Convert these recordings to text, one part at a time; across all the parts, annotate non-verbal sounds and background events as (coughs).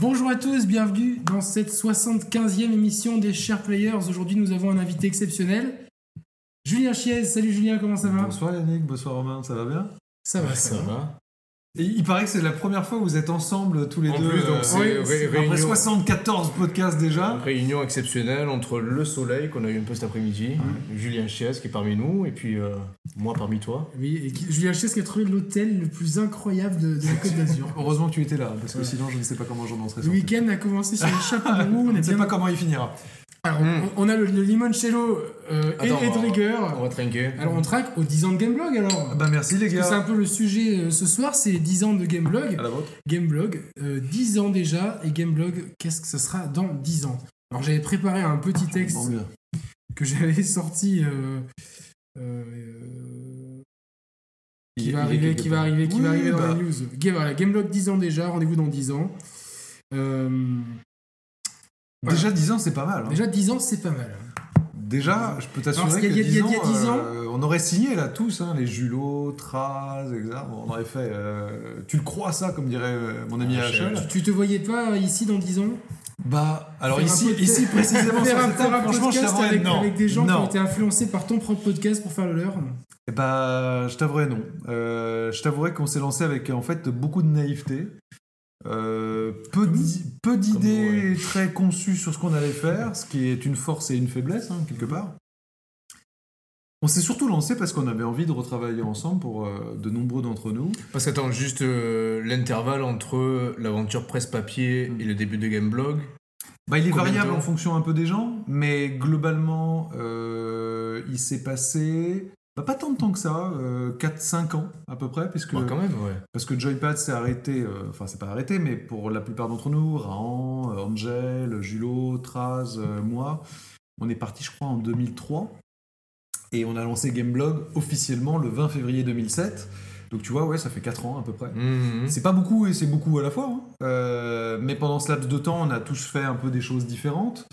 Bonjour à tous, bienvenue dans cette 75e émission des Share Players. Aujourd'hui, nous avons un invité exceptionnel, Julien Chiez. Salut Julien, comment ça va? Bonsoir Yannick, bonsoir Romain, ça va bien? Ça va, ça, va. Et il paraît que c'est la première fois que vous êtes ensemble tous les En deux. plus, donc euh, oui, après réunion, 74 podcasts déjà. réunion exceptionnelle entre le soleil qu'on a eu un peu cet après-midi, Julien Chies qui est parmi nous, et puis euh, moi parmi toi. Oui, et qui- Julien Chiez qui a trouvé l'hôtel le plus incroyable de, de la Côte d'Azur. (laughs) Heureusement que tu étais là, parce que Ouais. sinon je ne sais pas comment j'en en serais Le week-end a commencé sur les (laughs) chapeaux de roue. On ne sais bien... pas comment il finira. Alors, Mm. on, on a le, le limoncello euh, et, Attends, et de on va- rigueur. On va trinquer. Alors, on traque aux 10 ans de Gameblog alors. Ah bah merci les que c'est gars. un peu le sujet euh, ce soir, c'est les 10 ans de Gameblog. À la vôtre. Gameblog, euh, 10 ans déjà, et Gameblog, qu'est-ce que ce sera dans 10 ans? Alors j'avais préparé un petit texte Bon, que j'avais sorti, euh, euh, euh, qui va arriver, qui va arriver, qui Oui, va arriver dans bah, la news. Voilà, Gameblog 10 ans déjà, rendez-vous dans 10 ans. Euh. Déjà 10 ans c'est pas mal. hein. déjà 10 ans, c'est pas mal. Déjà, je peux t'assurer que y a- y a- 10 il y a ans, 10 ans- euh, on aurait signé là tous, hein, les Julot, Traz, etc. On aurait fait. euh, tu le crois ça, comme dirait euh, mon ami Ah, Tu, tu te voyais pas ici dans 10 ans? Bah, alors Faire ici, ici précisément (laughs) Faire un, faire un franchement, je podcast t'avouerais avec, non. avec des gens qui ont été influencés par ton propre podcast pour faire le leur? Eh bah, je t'avouerais non. Euh, je t'avouerais qu'on s'est lancé avec en fait beaucoup de naïveté, Euh, peu d'i- peu d'idées très conçues sur ce qu'on allait faire, ce qui est une force et une faiblesse hein, quelque part. On s'est surtout lancé parce qu'on avait envie de retravailler ensemble pour euh, de nombreux d'entre nous. Parce qu'attends, juste euh, l'intervalle entre l'aventure presse-papier Mm. et le début de Gameblog. Bah, il est Combien variable en fonction un peu des gens, mais globalement, il s'est passé bah, pas tant de temps que ça, 4-5 ans à peu près, puisque Ouais, quand même, ouais. Parce que Joypad s'est arrêté, euh, enfin c'est pas arrêté, mais pour la plupart d'entre nous, Rahan, euh, Angel, Julot, Traz, euh, moi, on est parti je crois en 2003 et on a lancé Gameblog officiellement le 20 février 2007. Donc tu vois, ouais, ça fait 4 ans à peu près. Mhm. C'est pas beaucoup et c'est beaucoup à la fois. hein. Euh, mais pendant ce laps de temps, on a tous fait un peu des choses différentes.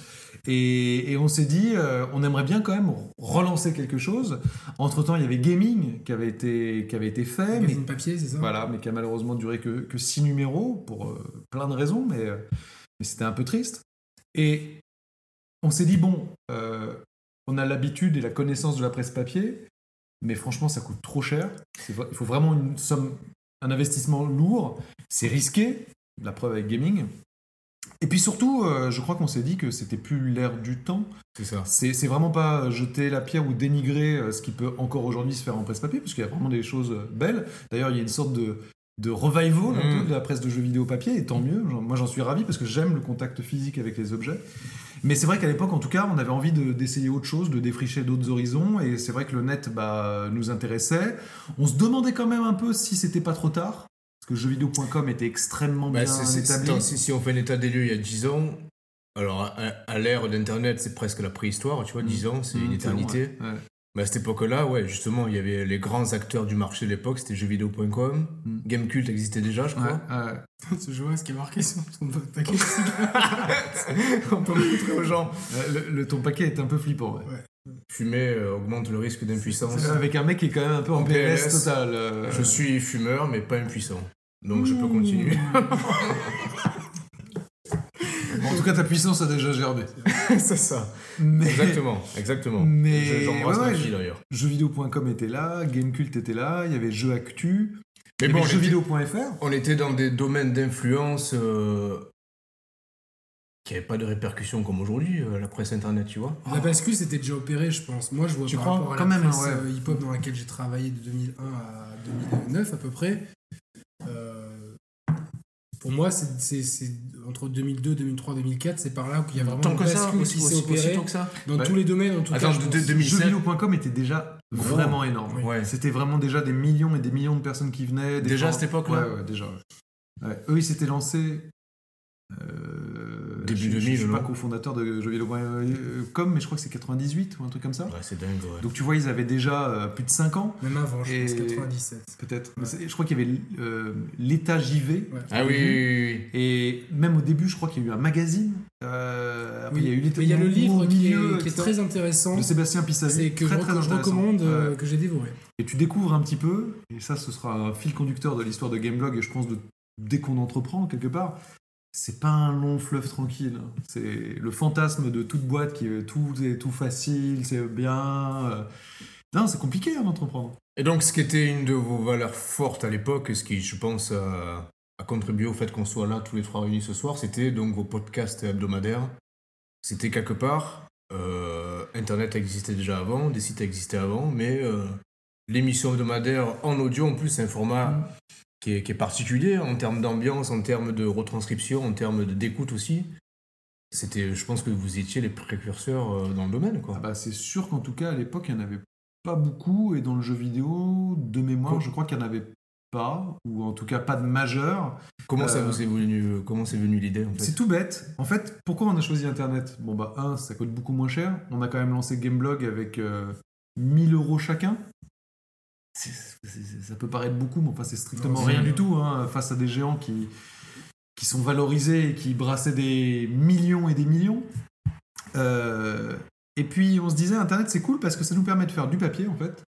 Et, et on s'est dit, euh, on aimerait bien quand même relancer quelque chose. Entre temps, il y avait Gaming qui avait été, qui avait été fait, mais Magazine papier, c'est ça? voilà, mais qui a malheureusement duré que, que six numéros pour euh, plein de raisons, mais, euh, mais c'était un peu triste. Et on s'est dit, bon, on a l'habitude et la connaissance de la presse papier, mais franchement, ça coûte trop cher. Il faut vraiment une somme, un investissement lourd, c'est risqué, la preuve avec gaming. Et puis surtout, euh, je crois qu'on s'est dit que c'était plus l'air du temps. C'est ça. C'est vraiment pas jeter la pierre ou dénigrer euh, ce qui peut encore aujourd'hui se faire en presse papier, parce qu'il y a vraiment des choses euh, belles. D'ailleurs, il y a une sorte de, de revival un Mm. peu de la presse de jeux vidéo papier, et tant mieux. Moi, j'en suis ravi parce que j'aime le contact physique avec les objets. Mais c'est vrai qu'à l'époque, en tout cas, on avait envie de- d'essayer autre chose, de défricher d'autres horizons, et c'est vrai que le net bah, nous intéressait. On se demandait quand même un peu si c'était pas trop tard, parce que jeuxvideo.com était extrêmement Bah, bien c'est- établi. si, on fait un état des lieux il y a 10 ans, alors à, à l'ère d'Internet, c'est presque la préhistoire, tu vois, Mm. 10 ans, c'est Mm, une long, éternité. ouais. Ouais. Mais à cette époque-là, ouais, justement, il y avait les grands acteurs du marché de l'époque, c'était jeuxvideo.com, Mm. Gamecult existait déjà, je crois. Ouais, ouais. Je vois (laughs) ce qui est marqué sur ton paquet (laughs) on peut montrer aux gens. Euh, Le, le- ton paquet est un peu flippant. ouais. Fumer euh, augmente le risque d'impuissance. Avec un mec qui est quand même un peu en, En PLS, PLS. total. euh. Je suis fumeur, mais pas impuissant. Donc je peux Mmh. continuer. (laughs) Bon, en tout cas, ta puissance a déjà gerbé. (laughs) c'est ça. Mais Exactement, exactement. Mais- Je- J'embrasse ouais, ma ouais, fille je- d'ailleurs. jeuxvideo.com était là, Gamecult était là, il y avait Jeux Actu, Mais bon, avait on était, jeuxvideo.fr. on était dans des domaines d'influence euh, qui n'avaient pas de répercussions comme aujourd'hui, euh, la presse internet, tu vois. La bascule s'était déjà opérée, je pense. Moi, je vois Tu par crois rapport à Quand la même, presse ouais. euh, hip-hop dans laquelle j'ai travaillé de 2001 à 2009 à peu près. euh, pour moi, c'est entre 2002, 2003, 2004, c'est par là qu'il y a vraiment Tant une que ça, bascule aussi, qui s'est aussi- aussi opérée que ça. dans Ouais. tous les domaines en tout Attends, cas. de- 2007. Jeuxvideo.com était déjà Gros. vraiment énorme. Ouais. C'était vraiment déjà des millions et des millions de personnes qui venaient. Déjà à cette époque-là Ouais, ouais, déjà. ouais. Ouais. Eux, ils s'étaient lancés. euh, Début je- je- 2000, Je suis pas cofondateur de jeuxvideo.com, mais je crois que c'est 98 ou un truc comme ça. Ouais, c'est dingue, ouais. Donc tu vois, ils avaient déjà euh, plus de 5 ans, Même avant, je pense, Et- 97. peut-être. Ouais. Je crois qu'il y avait euh, l'état JV. Ouais. Ah oui, oui, oui, oui. Et même au début, je crois qu'il y a eu un magazine. Euh, après, Oui. il y a eu l'état Mais il y a le au livre qui milieu, est, qui est très intéressant. de Sébastien. C'est que, très, je, très que je recommande, euh, que j'ai dévoré. Et tu découvres un petit peu, et ça, ce sera un fil conducteur de l'histoire de Gameblog, et je pense de, dès qu'on entreprend quelque part, c'est pas un long fleuve tranquille. C'est le fantasme de toute boîte qui est tout est tout facile, c'est bien. euh. Non, c'est compliqué hein, d'entreprendre. Et donc, ce qui était une de vos valeurs fortes à l'époque, et ce qui, je pense, a, a contribué au fait qu'on soit là tous les trois réunis ce soir, c'était donc vos podcasts hebdomadaires. C'était quelque part, euh, Internet existait déjà avant, des sites existaient avant, mais euh, l'émission hebdomadaire en audio, en plus, c'est un format qui, est, qui est particulier en termes d'ambiance, en termes de retranscription, en termes d'écoute aussi. C'était, je pense que vous étiez les précurseurs euh, dans le domaine, quoi. Ah bah, c'est sûr qu'en tout cas, à l'époque, il n'y en avait pas beaucoup. Et dans le jeu vidéo, de mémoire, je crois qu'il n'y en avait pas. Ou en tout cas, pas de majeur. Comment ça Euh, vous est venu, comment c'est venu l'idée en fait? C'est tout bête. En fait, pourquoi on a choisi Internet? Bon, bah, un, ça coûte beaucoup moins cher. On a quand même lancé Gameblog avec euh, 1000 euros chacun. Ça peut paraître beaucoup, mais enfin, c'est strictement Non, rien du tout hein, face à des géants qui, qui sont valorisés et qui brassaient des millions et des millions. Euh, et puis, on se disait, Internet, c'est cool parce que ça nous permet de faire du papier, en fait.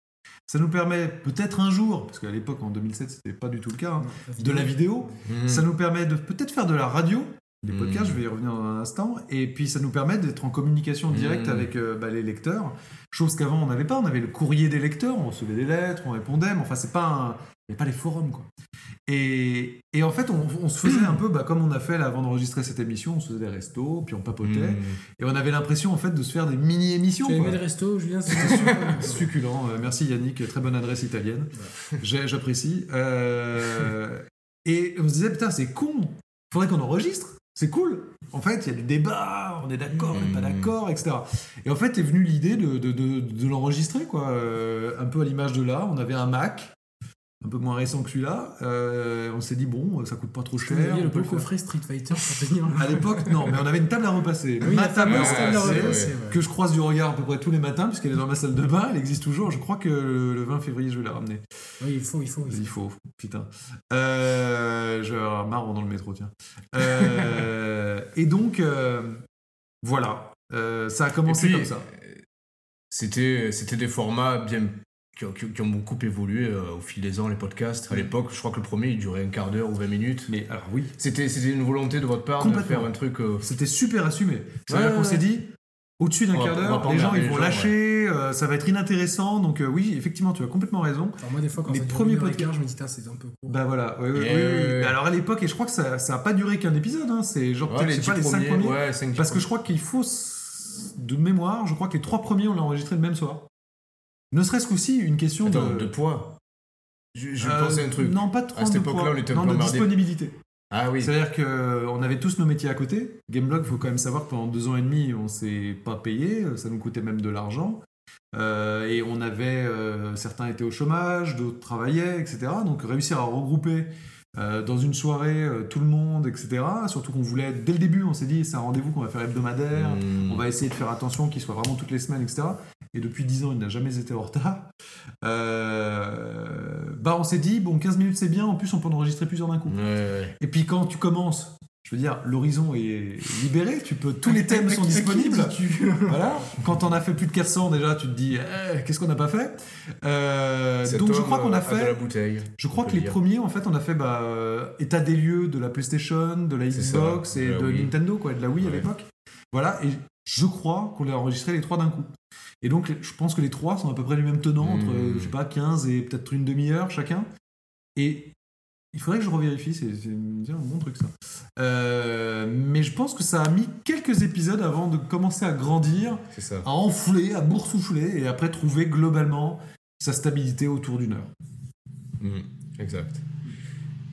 Ça nous permet peut-être un jour, parce qu'à l'époque, en 2007, c'était pas du tout le cas, hein, de la vidéo. Hmm. Ça nous permet de peut-être faire de la radio, des Mm. podcasts, je vais y revenir dans un instant, et puis ça nous permet d'être en communication directe Mm. avec euh, bah, les lecteurs, chose qu'avant on n'avait pas, on avait le courrier des lecteurs, on recevait des lettres, on répondait, mais enfin c'est pas un... il n'y a pas les forums quoi. Et, et en fait on, on se faisait un peu bah, comme on a fait là, avant d'enregistrer cette émission, on se faisait des restos, puis on papotait, Hmm. et on avait l'impression en fait de se faire des mini-émissions. Tu as aimé le resto, Julien C'était super. (laughs) Succulent. Euh, merci Yannick, très bonne adresse italienne. J'apprécie. Euh, et on se disait, putain, c'est con. Faudrait qu'on enregistre. C'est cool. En fait, il y a du débat, on est d'accord, on n'est pas Mm. d'accord, etc. Et en fait, est venue l'idée de, de, de- de l'enregistrer, quoi. Euh, un peu à l'image de là. On avait un Mac, un peu moins récent que celui-là. Euh, on s'est dit, bon, ça coûte pas trop Vous cher. aviez on le beau coffret Street Fighter pour tenir (laughs) À l'époque, non, mais on avait une table à repasser. Oui, Ma table à repasser, ouais. que je croise du regard à peu près tous les matins, puisqu'elle est dans ma salle de bain, elle existe toujours. Je crois que le 20 février, je vais la ramener. Oui, il faut, il faut. il faut. Il faut, putain. Euh, je vais avoir marre dans le métro, tiens. Euh, et donc, euh, voilà. Euh, ça a commencé puis, comme ça. C'était, c'était des formats bien, qui, ont- qui ont- qui ont beaucoup évolué euh, au fil des ans, les podcasts. À l'époque, je crois que le premier, il durait un quart d'heure ou 20 minutes. Mais alors, oui, C'était, c'était une volonté de votre part de faire un truc... euh, c'était super assumé. C'est-à-dire Ouais, qu'on ouais. s'est dit, au-dessus d'un quart d'heure, les gens, ils les vont gens, lâcher, euh, ça va être inintéressant. Donc, euh, oui, effectivement, tu as complètement raison. Alors moi, des fois, quand Les ça premiers podcasts- je me dis, c'est un peu court. Bah voilà, oui, oui, Yeah. oui, oui. Mais Alors à l'époque, et je crois que ça n'a pas duré qu'un épisode, hein, c'est genre ouais, peut-être, je les sais pas, les 5 premiers. ouais, Parce que je crois qu'il faut, de mémoire, je crois que les trois premiers, on l'a enregistré le même soir. Ne serait-ce qu'aussi une question Attends, de... de poids. Je, je Euh, pensais à un truc. Non, pas trop À cette de époque-là, poids. on était un non, peu de emmerdés. disponibilité. Ah oui. C'est-à-dire qu'on avait tous nos métiers à côté. Gameblog, il faut quand même savoir que pendant deux ans et demi, on s'est pas payé. Ça nous coûtait même de l'argent. Euh, et on avait... euh, certains étaient au chômage, d'autres travaillaient, etc. Donc réussir à regrouper euh, dans une soirée euh, tout le monde, etc. Surtout qu'on voulait, dès le début, on s'est dit, c'est un rendez-vous qu'on va faire hebdomadaire. Hmm. On va essayer de faire attention qu'il soit vraiment toutes les semaines, etc. Et depuis 10 ans, il n'a jamais été en retard. Euh, bah, on s'est dit, bon, 15 minutes c'est bien, en plus on peut en enregistrer plusieurs d'un coup. Ouais, ouais. Et puis quand tu commences, je veux dire, l'horizon est libéré, tu peux, tous les thèmes sont disponibles. (laughs) Voilà. Quand on a fait plus de 400 déjà, tu te dis, eh, qu'est-ce qu'on n'a pas fait? Euh, Donc je crois qu'on euh, a de la fait. bouteille. Je crois que les dire. premiers, en fait, on a fait bah, euh, état des lieux de la PlayStation, de la Xbox et de la de Wii. Nintendo, quoi, de la Wii à l'époque. Voilà, et je crois qu'on a enregistrés les trois d'un coup. Et donc, je pense que les trois sont à peu près du même tenant, entre, Mmh. euh, je sais pas, 15 et peut-être une demi-heure chacun. Et il faudrait que je revérifie, c'est un bon truc ça. Euh, mais je pense que ça a mis quelques épisodes avant de commencer à grandir, ça. à enfler, à boursoufler, et après trouver globalement sa stabilité autour d'une heure. Hmm, Exact.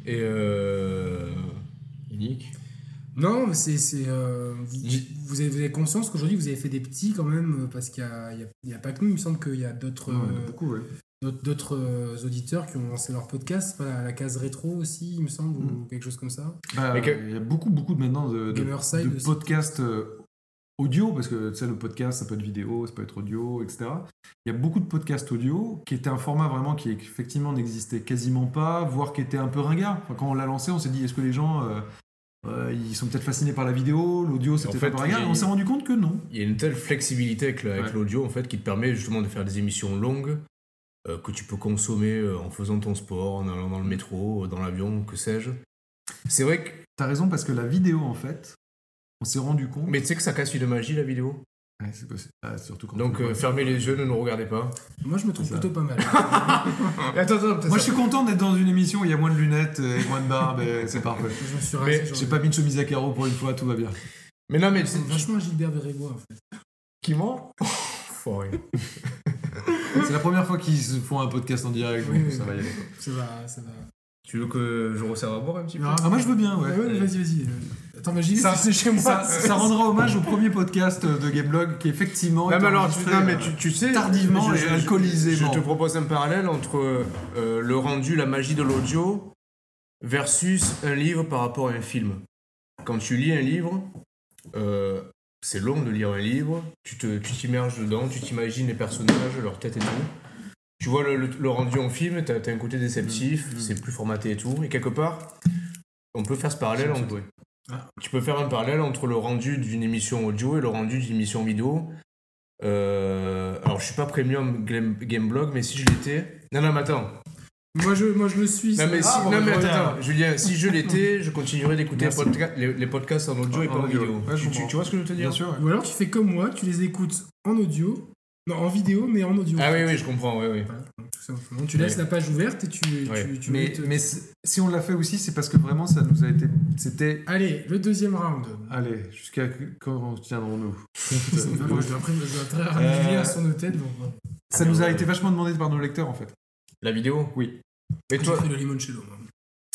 Et euh... Unique. Non, mais c'est. c'est, euh, vous, vous avez, vous avez conscience qu'aujourd'hui, vous avez fait des petits quand même, euh, parce qu'il n'y a, a- il y a pas que nous, il me semble qu'il y a d'autres. Euh, beaucoup, ouais. d'autres- d'autres auditeurs qui ont lancé leur podcast, pas la, la case rétro aussi, il me semble, ou Mm. quelque chose comme ça. Bah, que- Il y a beaucoup, beaucoup de, maintenant de, de, de podcasts euh, audio, parce que tu sais, le podcast, ça peut être vidéo, ça peut être audio, etc. Il y a beaucoup de podcasts audio qui étaient un format vraiment qui effectivement n'existait quasiment pas, voire qui était un peu ringard. Enfin, quand on l'a lancé, on s'est dit est-ce que les gens euh, euh, ils sont peut-être fascinés par la vidéo, l'audio c'était fait, un peu ringard, il y a- et on s'est rendu compte que non. Il y a une telle flexibilité avec Ouais. l'audio en fait qui te permet justement de faire des émissions longues euh, que tu peux consommer euh, en faisant ton sport, en allant dans le métro, dans l'avion, que sais-je. C'est vrai que. T'as raison parce que la vidéo, en fait, on s'est rendu compte. Mais tu sais que ça casse une magie, la vidéo? Ouais, c'est possible. Ah, surtout quand Donc, on- euh, fermez les yeux, ne nous regardez pas. Moi, je me trouve plutôt pas mal. (laughs) Attends, attends, Moi, je suis content d'être dans une émission où il y a moins de lunettes et moins de barbe, et c'est parfait. je me suis rasé. J'ai pas mis de chemise à carreaux pour une fois, tout va bien. Mais non, mais. C'est vachement Gilbert Bérégois, en fait. Qui ment (laughs) Foiré. C'est la première fois qu'ils se font un podcast en direct, Oui, donc oui, ça va y aller. quoi. Ça va, ça va. Tu veux que je resserre à boire un petit peu? Ah, moi, je veux bien, ouais. Ouais, ouais, vas-y, vas-y. Attends, mais j'y vais, Ça, c'est chez moi. ça, ça rendra hommage au premier podcast de Gameblog qui effectivement Non, est mais alors, tu, enregistré, non, mais euh, tu, tu sais. tardivement je- et je- alcoolisément. Je te propose un parallèle entre euh, le rendu, la magie de l'audio versus un livre par rapport à un film. Quand tu lis un livre, euh, c'est long de lire un livre, tu te- tu t'immerges dedans, tu t'imagines les personnages, leur tête et tout. Tu vois le, le- le rendu en film, t'as as un côté déceptif, Mhm. c'est plus formaté et tout. Et quelque part, on peut faire ce parallèle entre, bruit. tu peux faire un parallèle entre le rendu d'une émission audio et le rendu d'une émission vidéo. Euh, alors, je suis pas premium Game- Gameblog, mais si je l'étais. Non, non, mais attends. Moi, je, moi, je le suis. Non, mais, si, Ah, bon, non, mais attends, Julien, si je l'étais, je continuerais d'écouter les, Merci. podca- les, les podcasts en audio et pas en vidéo. Tu, tu- comprends. tu vois ce que je veux te dire? Bien sûr, ouais. Ou alors, tu fais comme moi, tu les écoutes en audio. Non, en vidéo, mais en audio. Ah oui, oui, je comprends, oui, oui. Voilà, donc, tout simplement. Tu laisses Ouais. la page ouverte et tu, Ouais. tu, tu Mais, te- mais si on l'a fait aussi, c'est parce que vraiment ça nous a été. C'était. Allez, le deuxième round. Allez, jusqu'à quand tiendrons-nous? (laughs) Moi, je dois après, je dois très Euh, sur nos têtes. Donc. Ça nous a été vachement demandé par nos lecteurs en fait. La vidéo? Oui. Mais J'ai toi, le limoncello. moi.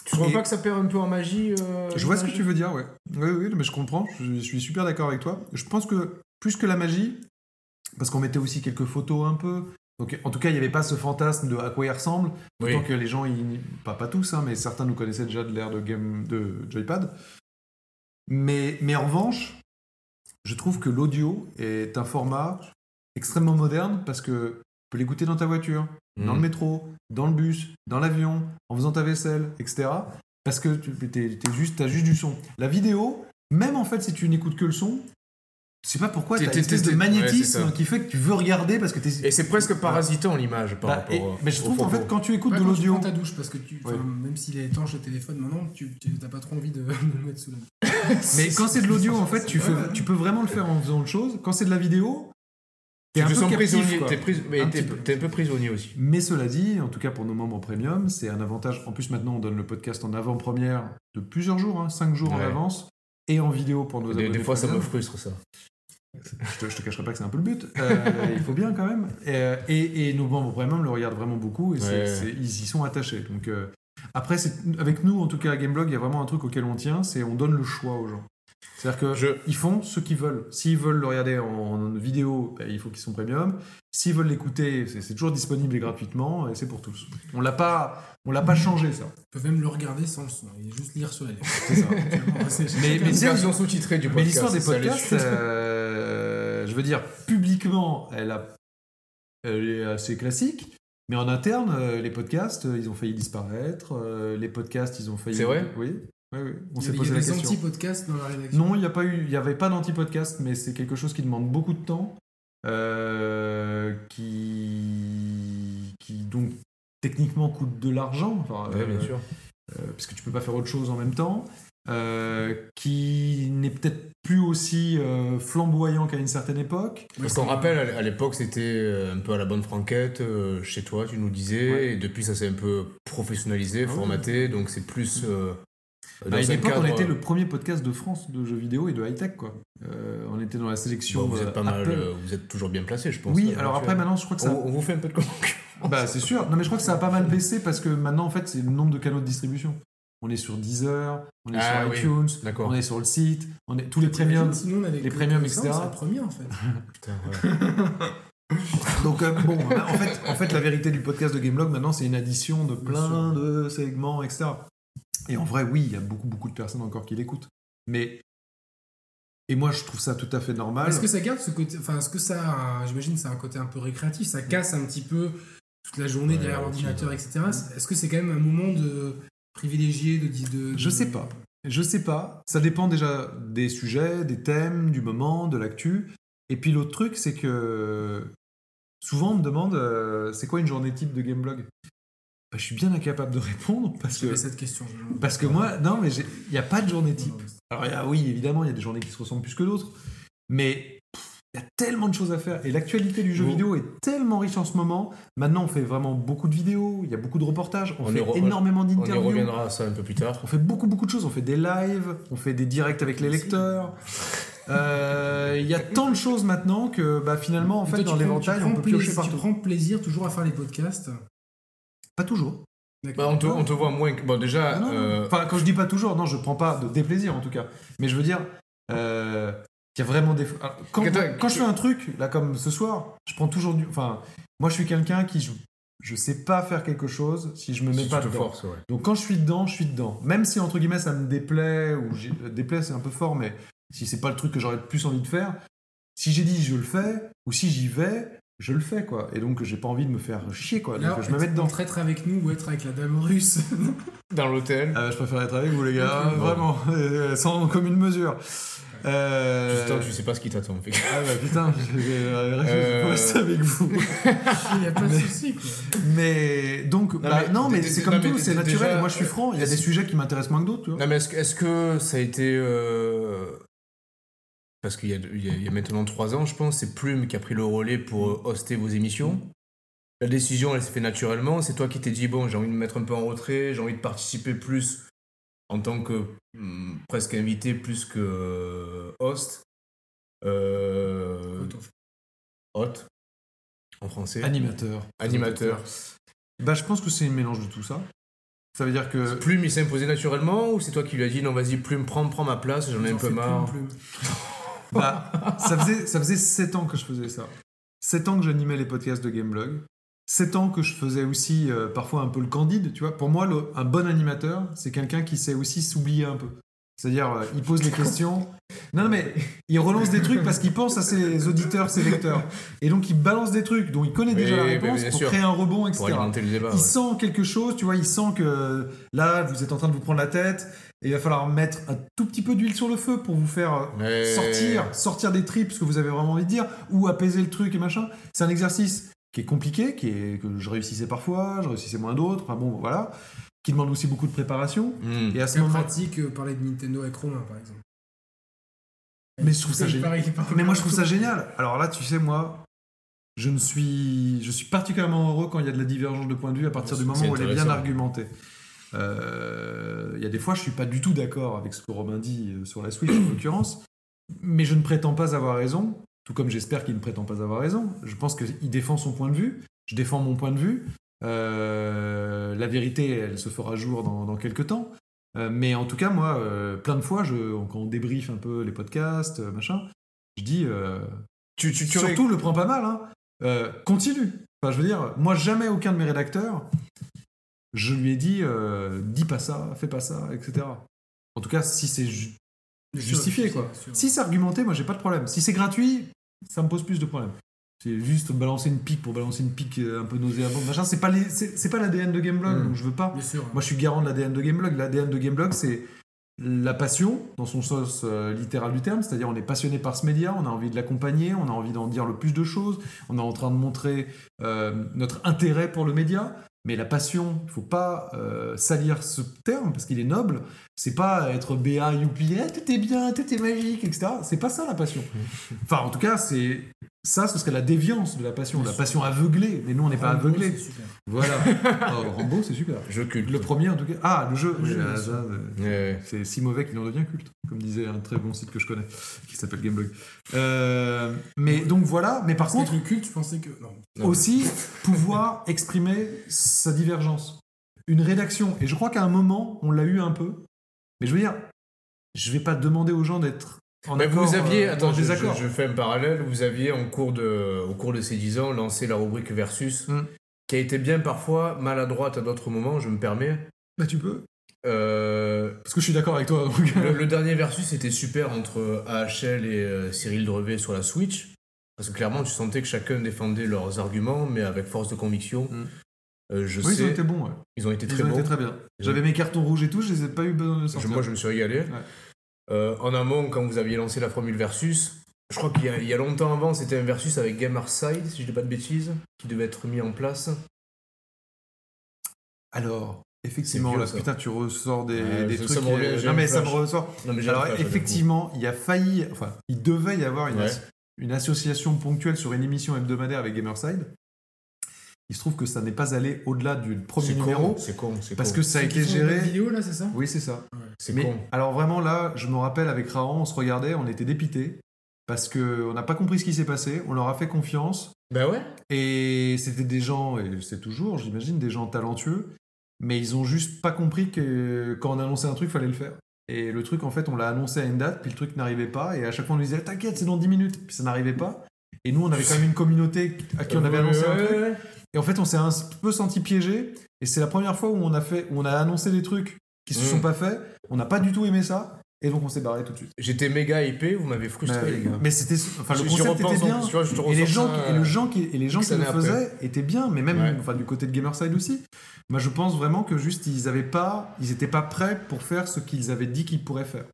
tu trouves Et- pas que ça perd un peu en magie euh, Je vois ce que tu veux dire, ouais. Oui, oui, mais je comprends. Je, je suis super d'accord avec toi. Je pense que plus que la magie, parce qu'on mettait aussi quelques photos un peu. Donc, en tout cas, il n'y avait pas ce fantasme de à quoi il ressemble. Oui. Autant que les gens, ils- pas, pas tous, hein, mais certains nous connaissaient déjà de l'ère de game de Joypad. Mais, mais en revanche, je trouve que l'audio est un format extrêmement moderne parce que tu peux l'écouter dans ta voiture, dans le métro, dans le bus, dans l'avion, en faisant ta vaisselle, etc. Parce que tu juste, as juste du son. La vidéo, même en fait, si tu n'écoutes que le son, je sais pas pourquoi, t'as une espèce de magnétisme qui fait que tu veux regarder parce que t'es. Et c'est presque parasitant l'image par Bah, rapport mais je trouve en propos. fait, quand tu écoutes Ouais, de quand tu l'audio. prends ta douche, parce que tu, Ouais. même s'il est étanche le téléphone maintenant, tu n'as pas trop envie de, (laughs) de le mettre sous la (laughs) Mais quand c'est de l'audio, en fait, tu, fais, tu peux vraiment le faire en faisant autre chose. Quand c'est de la vidéo, t'es Tu un peu captif, prisonnier, pris- mais Un peu. t'es un peu prisonnier aussi. Mais cela dit, en tout cas pour nos membres premium, c'est un avantage. En plus, maintenant, on donne le podcast en avant-première de plusieurs jours, hein, 5 jours en avance, et en vidéo pour nos Des, abonnés des fois, ça me frustre ça. Je te, je te cacherai pas que c'est un peu le but. Euh, (laughs) il faut bien quand même. Euh, et, et nos membres premium le regardent vraiment beaucoup et Ouais. ils y sont attachés. Donc euh, après, avec nous, en tout cas à Gameblog, il y a vraiment un truc auquel on tient, c'est on donne le choix aux gens. C'est-à-dire que Je- ils font ce qu'ils veulent. S'ils veulent le regarder en, en vidéo, ben, il faut qu'ils sont premium. S'ils veulent l'écouter, c'est c'est toujours disponible et gratuitement et c'est pour tous. On l'a pas, on l'a pas changé ça. Tu peux même le regarder sans le son et juste lire sur lèvre. C'est ça. (laughs) mais, mais version sous-titrée du Mais podcast. l'histoire des les podcasts, euh, je veux dire, publiquement, elle, a, elle est assez classique. Mais en interne, euh, les podcasts, euh, ils ont failli disparaître. les podcasts, ils ont failli. C'est vrai Oui. oui, oui. On il y s'est a, il y posé a la des question. anti-podcasts dans la rédaction. Non, il n'y a pas eu, il n'y avait pas d'anti-podcast, mais c'est quelque chose qui demande beaucoup de temps, euh, qui, qui donc techniquement coûte de l'argent. Enfin, Ouais, bien euh, sûr. euh, parce que tu peux pas faire autre chose en même temps, euh, qui n'est peut-être plus aussi euh, flamboyant qu'à une certaine époque. Parce qu'on rappelle, à l'époque, c'était un peu à la bonne franquette. euh, Chez toi, tu nous disais. Ouais. Et depuis, ça s'est un peu professionnalisé, Ah oui. formaté. Donc, c'est plus. euh, Bah, à une un époque, on était le premier podcast de France de jeux vidéo et de high-tech. quoi. Euh, on était dans la sélection. Bon, vous êtes pas mal. Apple. Vous êtes toujours bien placé, je pense. Oui, euh, alors après, maintenant, je crois que ça. On, on vous fait un peu de concurrence. Bah, c'est sûr. Non, mais je crois que ça a pas mal baissé parce que maintenant, en fait, c'est le nombre de canaux de distribution. On est sur Deezer, on est Ah sur oui. iTunes, D'accord. on est sur le site, on est tous les premiums. Sinon, on avait les premiums, etc. C'est la première en fait. (laughs) Putain. (laughs) Donc euh, bon, en fait, en fait, la vérité du podcast de Gameblog maintenant, c'est une addition de plein de segments, etc. Et en vrai, oui, il y a beaucoup, beaucoup de personnes encore qui l'écoutent. Mais et moi, je trouve ça tout à fait normal. Est-ce que ça garde ce côté. Enfin, est-ce que ça. J'imagine c'est un côté un peu récréatif. Ça casse un petit peu toute la journée derrière l'ordinateur, etc. Est-ce que c'est quand même un moment de privilégié de, de, de- Je sais pas. Je sais pas. Ça dépend déjà des sujets, des thèmes, du moment, de l'actu. Et puis l'autre truc, c'est que souvent on me demande, euh, c'est quoi une journée type de Gameblog bah, je suis bien incapable de répondre parce que, cette question. parce que moi, non, mais il n'y a pas de journée type. Alors, il y a- oui, évidemment, il y a des journées qui se ressemblent plus que d'autres, mais il y a tellement de choses à faire. Et l'actualité du jeu vidéo est tellement riche en ce moment. Maintenant, on fait vraiment beaucoup de vidéos, il y a beaucoup de reportages, on, On fait re- énormément On y d'interviews. reviendra à ça un peu plus tard. On fait beaucoup, beaucoup de choses. On fait des lives, on fait des directs avec les lecteurs. Euh, Il y a tant de choses maintenant que bah, finalement, en fait, toi, dans l'éventail, on peut piocher plaisir- Tu partout. prends plaisir toujours à faire les podcasts? Pas toujours. Bah, on, te, on te voit moins. que- Bon, déjà. Ah non, non. euh, Enfin, quand je dis pas toujours, non, je prends pas de déplaisir en tout cas. Mais je veux dire, euh, qu'il y a vraiment des. Alors, Quand, quand je fais un truc, là, comme ce soir, je prends toujours du. Enfin, moi, je suis quelqu'un qui. Je, je sais pas faire quelque chose si je me mets si pas tu te dedans. forces, ouais. Donc quand je suis dedans, je suis dedans. Même si entre guillemets ça me déplaît ou euh, déplaît c'est un peu fort, mais si c'est pas le truc que j'aurais plus envie de faire, si j'ai dit je le fais ou si j'y vais, je le fais quoi. Et donc j'ai pas envie de me faire chier quoi. Là, donc je me mets dedans. entre être avec nous ou être avec la dame russe. (laughs) Dans l'hôtel. Euh, je préfère être avec vous les gars, bon. vraiment, euh, sans commune mesure. Euh... Justin, tu sais pas ce qui t'attend. Ah bah putain, je vais rester- Euh, rester avec vous. (laughs) Il n'y a pas de Mais- souci, quoi. Mais donc, non, bah, mais- non, mais d- c'est comme tout, c'est naturel. déjà, Moi je suis franc, il y a des sujets qui m'intéressent moins que d'autres. Non, mais est-ce, que- est-ce que ça a été. Parce qu'il y a, y y maintenant trois ans, je pense, c'est Plume qui a pris le relais pour euh, hoster vos émissions. La décision, elle s'est fait naturellement. C'est toi qui t'es dit, bon, j'ai envie de me mettre un peu en retrait, j'ai envie de participer plus en tant que hum, presque invité, plus que euh, host. Euh, hôte, en français. Animateur. Animateur. Bah, je pense que c'est un mélange de tout ça. Ça veut dire que. Plume, il s'est imposé naturellement ou c'est toi qui lui as dit, non, vas-y, Plume, prends, prends ma place, j'en ai un peu marre plume, plume. (laughs) Bah, ça faisait ça faisait 7 ans que je faisais ça. 7 ans que j'animais les podcasts de Gameblog. 7 ans que je faisais aussi euh, parfois un peu le candide, tu vois. Pour moi, le- un bon animateur, c'est quelqu'un qui sait aussi s'oublier un peu. C'est-à-dire, euh, il pose des questions. Non, non, mais il relance des trucs parce qu'il pense à ses auditeurs, ses lecteurs. Et donc, il balance des trucs dont il connaît Oui, déjà la réponse pour sûr. créer un rebond, etc. pour alimenter le débat. Il ouais. sent quelque chose, tu vois, il sent que là, vous êtes en train de vous prendre la tête et il va falloir mettre un tout petit peu d'huile sur le feu pour vous faire euh, sortir, sortir des tripes, ce que vous avez vraiment envie de dire, ou apaiser le truc et machin. C'est un exercice qui est compliqué, qui est, que je réussissais parfois, je réussissais moins d'autres, enfin bon, voilà, qui demande aussi beaucoup de préparation. Hmm. Et à ce C'est moment pratique euh, parler de Nintendo avec Romain, par exemple. Mais je trouve ça génial. Mais moi, je trouve ça génial. Alors là, tu sais, moi, je ne suis, je suis particulièrement heureux quand il y a de la divergence de point de vue à partir du moment où elle est bien intéressant. Euh, Il y a des fois, je suis pas du tout d'accord avec ce que Romain dit euh, sur la Switch, en l'occurrence, mais je ne prétends pas avoir raison, tout comme j'espère qu'il ne prétend pas avoir raison. Je pense qu'il défend son point de vue, je défends mon point de vue. Euh, la vérité, elle se fera jour dans, dans quelques temps. Euh, mais en tout cas, moi, plein de fois, je, quand on débriefe un peu les podcasts, machin, je dis, Tu, tu, tu surtout le prends pas mal, hein, continue. Enfin, je veux dire, moi, jamais aucun de mes rédacteurs, je lui ai dit, euh, dis pas ça, fais pas ça, etc. En tout cas, si c'est ju- justifié, sûr, quoi. sûr. Si c'est argumenté, moi, j'ai pas de problème. Si c'est gratuit, ça me pose plus de problèmes. C'est juste balancer une pique pour balancer une pique euh, un peu nauséabonde, machin. C'est pas c'est pas l'ADN de Gameblog, Mm. donc je veux pas. Bien sûr. Moi, je suis garant de l'ADN de Gameblog. L'ADN de Gameblog, c'est la passion, dans son sens euh, littéral du terme, c'est-à-dire on est passionné par ce média, on a envie de l'accompagner, on a envie d'en dire le plus de choses, on est en train de montrer euh, notre intérêt pour le média. Mais la passion, il faut pas euh, salir ce terme parce qu'il est noble. C'est pas être béat, youpi, tout est bien, tout est magique, etc. C'est pas ça la passion. Enfin, en tout cas, c'est ça, ce serait la déviance de la passion, la passion aveuglée. Mais nous, on n'est pas aveuglés. Voilà. (laughs) Oh, Rambo, c'est super. Je culte. Le premier, en tout cas. Ah, le jeu. Le Oui, euh, Ouais. c'est si mauvais qu'il en devient culte, comme disait un très bon site que je connais, qui s'appelle Gameblog. Euh, mais donc voilà. Mais par Parce contre, que le culte, je pensais que. Non. Non. aussi (laughs) pouvoir exprimer sa divergence. Une rédaction. Et je crois qu'à un moment, on l'a eu un peu. Mais je veux dire, je vais pas demander aux gens d'être en Mais accord, vous aviez, euh, attends, en je, désaccord. je- je fais un parallèle, vous aviez en cours de, au cours de ces 10 ans lancé la rubrique Versus, Mm. qui a été bien parfois maladroite à d'autres moments, je me permets. Bah, tu peux. Euh, Parce que je suis d'accord avec toi. donc. le, le dernier Versus était super entre AHL et euh, Cyril Drevet sur la Switch, parce que clairement tu sentais que chacun défendait leurs arguments, mais avec force de conviction. Mm. Euh, je oui, ils sais, ont été bons. ouais. ils ont été Ils très ont bons. été très bien. J'avais mes cartons rouges et tout, je les ai pas eu besoin de Je- sortir. moi, je me suis régalé. Euh, en amont, quand vous aviez lancé la formule Versus, je crois qu'il y, a- il y a longtemps avant, c'était un Versus avec Gamerside, si je dis pas de bêtises, qui devait être mis en place. Alors, effectivement, vieux, là, putain, tu ressors des, Ouais, des ça- trucs. me euh, non, mais ça me ressort. Non, mais j'ai Alors, flash, effectivement, il y a failli. Enfin, il devait y avoir une, Ouais. as- une association ponctuelle sur une émission hebdomadaire avec Gamerside. Il se trouve que ça n'est pas allé au-delà du premier C'est numéro. con, c'est con, c'est Parce que ça a été géré. vidéo, là, c'est ça? Oui, c'est ça. C'est Mais con. alors vraiment là, je me rappelle avec Raon, on se regardait, on était dépités parce que on n'a pas compris ce qui s'est passé. On leur a fait confiance Bah ouais. et c'était des gens, et c'est toujours, j'imagine, des gens talentueux, mais ils ont juste pas compris que quand on annonçait un truc, fallait le faire. Et le truc, en fait, on l'a annoncé à une date, puis le truc n'arrivait pas, et à chaque fois on nous disait t'inquiète, c'est dans 10 minutes, puis ça n'arrivait pas. Et nous, on avait quand même une communauté à qui on avait annoncé un Ouais, truc. Et en fait, on s'est un peu senti piégé. Et c'est la première fois où on a fait, où on a annoncé des trucs qui se Mm. sont pas faits. On n'a pas du tout aimé ça. Et donc on s'est barré tout de suite. J'étais méga hypé, vous m'avez frustré, mais, les gars. mais c'était, enfin le concept était bien. tu vois, je te Et les gens, qui, et le gens qui, et les gens qui le faisaient étaient bien, mais même, Ouais. enfin du côté de Gamerside aussi. Moi, je pense vraiment que juste ils avaient pas, ils étaient pas prêts pour faire ce qu'ils avaient dit qu'ils pourraient faire.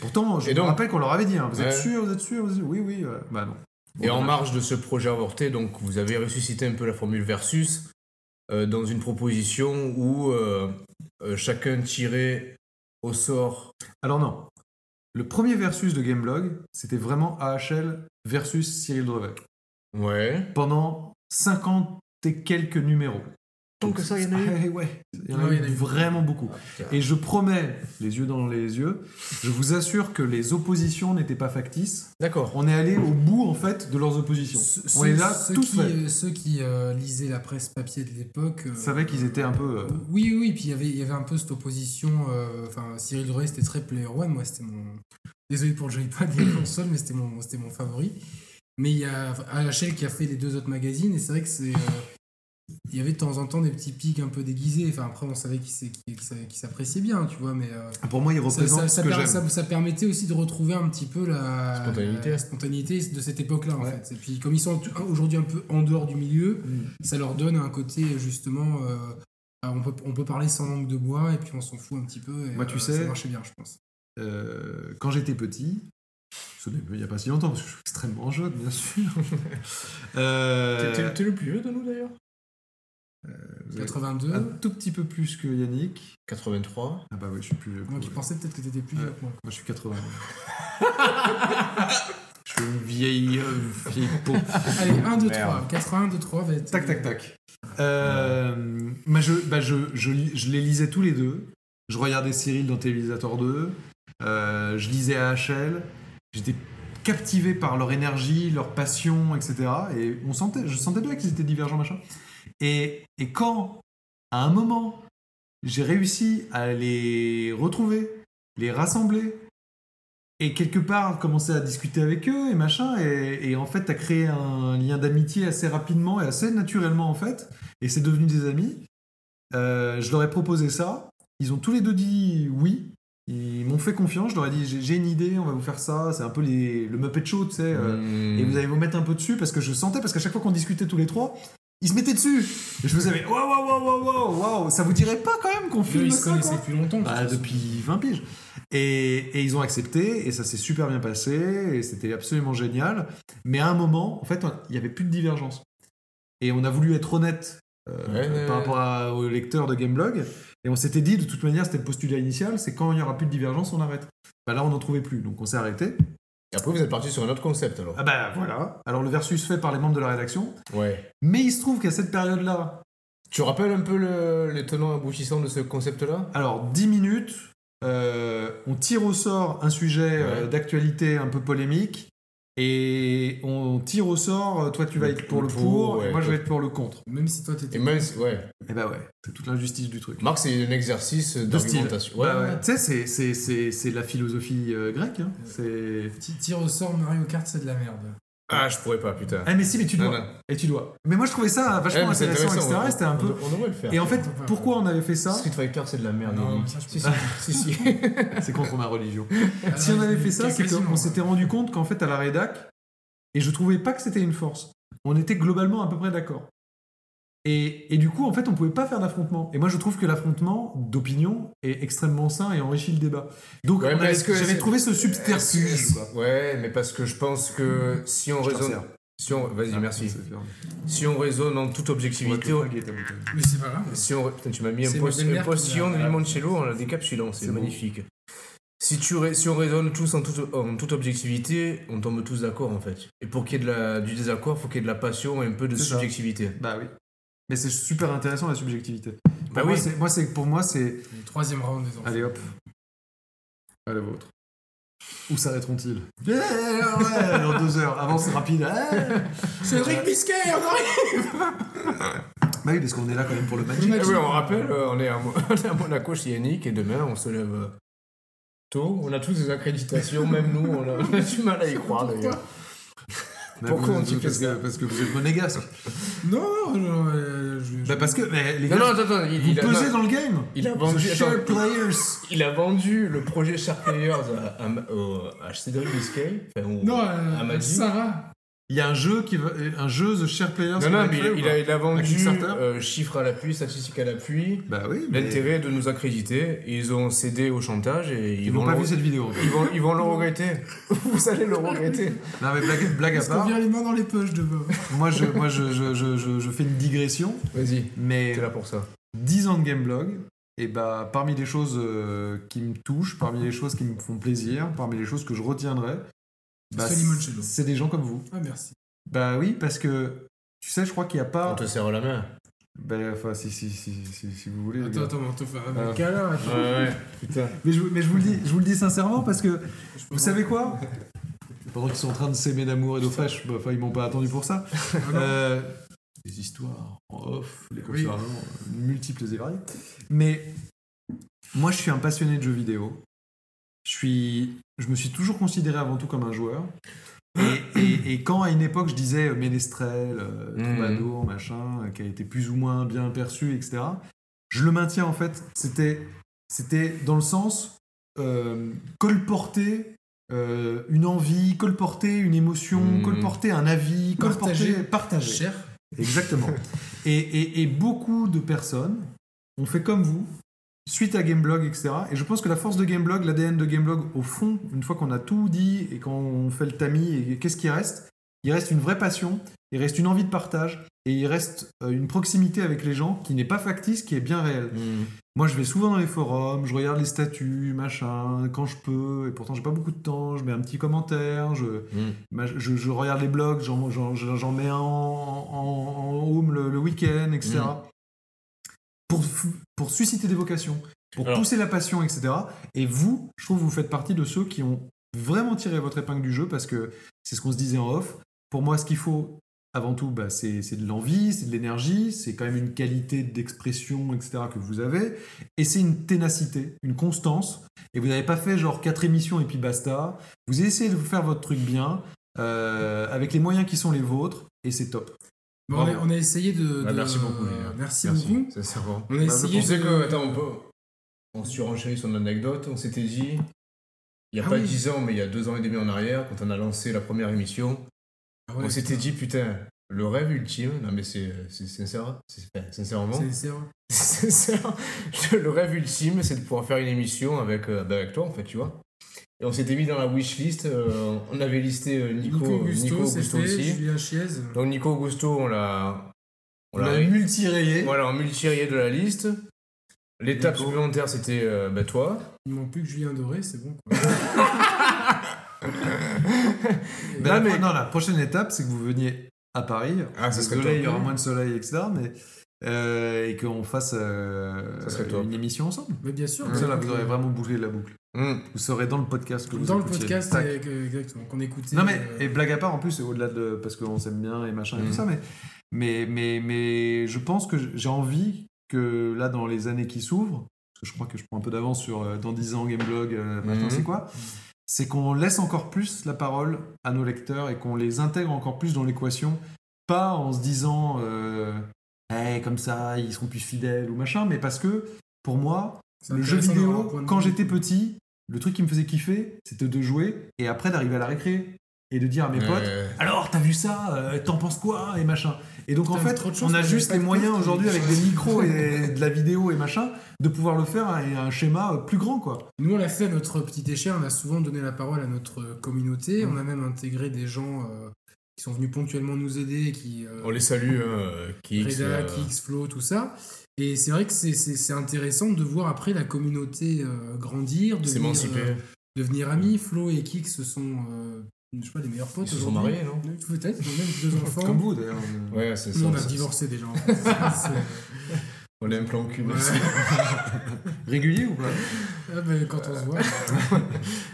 Pourtant, je Et me donc- rappelle qu'on leur avait dit, hein, vous êtes sûr, vous êtes sûr, vous êtes- oui, oui, bah non. Et en marge de ce projet avorté, donc vous avez ressuscité un peu la formule versus euh, dans une proposition où euh, euh, chacun tirait au sort. Alors non. Le premier versus de Gameblog, c'était vraiment AHL versus Cyril Drevet. Ouais. Pendant 50 et quelques numéros. Tant que ça, il y en a eu Ah, (laughs) ouais, il y en a Ouais, eu il y en a eu vraiment beaucoup. putain. Et je promets, les yeux dans les yeux, je vous assure que les oppositions n'étaient pas factices. D'accord. On est allé au bout, en fait, de leurs oppositions. On les a ceux tous qui, euh, Ceux qui euh, lisaient la presse papier de l'époque. euh, Ils savaient qu'ils étaient un peu... euh, Oui, oui, puis il y avait- il y avait un peu cette opposition. euh, Enfin, Cyril Drey, c'était très Player One. Moi, c'était mon. Désolé pour le joypad et la console, mais c'était mon, c'était mon favori. Mais il y a AHL qui a fait les deux autres magazines, et c'est vrai que c'est. Il y avait de temps en temps des petits pics un peu déguisés. Enfin, après, on savait qu'ils s'appréciaient bien, tu vois, mais. euh, Pour moi, ils ça, représentent ça- ce ça que per- j'aime. ça- ça permettait aussi de retrouver un petit peu la Spontanéité. la spontanéité de cette époque-là, en fait. Et puis, comme ils sont aujourd'hui un peu en dehors du milieu, Mm. ça leur donne un côté, justement. euh, ah, on, peut, on peut parler sans langue de bois, et puis on s'en fout un petit peu. Et, Moi, tu euh, sais- Ça marchait bien, je pense. Euh, quand j'étais petit, il n'y a pas si longtemps, parce que je suis extrêmement jeune, bien sûr. (laughs) Euh, T'es- le plus vieux de nous d'ailleurs? 82. Un tout petit peu plus que Yannick. 83. Ah bah oui, je suis plus vieux. Moi qui pensais peut-être que t'étais plus vieux que moi. Moi, je suis 80. (laughs) je suis une vieille, euh, vieille peau. Allez, 1, 2, 3. Merde. 81, 2, 3 va être. Tac, tac, tac. Euh, bah, je, bah, je, je, je les lisais tous les deux. Je regardais Cyril dans Télévisateur 2. Euh, je lisais AHL. J'étais captivé par leur énergie, leur passion, etc. Et on sentait, je sentais bien qu'ils étaient divergents, machin. Et, et quand, à un moment, j'ai réussi à les retrouver, les rassembler, et quelque part commencer à discuter avec eux et machin, et, et en fait, à créer un lien d'amitié assez rapidement et assez naturellement, en fait, et c'est devenu des amis. Euh, je leur ai proposé ça, ils ont tous les deux dit oui. Ils m'ont fait confiance, je leur ai dit j'ai- une idée, on va vous faire ça, c'est un peu les, le Muppet Show, tu sais, euh, et vous allez vous mettre un peu dessus parce que je sentais, parce qu'à chaque fois qu'on discutait tous les trois, ils se mettaient dessus. Et je me disais, waouh, waouh, waouh, waouh, waouh, waouh, ça vous dirait pas quand même qu'on filme ils ça connaissaient quoi depuis longtemps. bah, depuis 20 piges. Et, et ils ont accepté, et ça s'est super bien passé, et c'était absolument génial. Mais à un moment, en fait, il n'y avait plus de divergence. Et on a voulu être honnête euh, Ouais, ouais, par rapport à- aux lecteurs de Gameblog, et on s'était dit, de toute manière, c'était le postulat initial, c'est quand il n'y aura plus de divergence, on arrête. Bah là, on n'en trouvait plus, donc on s'est arrêté. Et après, vous êtes parti sur un autre concept alors. Ah bah voilà. Alors le versus fait par les membres de la rédaction. Ouais. Mais il se trouve qu'à cette période-là, Tu rappelles un peu le- les tenants aboutissants de ce concept-là? Alors, 10 minutes, euh, on tire au sort un sujet euh, d'actualité un peu polémique, et on tire au sort, euh, toi tu vas être pour le le pour, pour, ouais, et moi je vais être pour le contre. Même si toi t'étais. Et même si- ouais. Et bah ouais, c'est toute l'injustice du truc. Marc, c'est un exercice De style. d'argumentation. Bah ouais. Tu sais, c'est- c'est- c'est c'est la philosophie euh, grecque. hein. C'est... Ti- Tire au sort Mario Kart, c'est de la merde. Ah, je pourrais pas, putain. Ah mais si, mais tu dois. non. Et tu dois. Mais moi je trouvais ça vachement intéressant, etc. C'était un on- peu... On, on devrait le faire. Et en fait, pourquoi on avait fait ça Street Fighter, c'est de la merde. Non, ça, (laughs) si, si, si, (laughs) si. C'est contre ma religion. Ah, si on avait je- fait ça, c'est qu'on s'était rendu compte qu'en fait, à la rédac, et je trouvais pas que c'était une force, on était globalement à peu près d'accord. Et, et du coup, en fait, on pouvait pas faire d'affrontement. Et moi, je trouve que l'affrontement d'opinion est extrêmement sain et enrichit le débat. Donc, Ouais, j'avais trouvé ce subterfuge. Ouais, mais parce que je pense que si on Je raisonne. Si on... Vas-y, merci. C'est fermé. Si on raisonne en toute objectivité... Mais c'est pas grave. Si on... Putain, tu m'as mis un, post... un postillon de limoncello en la décapsulant, c'est bon. magnifique. Si, tu si on raisonne tous en toute... en toute objectivité, on tombe tous d'accord en fait. Et pour qu'il y ait de la... du désaccord, il faut qu'il y ait de la passion et un peu de ça. subjectivité. Bah oui. Mais c'est super intéressant la subjectivité. Bah Pour oui. c'est- moi, c'est pour moi c'est Le troisième round des enfants. allez hop. À la vôtre. Où s'arrêteront-ils? Ouais, ouais, (laughs) Dans deux heures. Avance rapide. Ouais. Cédric Bisquet, on arrive (laughs) Bah oui, parce qu'on est là quand même pour le. Eh oui, on rappelle, euh, on est à, Mo- (laughs) on est à Monaco chez Yannick et demain on se lève euh, tôt. On a tous des accréditations, même nous, on a, on a du mal à y croire d'ailleurs. Bah, Pourquoi vous- on dit parce que parce que vous êtes monégasque. Non, non, non, euh, je, je- Bah parce que mais les Non, gars, non, attends, attends, il, vous il a, pesez non, dans le game. il a vendu. players. il a vendu le projet Shark Players à, à- au- à Cédric Biscay. Non, à euh, Magic. Sarah. Il y a un jeu qui va, un jeu The Share Players. Non, non, mais il a, il a vendu euh, chiffres à l'appui, statistiques à l'appui, Bah oui. mais l'intérêt de nous accréditer. Ils ont cédé au chantage et ils, Ils vont n'ont pas le- vu cette vidéo. Ils vont, ils vont le regretter. (laughs) Vous allez le regretter. Non mais blague, blague à part. vient les mains dans les poches de Moi je, moi je, je, je, je, je fais une digression, Vas-y, mais t'es là pour ça. 10 ans de Gameblog, et bah parmi les choses euh, qui me touchent, parmi les choses qui me font plaisir, parmi les choses que je retiendrai, bah, C'est limoncello. c'est des gens comme vous. Ah, merci. Bah oui, parce que tu sais, je crois qu'il n'y a On pas. te serre la main. Bah, enfin, si, si, si, si, si vous voulez. les Attends, attends, on te fait un Ah. câlin. (laughs) Putain. Mais, je, mais je, vous le dis, je vous le dis sincèrement parce que vous savez quoi? Pendant qu'ils sont en train de s'aimer d'amour et d'eau fraîche, bah, enfin, ils m'ont pas attendu pour ça. Ah. Euh, des histoires en off, les multiples et variées. Mais moi, je suis un passionné de jeux vidéo. Je, suis, je me suis toujours considéré avant tout comme un joueur. Et, et- et quand à une époque je disais euh, ménestrel, euh, Mhm. troubadour, machin, euh, qui a été plus ou moins bien perçu, etc., je le maintiens en fait. C'était, c'était dans le sens euh, colporter euh, une envie, colporter une émotion, Mhm. colporter un avis, Partager. colporter, partager. Cher. Exactement. et, et- et beaucoup de personnes ont fait comme vous, suite à Gameblog, etc. Et je pense que la force de Gameblog, l'ADN de Gameblog, au fond, une fois qu'on a tout dit et qu'on fait le tamis, et qu'est-ce qui reste Il reste une vraie passion, il reste une envie de partage, et il reste euh, une proximité avec les gens qui n'est pas factice, qui est bien réelle. Moi, je vais souvent dans les forums, je regarde les statuts, machin, quand je peux, et pourtant j'ai pas beaucoup de temps, je mets un petit commentaire, je, Ma- Je, je regarde les blogs, j'en, j'en- j'en mets un en, en- en home le, le week-end, etc. Pour, susciter des vocations, pour Alors- pousser la passion, etc. Et vous, je trouve vous faites partie de ceux qui ont vraiment tiré votre épingle du jeu parce que c'est ce qu'on se disait en off. Pour moi, ce qu'il faut, avant tout, bah, c'est, de l'envie, c'est de l'énergie, c'est quand même une qualité d'expression, etc. que vous avez. Et c'est une ténacité, une constance. Et vous n'avez pas fait genre quatre émissions et puis basta. Vous essayé de faire votre truc bien, euh, avec les moyens qui sont les vôtres, et c'est top. Bon, on, a, Bravo. on a essayé de. Bah, de- merci beaucoup. Merci, beaucoup. sincèrement. On a Bah, essayé de. que, attends, on peut. On surenchérit son anecdote, on s'était dit, il n'y a Ah pas oui. 10 ans, mais il y a 2 ans et demi en arrière, quand on a lancé la première émission, Ah ouais, on s'était dit, putain, le rêve ultime, non mais c'est sincère, sincèrement, vrai. (laughs) c'est sincère. le rêve ultime, c'est de pouvoir faire une émission avec, euh, bah, avec toi, en fait, tu vois. Et on s'était mis dans la wishlist, euh, on avait listé euh, Nico, Nico Augusto, Nico c'est Augusto fait. aussi. Julien Chiez. Donc Nico Augusto, on l'a. On l'a multi-rayé. Voilà, en multi de la liste. L'étape supplémentaire, c'était euh, bah, toi. Il manque plus que Julien Doré, c'est bon. Quoi. (laughs) (laughs) Ben, mais- non, la prochaine étape, c'est que vous veniez à Paris. Ah, ça il y aura moins de soleil, etc. Mais, euh, et qu'on fasse euh, Ça serait top. une émission ensemble. Mais bien sûr. Comme ça, là, vous aurez vraiment bouclé la boucle. Hum. Vous serez dans le podcast que vous Dans le écoutiez. podcast, que- exactement, qu'on écoutait. Non mais euh, et blague à part en plus c'est au-delà de parce qu'on s'aime bien et machin et tout ça mais mais mais mais je pense que j'ai envie que là dans les années qui s'ouvrent parce que je crois que je prends un peu d'avance sur euh, dans 10 ans Gameblog euh, machin, Mhm. c'est quoi c'est qu'on laisse encore plus la parole à nos lecteurs et qu'on les intègre encore plus dans l'équation pas en se disant euh, Eh, comme ça ils seront plus fidèles ou machin mais parce que pour moi le jeu vidéo, quand j'étais petit, le truc qui me faisait kiffer, c'était de jouer et après d'arriver à la récré et de dire à mes potes Euh, Alors, t'as vu ça euh, T'en penses quoi Et machin. Et donc, en fait, on a juste les moyens qui- aujourd'hui avec des micros et (laughs) de la vidéo et machin de pouvoir le faire à un schéma euh, plus grand, quoi. Nous, on l'a fait à notre petite échelle. On a souvent donné la parole à notre communauté. Mm. On a même intégré des gens euh, qui sont venus ponctuellement nous aider, et qui euh, On les salue, hein, Kix. Reda, euh, Kix, Flo, tout ça. Et c'est vrai que c'est- intéressant de voir après la communauté euh, grandir, devenir, euh, devenir amis. Flo et Kix se sont, euh, je sais pas, des meilleurs potes Ils se sont aujourd'hui. mariés, non Oui, Peut-être, ils ont même deux (laughs) enfants. Comme vous d'ailleurs. Ouais, c'est Nous, ça. on a divorcé déjà. en (laughs) fait. On a un plan cul. Ouais. (laughs) Régulier ou pas Ah ben, quand on se voit.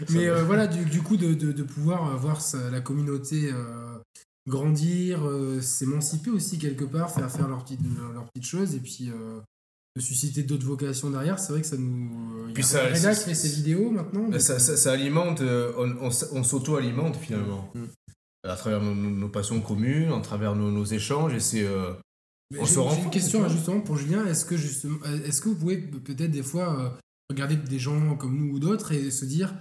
Mais euh, voilà, du, du coup, de, de, de pouvoir euh, voir sa- la communauté euh, grandir, euh, s'émanciper aussi quelque part, faire faire leurs petites, leurs, leurs petites choses et puis euh, de susciter d'autres vocations derrière. C'est vrai que ça nous. euh, Puis ça- ça- qui fait ses vidéos maintenant. donc, Ça, alimente, on, on s- on s'auto-alimente finalement. Mm. À travers nos, passions communes, à travers nos, nos échanges, et c'est. euh, on se rend J'ai une question là, justement pour Julien. Est-ce que justement, est-ce que vous pouvez peut-être des fois euh, regarder des gens comme nous ou d'autres et se dire,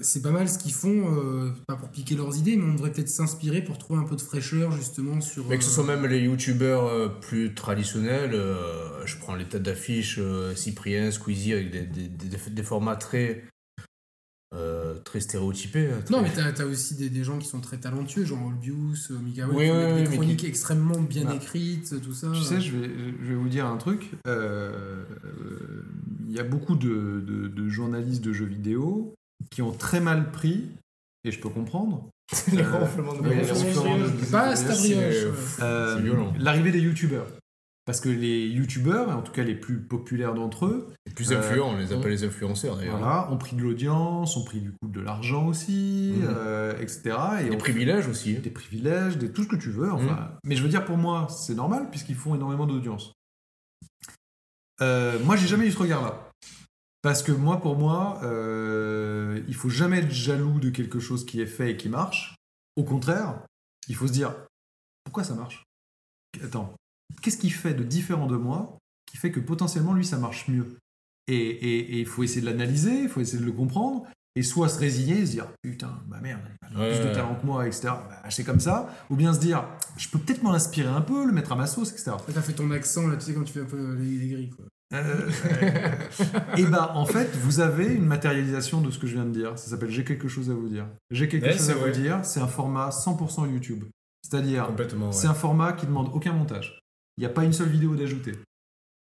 c'est pas mal ce qu'ils font, euh, pas pour piquer leurs idées, mais on devrait peut-être s'inspirer pour trouver un peu de fraîcheur justement sur. Mais que ce euh, soit même les youtubeurs euh, plus traditionnels, euh, je prends les têtes d'affiche, euh, Cyprien, Squeezie, avec des, des, des- des formats très, euh, très stéréotypés. hein, Non, mais t'as as aussi des, des gens qui sont très talentueux, genre Olbius, Mikael, Oui, des, oui, des mais chroniques extrêmement bien Ah. écrites, tout ça. Tu sais, je vais, je vais vous dire un truc. euh, euh, Il y a beaucoup de, de- de journalistes de jeux vidéo qui ont très mal pris, et je peux comprendre, (laughs) les euh, ronflements de les brioche. euh, C'est violent. l'arrivée des youtubeurs. Parce que les youtubeurs, en tout cas les plus populaires d'entre eux, Les plus influents, on les appelle les influenceurs d'ailleurs. voilà, ont pris de l'audience, ont pris du coup de l'argent aussi, Mhm. euh, etc. Et Des privilèges aussi. des privilèges, des, tout ce que tu veux. Enfin, mais je veux dire pour moi, c'est normal puisqu'ils font énormément d'audience. Euh, moi, j'ai jamais eu ce regard-là. Parce que moi, pour moi, euh, il faut jamais être jaloux de quelque chose qui est fait et qui marche. Au contraire, il faut se dire pourquoi ça marche? Attends, qu'est-ce qui fait de différent de moi qui fait que potentiellement lui ça marche mieux? Et il faut essayer de l'analyser, il faut essayer de le comprendre et soit se résigner et se dire putain, bah merde, il a Ouais, plus de ouais. talent que moi, etc. Bah, c'est comme ça. Ou bien se dire je peux peut-être m'en inspirer un peu, le mettre à ma sauce, etc. T'as fait ton accent, là, tu sais, quand tu fais un peu les, les grilles, quoi. Euh, (laughs) et ben en fait, vous avez une matérialisation de ce que je viens de dire. Ça s'appelle J'ai quelque chose à vous dire. J'ai quelque Ouais, chose à vrai. vous dire. C'est un format 100% YouTube. C'est-à-dire, ouais. c'est un format qui demande aucun montage. Il n'y a pas une seule vidéo d'ajouter.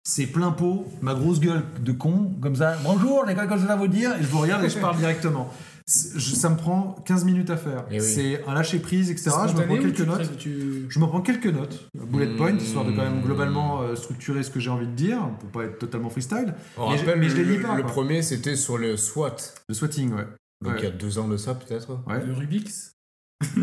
C'est plein pot, ma grosse gueule de con, comme ça. Bonjour, j'ai quelque chose à vous dire? Et je vous regarde et je parle directement. Ça me prend 15 minutes à faire. Eh oui. C'est un lâcher prise, etc. Je me prends quelques notes. tu- Je me prends quelques notes, bullet point, Mmh. histoire de quand même globalement euh, structurer ce que j'ai envie de dire, pour pas être totalement freestyle. On mais je- rappelle, mais je les le, lis pas, le quoi. premier c'était sur le SWAT. Le swatting, ouais. Donc Ouais. il y a deux ans de ça peut-être. ouais. Le Rubix (laughs)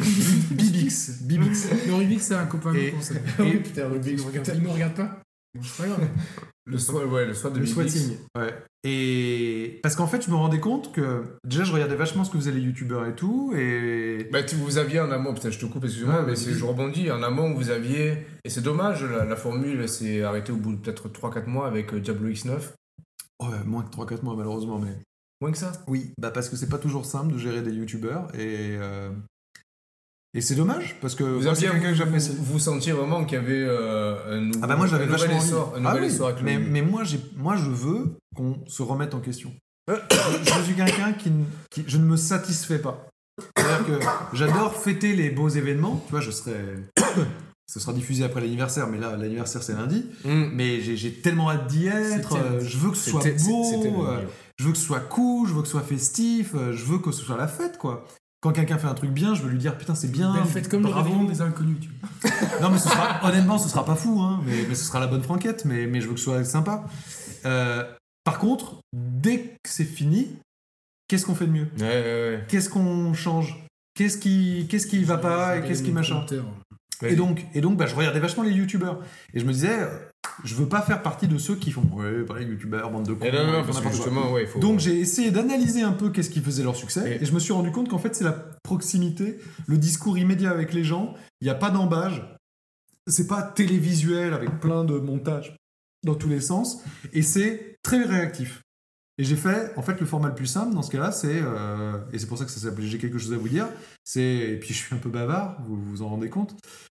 Bibix. Bibix. Le Rubix, c'est un copain Et- et- (laughs) putain, Il nous regarde, il nous regarde pas. (laughs) Le SWAT, ouais, le SWAT de Le. X. Ouais. Et parce qu'en fait, je me rendais compte que déjà, je regardais vachement ce que faisaient les youtubeurs et tout, et Bah, vous aviez en amont, peut-être je te coupe, excuse-moi, Ouais, mais je rebondis. En amont, vous aviez, et c'est dommage, la, la formule s'est arrêtée au bout de peut-être 3-4 mois avec euh, Diablo X9. ouais, moins que 3-4 mois malheureusement, mais Moins que ça? oui, bah parce que c'est pas toujours simple de gérer des youtubeurs et euh, et c'est dommage parce que Vous aviez, quelqu'un que j'apprécie. vous, vous sentiez vraiment qu'il y avait euh, un nouveau, Ah bah moi j'avais un nouvel essor, un Ah nouvel oui, essor avec mais, mais moi, j'ai, moi je veux qu'on se remette en question. (coughs) je, je suis quelqu'un qui, ne- qui- je ne me satisfais pas. C'est-à-dire que j'adore fêter les beaux événements. Tu vois, je serai, (coughs) ce sera diffusé après l'anniversaire, mais là l'anniversaire c'est lundi. Hum. Mais j'ai, tellement hâte d'y être. Euh, je veux que ce soit beau. euh, je veux que ce soit cool. Je veux que ce soit festif. euh, je veux que ce soit la fête, quoi. Quand quelqu'un fait un truc bien, je veux lui dire putain c'est bien. Belle fête comme le bravo. réveillon des inconnus, tu vois. Non, mais ce sera, honnêtement, ce sera pas fou, hein, mais, mais ce sera la bonne franquette, mais, mais je veux que ce soit sympa. Euh, par contre, dès que c'est fini, qu'est-ce qu'on fait de mieux? Ouais, ouais, ouais. Qu'est-ce qu'on change? Qu'est-ce qui, qu'est-ce qui va pas et qu'est-ce qui machin? Et donc, et donc bah, je regardais vachement les youtubeurs. Et je me disais, je veux pas faire partie de ceux qui font, ouais, les youtubeurs, bande de cons. Non, non, parce que justement, ouais, faut. Donc j'ai essayé d'analyser un peu qu'est-ce qui faisait leur succès Et- et je me suis rendu compte qu'en fait c'est la proximité, le discours immédiat avec les gens, il n'y a pas d'embâge, c'est pas télévisuel avec plein de montages dans tous les sens et c'est très réactif. Et j'ai fait, en fait, le format le plus simple dans ce cas-là, c'est, euh, et c'est pour ça que ça s'appelle J'ai quelque chose à vous dire, c'est, et puis je suis un peu bavard, vous vous en rendez compte,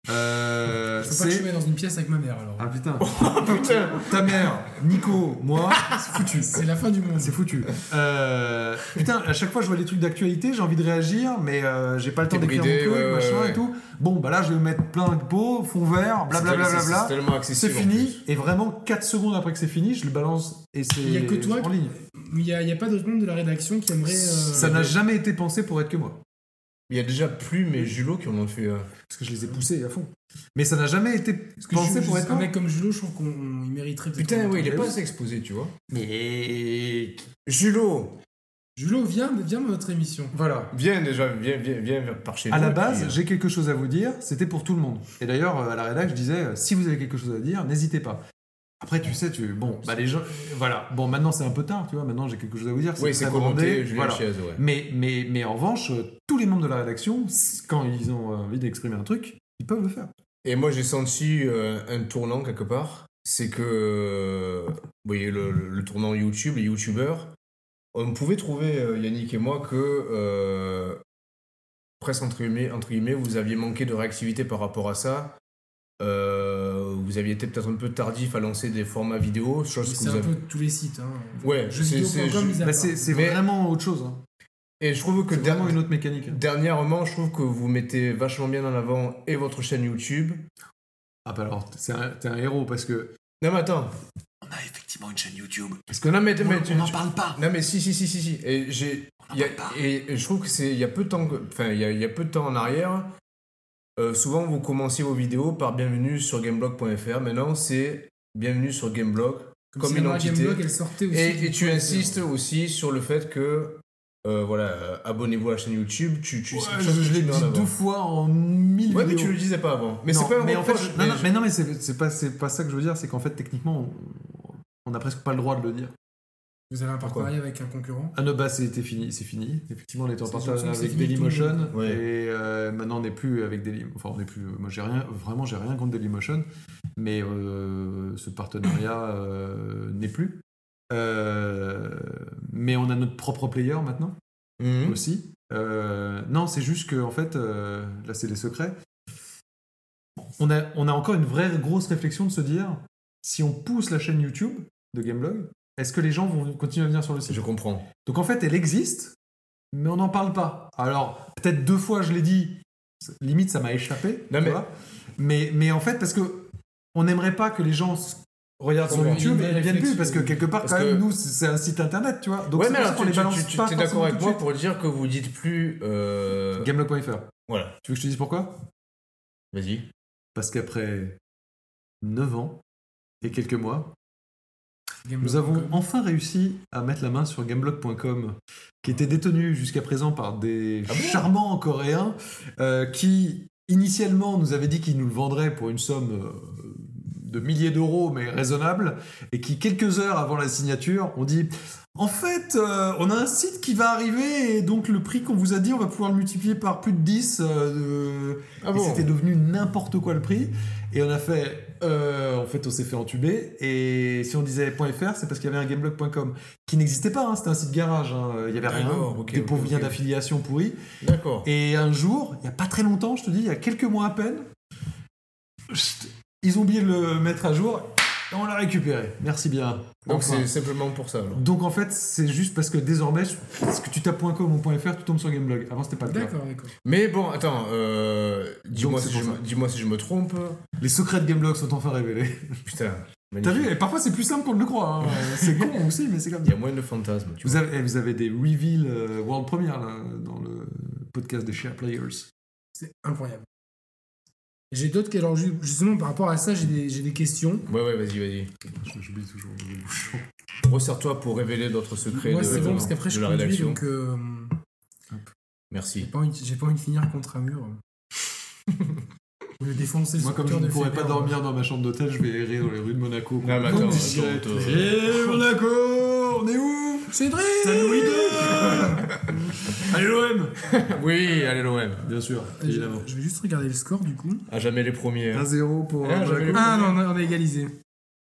Euh, Faut pas que je c'est. me mette dans une pièce avec ma mère alors. Ah putain. (laughs) Putain Ta mère, Nico, moi, c'est foutu. C'est la fin du monde. C'est foutu. Euh, putain, à chaque fois je vois des trucs d'actualité, j'ai envie de réagir, mais euh, j'ai pas le temps d'écrire mon truc, ouais, machin ouais, et tout. Bon, bah là je vais mettre plein de pots, fond vert, blablabla. C'est- c'est- C'est tellement C'est fini, et vraiment 4 secondes après que c'est fini, je le balance et c'est Il y a que toi en qui- ligne. Il n'y a, a pas d'autres membres de la rédaction qui aimeraient. euh, Ça n'a jamais été pensé pour être que moi. Il y a déjà plus mes Julot qui en ont fait. euh, Parce que je les ai poussés à fond. Mais ça n'a jamais été Parce que pensé je- pour être un moi. mec comme Julot, je trouve qu'on on- il mériterait peut-être Putain, oui, il est pas assez exposé, tu vois. Mais. Julot Julot, viens, viens dans notre émission. Voilà. Viens déjà, viens, viens, viens par chez À nous. la et base, puis, euh, j'ai quelque chose à vous dire, c'était pour tout le monde. Et d'ailleurs, euh, à la rédac, je disais, si vous avez quelque chose à dire, n'hésitez pas. Après, tu sais, tu bon, bah les gens, euh, voilà. Bon, maintenant c'est un peu tard, tu vois. Maintenant, j'ai quelque chose à vous dire. Oui, c'est commenté, Julien voilà. Chiez, ouais. Mais, mais, mais en revanche, euh, tous les membres de la rédaction, quand ils ont envie d'exprimer un truc, ils peuvent le faire. Et moi, j'ai senti euh, un tournant quelque part. C'est que, euh, vous voyez, le, le- le tournant YouTube, les YouTubeurs, on pouvait trouver, euh, Yannick et moi, que, euh, presque entre guillemets, entre guillemets, vous aviez manqué de réactivité par rapport à ça. Euh, vous aviez été peut-être un peu tardif à lancer des formats vidéo, chose que C'est vous un avez. peu tous les sites. Hein. Ouais, c'est- Bah, vraiment autre chose. hein. Et je trouve que C'est der- vraiment une autre mécanique. dernièrement, je trouve que vous mettez vachement bien en avant et votre chaîne YouTube. Ah bah alors, un- t'es un héros parce que. Non, mais attends. On a effectivement une chaîne YouTube. Parce que non, mais, mais tu- on n'en parle pas. Non mais si si si si si et j'ai il y a- et, et je trouve que c'est il y a peu de temps enfin il y a, il y a peu de temps en arrière euh, souvent vous commenciez vos vidéos par bienvenue sur gameblog.fr maintenant c'est bienvenue sur Gameblog comme si une entité. Gameblog, elle sortait aussi et, tu insistes aussi sur le fait que euh, voilà euh, abonnez-vous à la chaîne YouTube tu tu Ouais, je l'ai en dit deux fois en mille ouais mais vidéos. tu le disais pas avant mais c'est pas mais en fait, reproche, je- non, non, je- mais non, mais c'est pas, pas ça que je veux dire, c'est qu'en fait, techniquement, on n'a presque pas le droit de le dire. Vous avez un Pourquoi partenariat avec un concurrent? Ah non, bah c'était fini, c'est fini. Effectivement, on était en partenariat avec Dailymotion. Ouais. et euh, maintenant on n'est plus avec Dailymotion. Enfin, on n'est plus. Moi, j'ai rien, vraiment, j'ai rien contre Dailymotion, mais euh, ce partenariat euh, n'est plus. Euh, mais on a notre propre player maintenant Mhm. aussi. Euh, non, c'est juste que en fait, euh, là, c'est les secrets. On a, on a encore une vraie grosse réflexion de se dire si on pousse la chaîne YouTube de Gameblog, est-ce que les gens vont continuer à venir sur le site? Je comprends donc en fait, elle existe, mais on n'en parle pas. Alors, peut-être deux fois je l'ai dit, limite ça m'a échappé. Non, mais- mais... mais en fait, parce que on n'aimerait pas que les gens regardent sur. YouTube et vraie viennent plus, parce que quelque part, Parce quand que- même, nous, c'est un site internet, tu vois. Donc ouais c'est mais pour ça alors qu'on tu, les balance tu- tu- pas t'es d'accord avec moi pour dire que vous dites plus euh, Gameblog.fr. voilà Tu veux que je te dise pourquoi? Vas-y Parce qu'après 9 ans et quelques mois. Nous avons enfin réussi à mettre la main sur gameblog.com, qui était détenu jusqu'à présent par des Ah bon charmants Coréens euh, qui, initialement, nous avaient dit qu'ils nous le vendraient pour une somme euh, de milliers d'euros, mais raisonnable, et qui, quelques heures avant la signature, ont dit En fait, euh, on a un site qui va arriver, et donc le prix qu'on vous a dit, on va pouvoir le multiplier par plus de 10. euh, de- ah et c'était devenu n'importe quoi le prix. Et on a fait, euh, en fait, on s'est fait entuber. Et si on disait .fr, c'est parce qu'il y avait un gameblog.com qui n'existait pas. hein, c'était un site garage. hein, Il y avait rien. D'accord, ok, des pauvres liens d'affiliation pourris. d'accord Et un jour, il y a pas très longtemps, je te dis, il y a quelques mois à peine, ils ont oublié de le mettre à jour. Et on l'a récupéré. Merci bien. donc Enfin. c'est simplement pour ça alors. Donc en fait, c'est juste parce que désormais, est-ce que tu tapes .com ou .fr, tu tombes sur Gameblog. Avant, c'était pas le cas. D'accord, d'accord. Mais bon, attends, euh, dis-moi si, je me- ça. dis-moi si je me trompe. Les secrets de Gameblog sont enfin révélés. Putain, T'as vu, et parfois c'est plus simple qu'on ne le croit. hein. C'est con aussi, mais c'est comme Il y ça. a moins de fantasmes, tu Vous vois. avez, eh, vous avez des reveals euh, world premiere là, dans le podcast des Share Players. C'est incroyable. J'ai d'autres que- alors ju- justement par rapport à ça, j'ai des, j'ai des questions. Ouais, ouais, vas-y, vas-y. J'oublie toujours le bouchon. Resserre-toi pour révéler d'autres secrets Moi, de, c'est bon parce qu'après je la conduis, donc euh, j'ai Merci. pas, envie- j'ai pas envie de finir contre un mur. (laughs) De défoncer le Moi, comme je ne pourrais pas dormir dans ma chambre d'hôtel, je vais errer dans les rues de Monaco. Ah. Eh, Monaco On est où? Cédric Saint Louis II (laughs) Allez l'OM Oui, allez l'OM. Bien sûr, je, évidemment. je vais juste regarder le score du coup. À jamais les premiers. hein. 1-0 pour Ah, euh, j'avais Monaco. Ah non, on a, on a égalisé.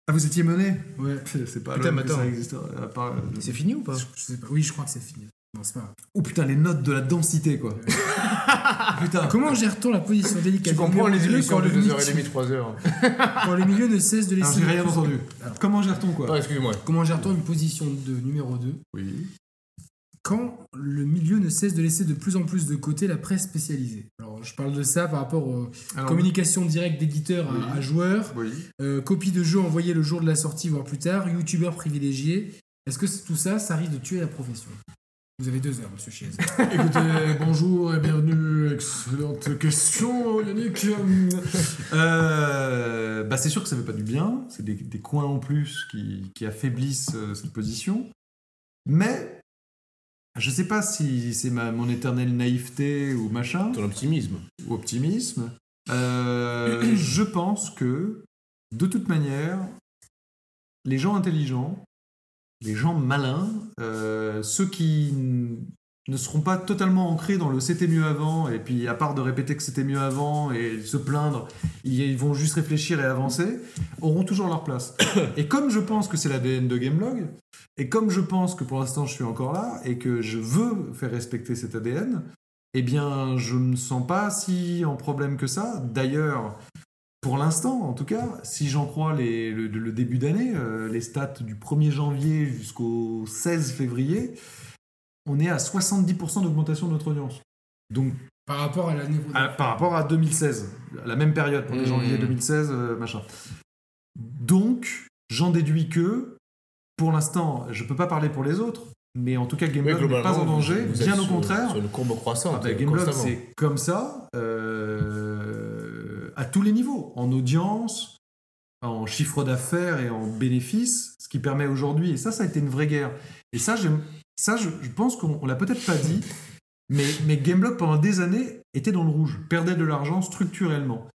Ah, vous étiez mené Ouais. C'est (laughs) c'est pas Putain, mais que ça attends. existe. À part, euh, C'est fini ou pas? Je sais pas. Oui, je crois que c'est fini. Non, c'est pas. Oh putain, les notes de la densité, quoi. (laughs) putain. Comment gère-t-on la position délicate? Tu comprends les quand de le, 2h30, milieu, 3h (laughs) quand le milieu ne cesse de Alors, laisser. j'ai de rien entendu. Alors. Comment gère-t-on, quoi? Non, excuse-moi. Comment gère-t-on une position de numéro 2 Oui. quand le milieu ne cesse de laisser de plus en plus de côté la presse spécialisée Alors, je parle de ça par rapport aux Alors, communications directes d'éditeurs à- Oui. à, joueurs, Oui. euh, copie de jeu envoyée le jour de la sortie, voire plus tard, youtubeurs privilégiés. Est-ce que tout ça, ça risque de tuer la profession? Vous avez deux heures, monsieur Chiez. (laughs) Écoutez, bonjour et bienvenue. Excellente question, Yannick. Euh, bah c'est sûr que ça ne fait pas du bien. C'est des, des coins en plus qui, qui affaiblissent euh, cette position. Mais je sais pas si c'est ma, mon éternelle naïveté ou machin, Ton optimisme. ou optimisme. Euh, je pense que, de toute manière, les gens intelligents, les gens malins, euh, ceux qui ne seront pas totalement ancrés dans le c'était mieux avant, et puis à part de répéter que c'était mieux avant et se plaindre, ils, vont juste réfléchir et avancer, auront toujours leur place. (coughs) Et comme je pense que c'est l'ADN de Gameblog, et comme je pense que pour l'instant je suis encore là, et que je veux faire respecter cet ADN, eh bien je ne me sens pas si en problème que ça. D'ailleurs, pour l'instant, en tout cas, si j'en crois les- le, le début d'année, euh, les stats du 1er janvier jusqu'au 16 février, on est à 70% d'augmentation de notre audience. Donc, Par rapport à l'année à- par rapport à 2016, à la même période, 1er Mmh. janvier 2016, euh, machin. Donc, j'en déduis que, pour l'instant, je peux pas parler pour les autres, mais en tout cas, Gameblog n'est pas en danger, vous- vous êtes bien au sur- contraire. Sur une courbe croissante. Ah bah, Gameblog, c'est comme ça, euh, à tous les niveaux, en audience, en chiffre d'affaires et en bénéfices, ce qui permet aujourd'hui, et ça, ça a été une vraie guerre. Et ça, ça je, je pense qu'on on l'a peut-être pas dit, mais, mais Gameblog, pendant des années, était dans le rouge, perdait de l'argent structurellement.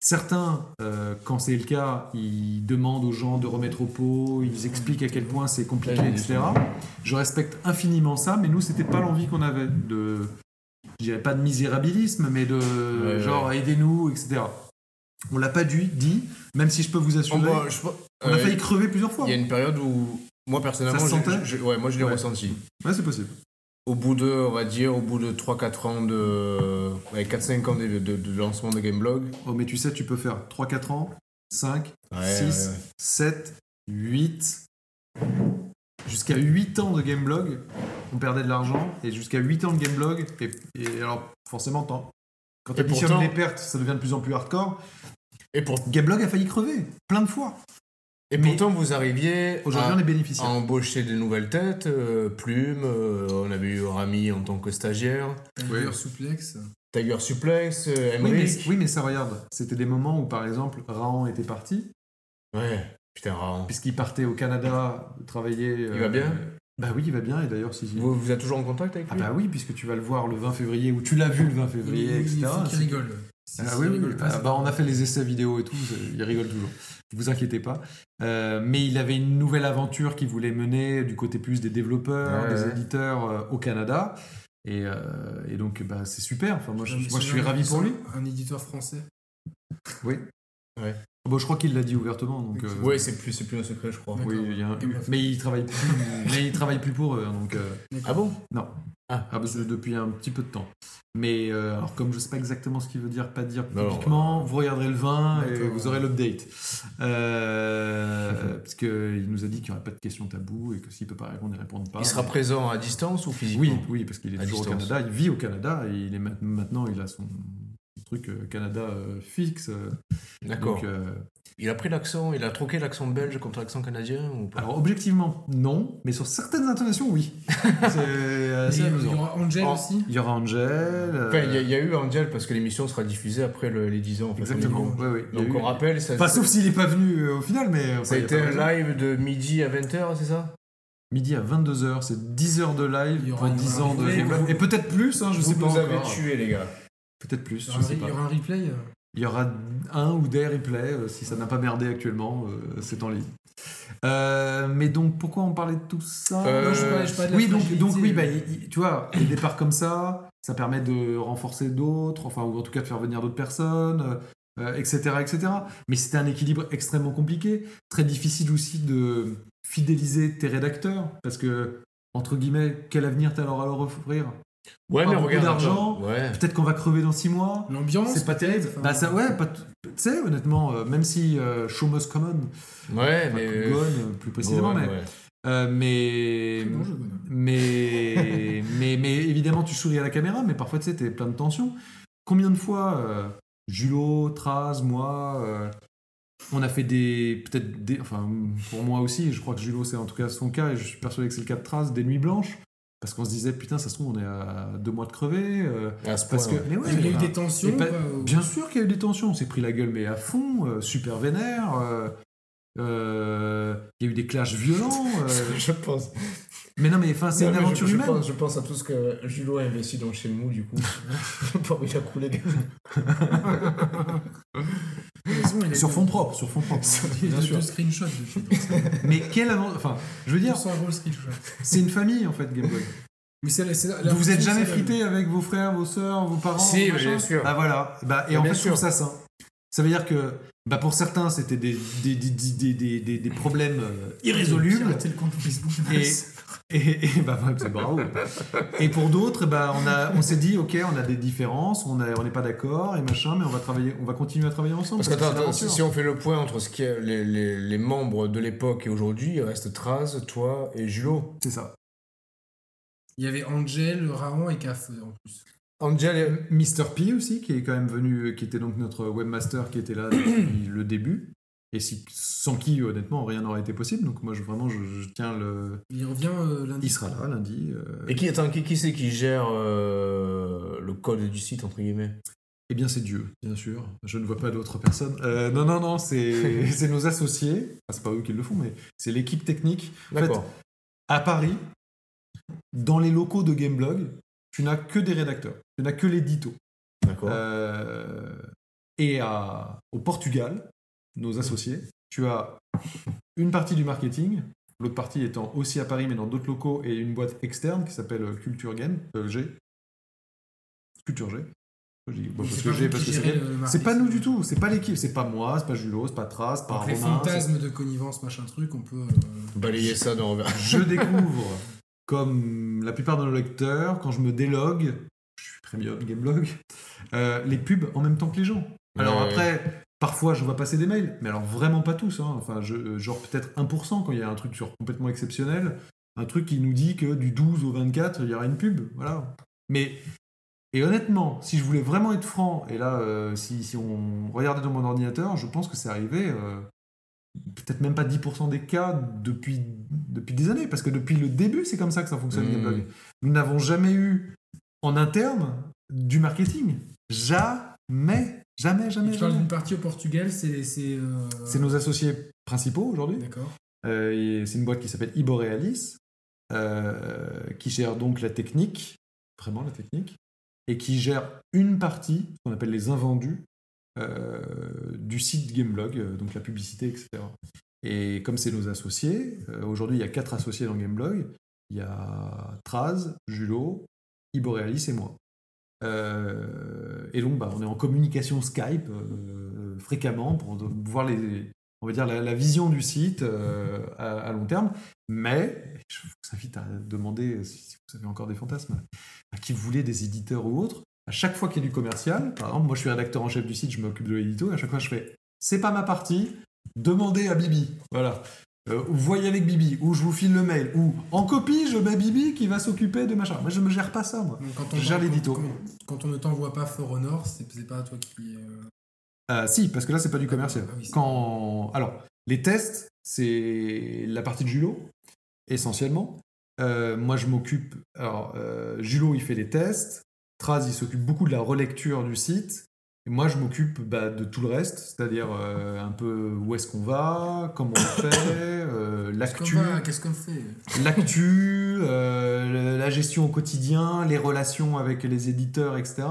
Certains, euh, quand c'est le cas, ils demandent aux gens de remettre au pot, ils expliquent à quel point c'est compliqué, etc. Je respecte infiniment ça, mais nous, c'était pas l'envie qu'on avait de, je dirais pas de misérabilisme, mais de Ouais, genre aidez-nous, etc. On l'a pas dû, dit, même si je peux vous On, assurer, bah, je- on a euh, failli crever plusieurs fois. Il y a une période où, moi personnellement, Ça se je- je- ouais, moi je l'ai Ouais. ressenti. Ouais, c'est possible. Au bout de, on va dire, au bout de 3-4 ans de. Ouais, 4-5 ans de, de- de lancement de Gameblog. Oh, mais tu sais, tu peux faire 3-4 ans, 5, Ouais, 6, ouais, ouais. 7, 8, jusqu'à 8 ans de Gameblog, on perdait de l'argent, et jusqu'à 8 ans de Gameblog, et, et alors forcément, quand tu additionnes pourtant- les pertes, ça devient de plus en plus hardcore. Et, pour, Gameblog a failli crever, plein de fois. et Mais- pourtant, vous arriviez Aujourd'hui, à, on est à embaucher de nouvelles têtes, euh, Plume, euh, on avait eu Rami en tant que stagiaire, Tiger Ouais. Suplex. Tiger Suplex, euh, Oui mais, oui, mais ça, regarde, c'était des moments où, par exemple, Rahan était parti, Ouais, putain, Rahan. puisqu'il partait au Canada travailler. euh, Il va bien? Bah oui, il va bien, et d'ailleurs, si. Vous, vous êtes toujours en contact avec Ah lui bah oui, puisque tu vas le voir le 20 février, ou tu l'as vu le 20 février, il, etc. il faut qu'il C'est- rigole. Ah oui, oui, rigole oui. pas, Ah bah, on a fait les essais vidéo et tout, il rigole toujours. Vous inquiétez pas. Euh, mais il avait une nouvelle aventure qu'il voulait mener du côté plus des développeurs, Ouais, des ouais. éditeurs euh, au Canada. Et, euh, et donc, bah, c'est super. Enfin, moi, je, moi, je suis ravi pour lui. Un éditeur français. Oui. Ouais. Bon, je crois qu'il l'a dit ouvertement. Donc, euh, Ouais, c'est plus, c'est plus un secret, je crois. D'accord. oui, il y a un- Game of- mais il travaille plus, mais il travaille plus pour eux. hein, donc, euh, Ah bon? Non. Ah. Ah, parce que depuis un petit peu de temps. Mais euh, alors, comme je sais pas exactement ce qu'il veut dire, pas dire publiquement, vous regarderez le 20 et vous aurez l'update. Euh, parce qu'il nous a dit qu'il n'y aurait pas de questions tabou et que s'il peut pas répondre, il répondra pas. Il sera présent à distance ou physiquement? Oui, oui, parce qu'il est À toujours distance. au Canada. Il vit au Canada et il est ma- maintenant, il a son truc euh, Canada euh, fixe. euh, D'accord. euh, Il a pris l'accent, il a troqué l'accent belge contre l'accent canadien ou pas? Alors, objectivement, non, mais sur certaines intonations, oui. (laughs) Assez Il y aura Angel Oh. aussi? Il y aura Angel. euh, Enfin, il y, a- il y a eu Angel parce que l'émission sera diffusée après le- les 10 ans. en fait, Exactement. ouais, ouais, Donc eu- on rappelle, ça, Enfin, sauf s'il n'est pas venu euh, au final, mais. ça a été un live de midi à 20h, c'est ça? Midi à 22h, c'est 10 heures de live Il y aura pour un 10 ans de vous- Et peut-être plus, hein, je Vous sais pas nous avez encore. tués, les gars. Peut-être plus, Il y je aura, sais il y pas. aura un replay. euh. Il y aura un ou des replays, euh, si ça n'a pas merdé actuellement, euh, c'est en ligne. Euh, mais donc, pourquoi on parlait de tout ça Non, je parlais- je parlais de Oui, donc, donc oui, bah, tu vois, les départs comme ça, ça permet de renforcer d'autres, enfin, ou en tout cas de faire venir d'autres personnes, etc., etc. Mais c'était un équilibre extrêmement compliqué, très difficile aussi de fidéliser tes rédacteurs, parce que entre guillemets, quel avenir t'as alors à leur offrir? Ouais, Pas mais regarde. d'argent. Ouais. Peut-être qu'on va crever dans six mois. L'ambiance. C'est pas terrible. enfin, Bah ça, ouais, tu sais, honnêtement, euh, même si euh, Show Must Come On, Ouais, enfin, mais. Gone, euh, plus précisément, Ouais, mais, ouais. euh, mais, bon jeu, mais, mais, mais évidemment, tu souris à la caméra, mais parfois, tu sais, t'es plein de tension. Combien de fois, euh, Julo, Traz, moi, euh, on a fait des, peut-être des, enfin, pour moi aussi, je crois que Julo, c'est en tout cas son cas, et je suis persuadé que c'est le cas de Traz, des nuits blanches, parce qu'on se disait, putain, ça se trouve, on est à deux mois de crever. euh, À ce parce point, que, ouais. mais ouais, Il y a eu des tensions. pas- ou Bien sûr qu'il y a eu des tensions, on s'est pris la gueule mais à fond, euh, super vénère, euh, euh, il y a eu des clashs violents, (laughs) euh, Je pense. mais non mais enfin c'est une mais aventure je, humaine. pense, je pense à tout ce que Julo a investi dans Shenmue, du coup. (laughs) Pour il a coulé (laughs) il a Sur fond propre, sur fond propre. Il y a Bien deux, screenshots dessus. (laughs) Mais quelle aventure, enfin je veux dire, 200 euros le screenshot. c'est une famille en fait Game Boy. La- la- Vous vous êtes jamais frité avec vos frères, vos sœurs, vos parents Si, bien sûr. Ah voilà, bah, et Mais en fait je trouve ça sain. Ça veut dire que bah, pour certains c'était des, des, des, des, des, des- des problèmes euh, irrésolubles. Pirater le compte Facebook de Et, et, et bah, bravo. Et pour d'autres, bah, on, a, on s'est dit, ok, on a des différences, on a- on n'est pas d'accord et machin, mais on va travailler, on va continuer à travailler ensemble. Parce que attends, si on fait le point entre ce qui est les, les, les membres de l'époque et aujourd'hui, il reste Traz, toi et Julo. C'est ça. Il y avait Angel, Raon et Caf en plus. Angel est... Mr. P aussi, qui est quand même venu, qui était donc notre webmaster qui était là depuis (clears throat) le début. Et si, sans qui, honnêtement, rien n'aurait été possible. Donc moi, je, vraiment, je, je tiens le. Il revient euh, lundi. Il sera là lundi. euh, Et qui, attends, qui, qui c'est qui gère euh, le code du site, entre guillemets? Eh bien, c'est Dieu, bien sûr. Je ne vois pas d'autres personnes. Euh, non, non, non, c'est (laughs) c'est nos associés. Enfin, c'est pas eux qui le font, mais c'est l'équipe technique. fait, D'accord. À Paris, dans les locaux de Gameblog, tu n'as que des rédacteurs. Tu n'as que l'édito. D'accord. Euh, et à, au Portugal, nos associés, tu as une partie du marketing, l'autre partie étant aussi à Paris, mais dans d'autres locaux, et une boîte externe qui s'appelle Culture Game, euh, G. Culture G. Bon, parce c'est que pas parce que c'est C'est nous du tout, c'est pas l'équipe, c'est pas moi, c'est pas Julo, c'est pas Trace, c'est pas les Romain. c'est- fantasmes de connivence, machin truc, on peut. euh, Balayer ça dans. Je découvre, comme la plupart de nos lecteurs, quand je me délogue, je suis premium Gameblog, euh, les pubs en même temps que les gens. Alors Ouais. après, parfois je vois passer des mails, mais alors vraiment pas tous. hein. Enfin, je, euh, genre peut-être 1% quand il y a un truc sur complètement exceptionnel, un truc qui nous dit que du 12 au 24, il y aura une pub. Voilà. Mais, et honnêtement, si je voulais vraiment être franc, et là, euh, si, si on regardait dans mon ordinateur, je pense que c'est arrivé. euh, peut-être même pas 10% des cas depuis, depuis des années, parce que depuis le début, c'est comme ça que ça fonctionne, Mmh. Gameblog. Nous n'avons jamais eu en interne du marketing. Jamais, jamais, jamais. Tu parles d'une partie au Portugal, c'est. C'est euh, nos associés principaux aujourd'hui. D'accord. Euh, et c'est une boîte qui s'appelle Iborealis, euh, qui gère donc la technique, vraiment la technique, et qui gère une partie, qu'on appelle les invendus, du site Gameblog, euh, donc la publicité, etc. Et comme c'est nos associés, euh, aujourd'hui il y a quatre associés dans Gameblog, il y a Traz, Julo, Iborealis et moi. Euh, et donc bah, on est en communication Skype euh, fréquemment pour voir les, on va dire la, vision du site euh, à, long terme. Mais je vous invite à demander si, vous avez encore des fantasmes à qui voulez des éditeurs ou autres. À chaque fois qu'il y a du commercial, par exemple, moi je suis rédacteur en chef du site, je m'occupe de l'édito, à chaque fois je fais c'est pas ma partie, demandez à Bibi. Voilà. Euh, voyez avec Bibi, ou je vous file le mail, ou en copie, je mets Bibi qui va s'occuper de machin. Moi je me gère pas ça, moi. Donc, quand on Je gère l'édito. Quand, quand on ne t'envoie pas For Honor, c'est pas toi qui. euh, Euh, si, parce que là, c'est pas du commercial. Ah oui, c'est- Quand... Alors, les tests, c'est la partie de Julo, essentiellement. Euh, moi, je m'occupe. Alors, Julo, il fait les tests. Traz, il s'occupe beaucoup de la relecture du site. Et moi, je m'occupe bah, de tout le reste, c'est-à-dire euh, un peu où est-ce qu'on va, comment on fait, euh, Qu'est-ce l'actu, qu'on fait? L'actu, euh, la gestion au quotidien, les relations avec les éditeurs, etc.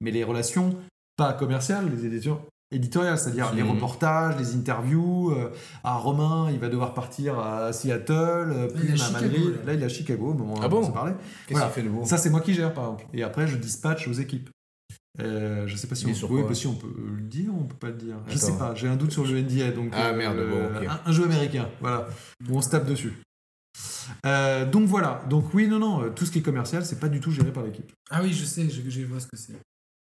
Mais les relations pas commerciales, les éditeurs éditoriales, c'est-à-dire les Mhm. reportages, les interviews. euh, ah, Romain, il va devoir partir à Seattle, euh, puis à à Chicago, Madrid. là. Là, il est à Chicago, bon, on Ah en bon s'est parlé. Qu'est-ce Voilà. qu'il fait de beau Ça, c'est moi qui gère, par exemple. Et après, je dispatche aux équipes. Euh, je sais pas si on, oui, bah si on peut le dire ou on peut pas le dire. Je Attends. sais pas, j'ai un doute sur le NDA. Donc, Ah, merde, bon, ok. un, un jeu américain, voilà, où on se tape dessus. Euh, donc voilà. Donc oui, non, non, euh, tout ce qui est commercial, c'est pas du tout géré par l'équipe. Ah oui, je sais, je, je vois ce que c'est.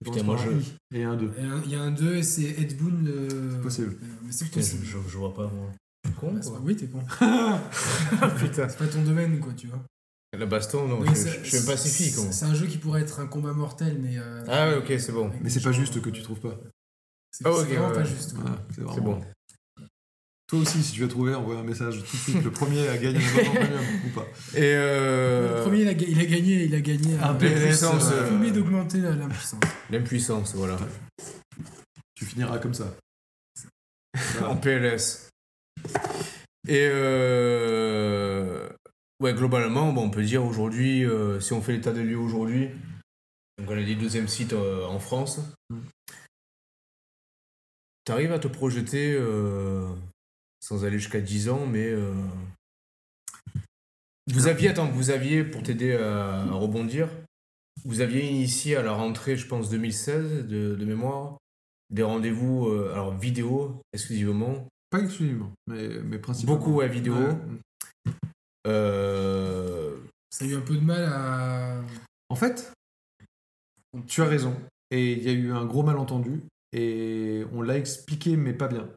Putain, moi, je- Et un 2. Et un- Il y a un 2 et c'est Ed Boon. euh, C'est possible. euh, Mais c'est Putain, je, possible. je, je vois pas, moi. Con, Ah, c'est quoi. pas- Oui, t'es con. (laughs) Putain. C'est pas ton domaine, quoi, tu vois. La baston, non, Oui, je, je, suis pacifique. c'est- un jeu qui pourrait être un combat mortel, mais. euh, Ah ouais, ok, c'est bon. Mais c'est pas juste euh, que tu trouves pas. C'est Ah, vraiment ouais, pas juste. quoi. Voilà, c'est bon. Toi aussi, si tu veux trouver, envoie un message tout de suite. Le premier a gagné un abonnement premium ou pas. Et euh... Le premier, il a, il a gagné. Il a gagné Un euh, PLS, puissance, euh, d'augmenter la- l'impuissance. L'impuissance, voilà. Tu finiras comme ça. (laughs) en PLS. Et euh... ouais, globalement, bon, on peut dire aujourd'hui, euh, si on fait l'état des lieux aujourd'hui, donc on a dit deuxième site euh, en France, Mm. t'arrives à te projeter, euh, sans aller jusqu'à 10 ans, mais euh, vous aviez, attends, vous aviez, pour t'aider à, à rebondir, vous aviez initié à la rentrée, je pense, 2016, de, de mémoire, des rendez-vous, euh, alors vidéo exclusivement, Pas exclusivement, mais, mais principalement. Beaucoup à vidéo. Ouais. Euh, Ça a eu un peu de mal à. En fait, tu as raison. Et il y a eu un gros malentendu. Et on l'a expliqué, mais pas bien.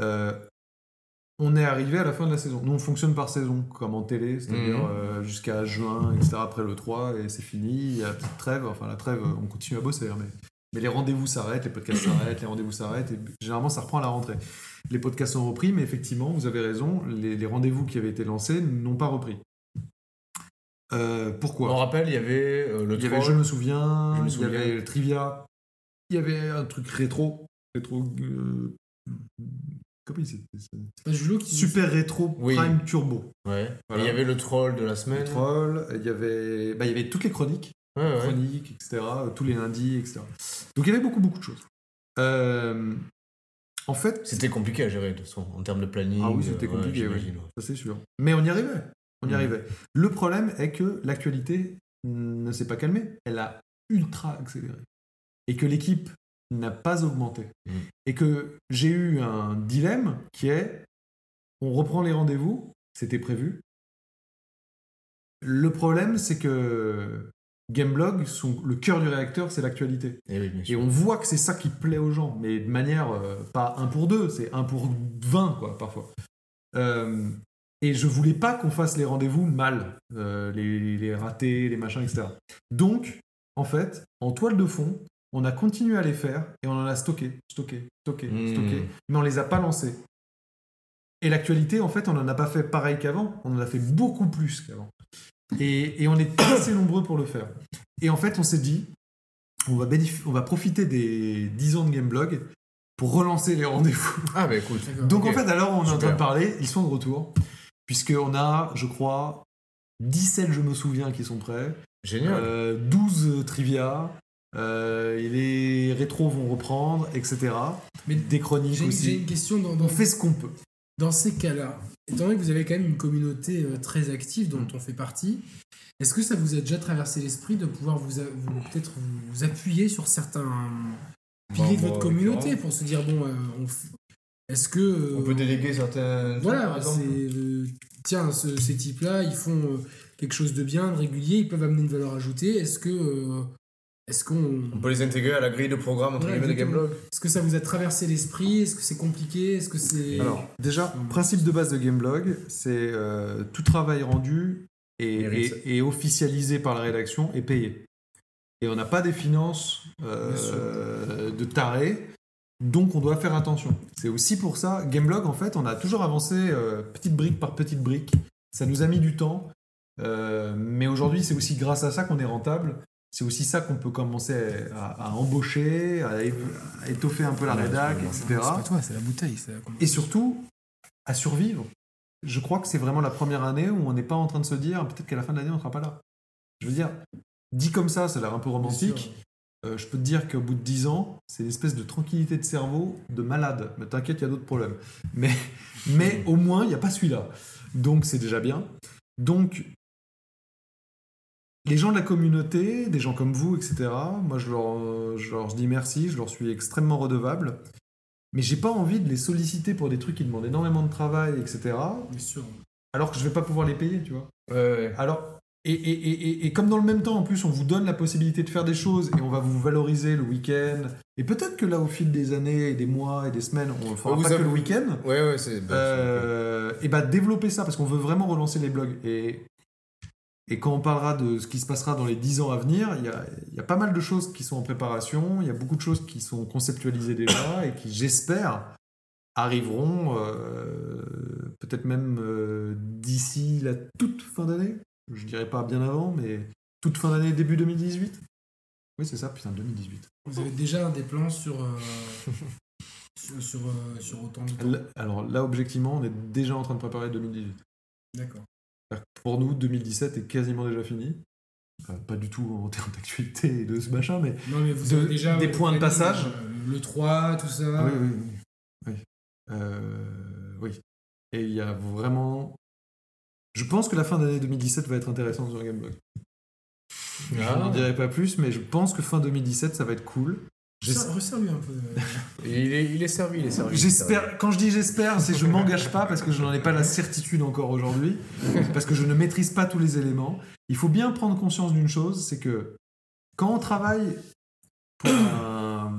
Euh, on est arrivé à la fin de la saison. Nous, on fonctionne par saison, comme en télé, c'est-à-dire Mhm. euh, jusqu'à juin, etc. Après le 3, et c'est fini. Il y a la petite trêve. Enfin, la trêve, on continue à bosser. hein, mais, mais les rendez-vous s'arrêtent, les podcasts s'arrêtent, les rendez-vous s'arrêtent. Et généralement, ça reprend à la rentrée. Les podcasts sont repris, mais effectivement, vous avez raison, les, les rendez-vous qui avaient été lancés n'ont pas repris. Euh, pourquoi? On rappelle, il y avait euh, le il y avait. Je me souviens, Je me il y souviens. avait le Trivia, il y avait un truc rétro. Rétro. Comment il s'appelle ça? C'est pas Julot qui. Super rétro Oui. Prime Turbo. Ouais. Voilà. Et il y avait le troll de la semaine. Troll, il y avait, bah, il y avait toutes les chroniques, Ouais, ouais. chroniques, etc. Tous les lundis, etc. Donc il y avait beaucoup, beaucoup de choses. Euh, en fait, C'était compliqué à gérer de toute façon, en termes de planning. Ah oui, c'était euh, compliqué, ouais. ça c'est sûr. Mais on y arrivait. On y Mhm. arrivait. Le problème est que l'actualité ne s'est pas calmée. Elle a ultra accéléré. Et que l'équipe n'a pas augmenté. Mhm. Et que j'ai eu un dilemme qui est on reprend les rendez-vous, c'était prévu. Le problème, c'est que Gameblog, son- le cœur du réacteur, c'est l'actualité. Eh oui, Et on voit que c'est ça qui plaît aux gens, mais de manière euh, pas un pour deux, c'est un pour 20, quoi, parfois. Euh, et je voulais pas qu'on fasse les rendez-vous mal, euh, les, les ratés, les machins, etc. Donc, en fait, en toile de fond, on a continué à les faire et on en a stocké, stocké, stocké, Hmm. stocké, mais on les a pas lancés. Et l'actualité, en fait, on n'en a pas fait pareil qu'avant, on en a fait beaucoup plus qu'avant. Et, et on est (coughs) assez nombreux pour le faire. Et en fait, on s'est dit, on va, bénéf- on va profiter des 10 ans de Gameblog pour relancer les rendez-vous. Ah bah écoute. (laughs) Donc en fait, alors on est en train de parler, ils sont de retour, puisqu'on a, je crois, 17, je me souviens, qui sont prêts, Génial. euh, 12 trivia, euh, et les rétros vont reprendre, etc. Mais Des chroniques J'ai j'ai aussi. une question dans, dans, On fait ce qu'on peut. dans ces cas-là. Étant donné que vous avez quand même une communauté euh, très active dont on fait partie, est-ce que ça vous a déjà traversé l'esprit de pouvoir vous, a- vous- peut-être vous, appuyer sur certains piliers de votre communauté pour se dire bon, euh, on f- est-ce que euh, On peut déléguer certains. voilà, par c'est exemple euh, tiens, ce- ces types-là, ils font euh, quelque chose de bien, de régulier, ils peuvent amener une valeur ajoutée. Est-ce que euh, est-ce qu'on On peut les intégrer à la grille de programme entre Voilà, guillemets de. Gameblog. est-ce que ça vous a traversé l'esprit? Est-ce que c'est compliqué? Est-ce que c'est Alors, déjà, Mm. principe de base de Gameblog, c'est euh, tout travail rendu et, Mérite. et- et officialisé par la rédaction et payé. Et on n'a pas des finances euh, de tarés, donc on doit faire attention. C'est aussi pour ça, Gameblog, en fait, on a toujours avancé euh, petite brique par petite brique. Ça nous a mis du temps, euh, mais aujourd'hui, c'est aussi grâce à ça qu'on est rentable. C'est aussi ça qu'on peut commencer à, à embaucher, à, étoffer un peu la rédac, etc C'est pas toi, c'est la bouteille. la- et surtout à survivre. Je crois que c'est vraiment la première année où on n'est pas en train de se dire peut-être qu'à la fin de l'année on ne sera pas là. Je veux dire, dit comme ça, ça a l'air un peu romantique. Euh, je peux te dire qu'au bout de 10 ans, c'est une espèce de tranquillité de cerveau de malade. Mais t'inquiète, il y a d'autres problèmes. Mais, mais au moins, il n'y a pas celui-là. Donc c'est déjà bien. Donc, les gens de la communauté, des gens comme vous, etc., moi je leur, je leur dis merci, je leur suis extrêmement redevable. Mais j'ai pas envie de les solliciter pour des trucs qui demandent énormément de travail, etc. Bien sûr. alors que je vais pas pouvoir les payer, tu vois. Ouais, ouais. Alors, et, et, et, et- comme dans le même temps, en plus, on vous donne la possibilité de faire des choses et on va vous valoriser le week-end. Et peut-être que là, au fil des années, et des mois et des semaines, on ne fera pas avez- que le week-end. Ouais, ouais, c'est. bah, Euh, et bah développer ça parce qu'on veut vraiment relancer les blogs. Et, et quand on parlera de ce qui se passera dans les 10 ans à venir, il y a, il y a pas mal de choses qui sont en préparation, il y a beaucoup de choses qui sont conceptualisées déjà et qui, j'espère, arriveront euh, peut-être même euh, d'ici la toute fin d'année. Je dirais pas bien avant, mais toute fin d'année, début 2018. Oui, c'est ça, putain, 2018. Vous avez déjà des plans sur, euh, (laughs) sur, sur, sur autant de temps? Alors là, objectivement, on est déjà en train de préparer 2018. D'accord. Pour nous, 2017 est quasiment déjà fini. Euh, pas du tout en termes d'actualité et de ce machin, mais Non, mais vous De- avez déjà des points de passage. euh, Le 3, tout ça. oui, oui, oui. Oui. Euh, oui. Et il y a vraiment. Je pense que la fin d'année 2017 va être intéressante sur Gameblog. Je Ah. n'en dirai pas plus, mais je pense que fin 2017 ça va être cool. J'es- Resserre-lui un peu. euh. (laughs) Il est, il est servi, il est servi. J'espère, quand je dis j'espère, c'est je m'engage pas parce que je n'en ai pas la certitude encore aujourd'hui, parce que je ne maîtrise pas tous les éléments. Il faut bien prendre conscience d'une chose, c'est que quand on travaille pour un-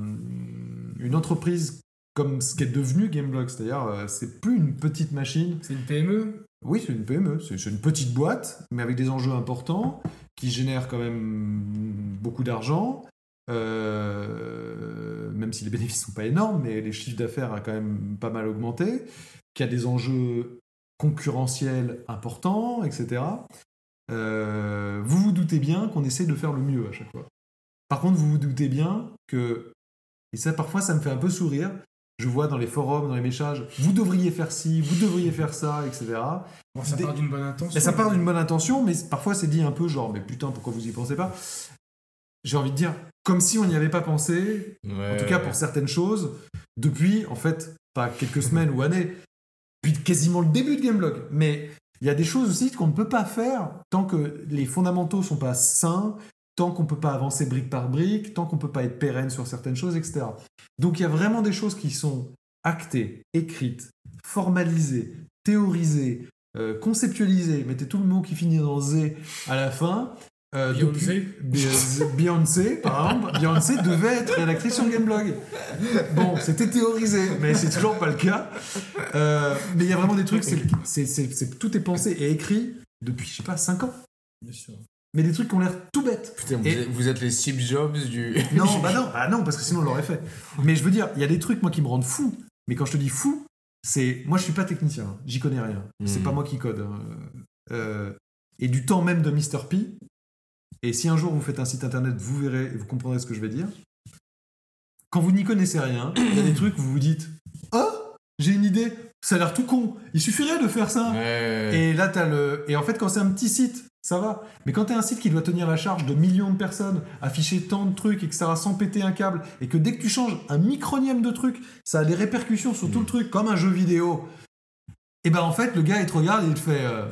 une entreprise comme ce qu'est devenu Gameblog, c'est-à-dire euh, c'est plus une petite machine, C'est une PME oui c'est une PME, c'est c'est une petite boîte, mais avec des enjeux importants, qui génèrent quand même beaucoup d'argent, euh, même si les bénéfices sont pas énormes, mais les chiffres d'affaires ont quand même pas mal augmenté, qui a des enjeux concurrentiels importants, etc. Euh, vous vous doutez bien qu'on essaie de faire le mieux à chaque fois. Par contre, vous vous doutez bien que, et ça parfois ça me fait un peu sourire, je vois dans les forums, dans les messages, vous devriez faire ci, vous devriez faire ça, etc. Bon, ça part d'une bonne intention. Et ça part d'une bonne intention, mais parfois c'est dit un peu genre, mais putain, pourquoi vous y pensez pas? J'ai envie de dire, comme si on n'y avait pas pensé, en tout cas pour certaines choses, depuis, en fait, pas quelques semaines ou années, depuis quasiment le début de Gameblog. Mais il y a des choses aussi qu'on ne peut pas faire tant que les fondamentaux sont pas sains, tant qu'on peut pas avancer brique par brique, tant qu'on peut pas être pérenne sur certaines choses, etc. Donc il y a vraiment des choses qui sont actées, écrites, formalisées, théorisées, euh, conceptualisées. Mettez tout le mot qui finit dans Z à la fin. Euh, Beyoncé. Beyoncé, par exemple, (laughs) Beyoncé devait être rédactrice sur Gameblog. Bon, c'était théorisé, mais c'est toujours pas le cas. Euh, mais il y a vraiment des trucs, c'est, c'est- c'est- c'est- tout est pensé et écrit depuis, je sais pas, 5 ans. Bien sûr. Mais des trucs qui ont l'air tout bêtes. Putain, vous, Et- êtes, vous êtes les Steve Jobs du. Non, (laughs) bah non, bah non, parce que sinon on l'aurait fait. Mais je veux dire, il y a des trucs, moi, qui me rendent fou. Mais quand je te dis fou, c'est. Moi, je suis pas technicien, hein. j'y connais rien. C'est Mhm. pas moi qui code. hein. Euh, et du temps même de Mr. P. Et si un jour vous faites un site internet, vous verrez et vous comprendrez ce que je vais dire. Quand vous n'y connaissez rien, il y a des trucs où vous vous dites Oh, j'ai une idée, ça a l'air tout con, il suffirait de faire ça. Ouais. Et là, t'as le. Et en fait, quand c'est un petit site, ça va. Mais quand t'as un site qui doit tenir la charge de millions de personnes, afficher tant de trucs, etc., sans péter un câble, et que dès que tu changes un micronième de truc, ça a des répercussions sur tout le truc, comme un jeu vidéo. Et ben en fait, le gars, il te regarde et il te fait. euh,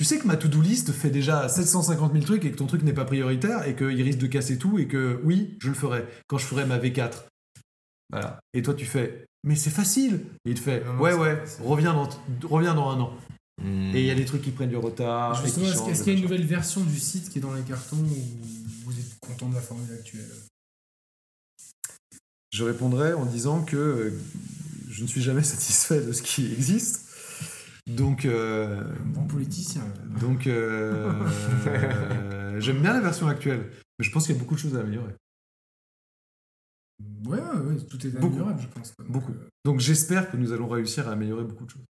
tu sais que ma to-do list fait déjà 750 000 trucs et que ton truc n'est pas prioritaire et qu'il risque de casser tout et que oui, je le ferai quand je ferai ma V4. Voilà. Et toi, tu fais. Mais c'est facile. Et il te fait. Non, non, ouais, ouais, reviens dans, reviens dans un an. Hmm. Et il y a des trucs qui prennent du retard. Justement, est-ce qu'il y a une nouvelle version du site qui est dans les cartons ou vous êtes content de la formule actuelle? Je répondrai en disant que euh, je ne suis jamais (laughs) satisfait de ce qui existe. Donc, euh, Bon politicien. donc euh, euh, (laughs) j'aime bien la version actuelle, mais je pense qu'il y a beaucoup de choses à améliorer. Ouais, ouais, ouais, tout est Beaucoup. améliorable, je pense. Donc, Beaucoup. Donc j'espère que nous allons réussir à améliorer beaucoup de choses.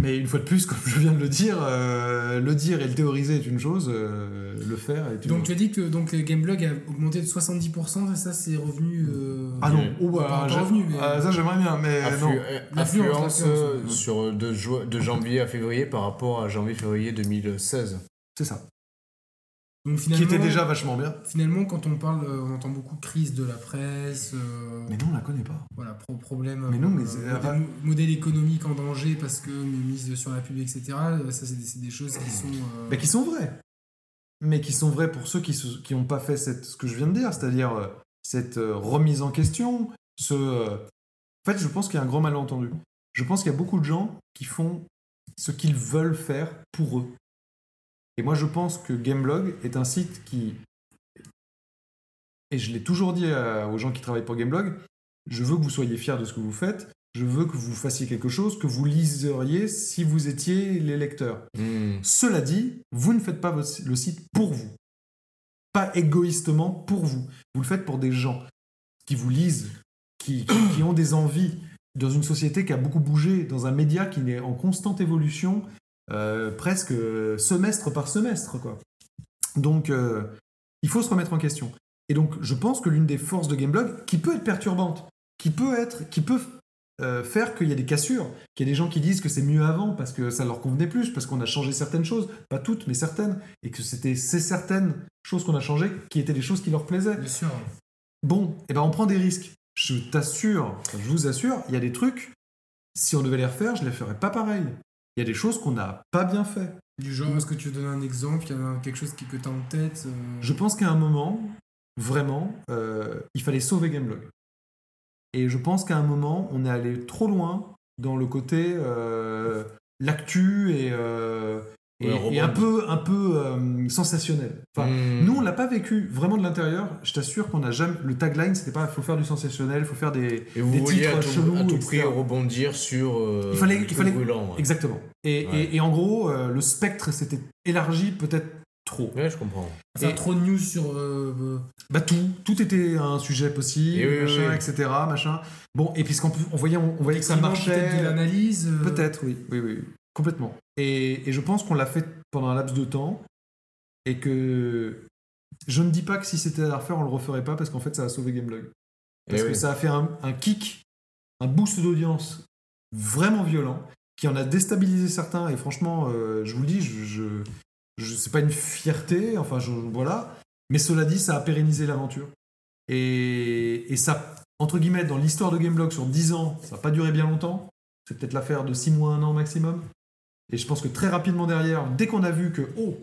Mais une fois de plus, comme je viens de le dire, euh, le dire et le théoriser est une chose, euh, le faire est une Donc autre. tu as dit que donc, le Gameblog a augmenté de 70%, et ça c'est revenu... euh, Ah non, oh, bah, Pas- pas j'ai- revenu, mais- ah, ça j'aimerais bien, mais Afflu- non. Affluence sur de, de janvier à février par rapport à janvier-février 2016. C'est ça. Donc Qui était déjà vachement bien. finalement, quand on parle, euh, on entend beaucoup de crise de la presse, euh, Mais non, on la connaît pas. voilà, pro- problème, Mais non, mais euh, c'est- modèle, modèle économique en danger parce que mise sur la pub, etc. euh, Ça, c'est des, choses qui sont... euh, Mais qui sont vrais. Mais qui sont vrais pour ceux qui n'ont pas fait cette, ce que je viens de dire, c'est-à-dire cette remise en question. Ce, En fait, je pense qu'il y a un grand malentendu. Je pense qu'il y a beaucoup de gens qui font ce qu'ils veulent faire pour eux. Et moi, je pense que Gameblog est un site qui, et je l'ai toujours dit à- aux gens qui travaillent pour Gameblog, je veux que vous soyez fiers de ce que vous faites, je veux que vous fassiez quelque chose que vous liseriez si vous étiez les lecteurs. Hmm. Cela dit, vous ne faites pas votre- le site pour vous. Pas égoïstement pour vous. Vous le faites pour des gens qui vous lisent, qui, qui- qui ont des envies, dans une société qui a beaucoup bougé, dans un média qui est en constante évolution, euh, presque euh, semestre par semestre. Quoi. Donc, euh, il faut se remettre en question. Et donc, je pense que l'une des forces de Gameblog, qui peut être perturbante, qui peut être, qui peut euh, faire qu'il y a des cassures, qu'il y a des gens qui disent que c'est mieux avant parce que ça leur convenait plus, parce qu'on a changé certaines choses, pas toutes, mais certaines, et que c'était ces certaines choses qu'on a changées qui étaient des choses qui leur plaisaient. Bien sûr. Bon, et ben on prend des risques. Je t'assure, enfin, je vous assure, il y a des trucs, si on devait les refaire, je les ferais pas pareil. Il y a des choses qu'on n'a pas bien fait. Du genre, est-ce que tu veux donner un exemple Il y a quelque chose qui, que tu as en tête euh, Je pense qu'à un moment, vraiment, euh, il fallait sauver Gameblog. Et je pense qu'à un moment, on est allé trop loin dans le côté euh, l'actu et, et, Ouais, et un peu, un peu euh, sensationnel. Enfin, Hmm. Nous, on l'a pas vécu vraiment de l'intérieur. Je t'assure qu'on a jamais. Le tagline, c'était pas faut faire du sensationnel, faut faire des, Et vous des vouliez titres à tout, chelous, à tout prix rebondir sur euh, Il fallait- le il truc fallait- brûlant. Ouais. Exactement. Et, Ouais. et- et en gros, euh, le spectre s'était élargi peut-être trop. Ouais, je comprends. Et- trop de news sur. euh, Bah tout, tout était un sujet possible, Et oui, machin, oui. etc. Machin. Bon, et puisqu'on on voyait, on, on voyait que ça marchait. Peut-être de l'analyse. Peut-être, oui, oui, oui. complètement. Et, et je pense qu'on l'a fait pendant un laps de temps et que je ne dis pas que si c'était à refaire, on le referait pas parce qu'en fait, ça a sauvé Gameblog. Parce Eh que oui. ça a fait un, un kick, un boost d'audience vraiment violent qui en a déstabilisé certains. Et franchement, euh, je vous le dis, je, je, je- c'est pas une fierté, enfin, je, voilà. Mais cela dit, ça a pérennisé l'aventure. Et, et ça, entre guillemets, dans l'histoire de Gameblog sur 10 ans, ça n'a pas duré bien longtemps. C'est peut-être l'affaire de 6 mois, 1 an maximum. Et je pense que très rapidement derrière, dès qu'on a vu que, oh,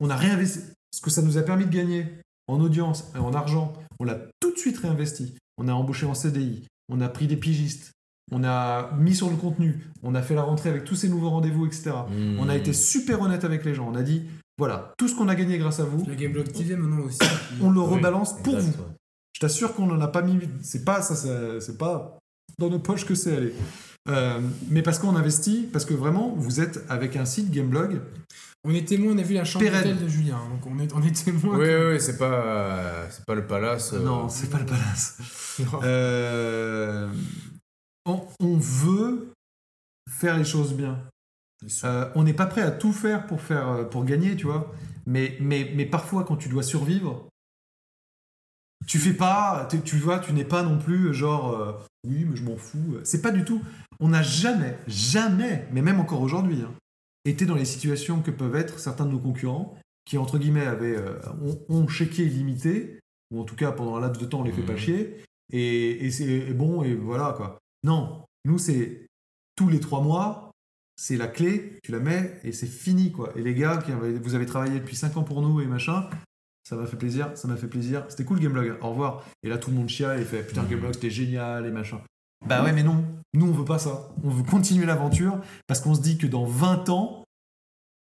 on a réinvesti, ce que ça nous a permis de gagner en audience et en argent, on l'a tout de suite réinvesti. On a embauché en CDI, on a pris des pigistes, on a mis sur le contenu, on a fait la rentrée avec tous ces nouveaux rendez-vous, etc. Hmm. On a été super honnête avec les gens. On a dit, voilà, tout ce qu'on a gagné grâce à vous, La Gameblog TV maintenant aussi. on le Oui, rebalance pour exact, vous. ouais. Je t'assure qu'on n'en a pas mis. C'est pas ça, ça- c'est pas dans nos poches que c'est allé. Euh, mais parce qu'on investit, parce que vraiment, vous êtes avec un site Gameblog. On est témoin, on a vu la chambre d'hôtel de Julien. Donc on est, on est témoin. Oui, que- oui, oui, c'est pas, c'est pas le palace. euh, Non, c'est pas le palace. Euh, on, on veut faire les choses bien. Euh, on n'est pas prêt à tout faire pour, faire pour gagner, tu vois. Mais, mais, mais parfois, quand tu dois survivre, tu fais pas, tu, tu vois, tu n'es pas non plus genre, euh, oui, mais je m'en fous. C'est pas du tout. On n'a jamais, jamais, mais même encore aujourd'hui, hein, été dans les situations que peuvent être certains de nos concurrents qui, entre guillemets, avaient, euh, ont, ont chéquier illimité, ou en tout cas pendant un laps de temps, on les fait pas Mhm. chier, et, et c'est bon, et voilà quoi. Non, nous, c'est tous les trois mois, c'est la clé, tu la mets et c'est fini quoi. Et les gars, qui avaient- vous avez travaillé depuis 5 ans pour nous et machin, ça m'a fait plaisir, ça m'a fait plaisir. C'était cool Gameblog, au revoir. Et là tout le monde chiale et fait putain Mhm. Gameblog c'était génial et machin. Bah ouais mais non, nous on veut pas ça. On veut continuer l'aventure parce qu'on se dit que dans 20 ans,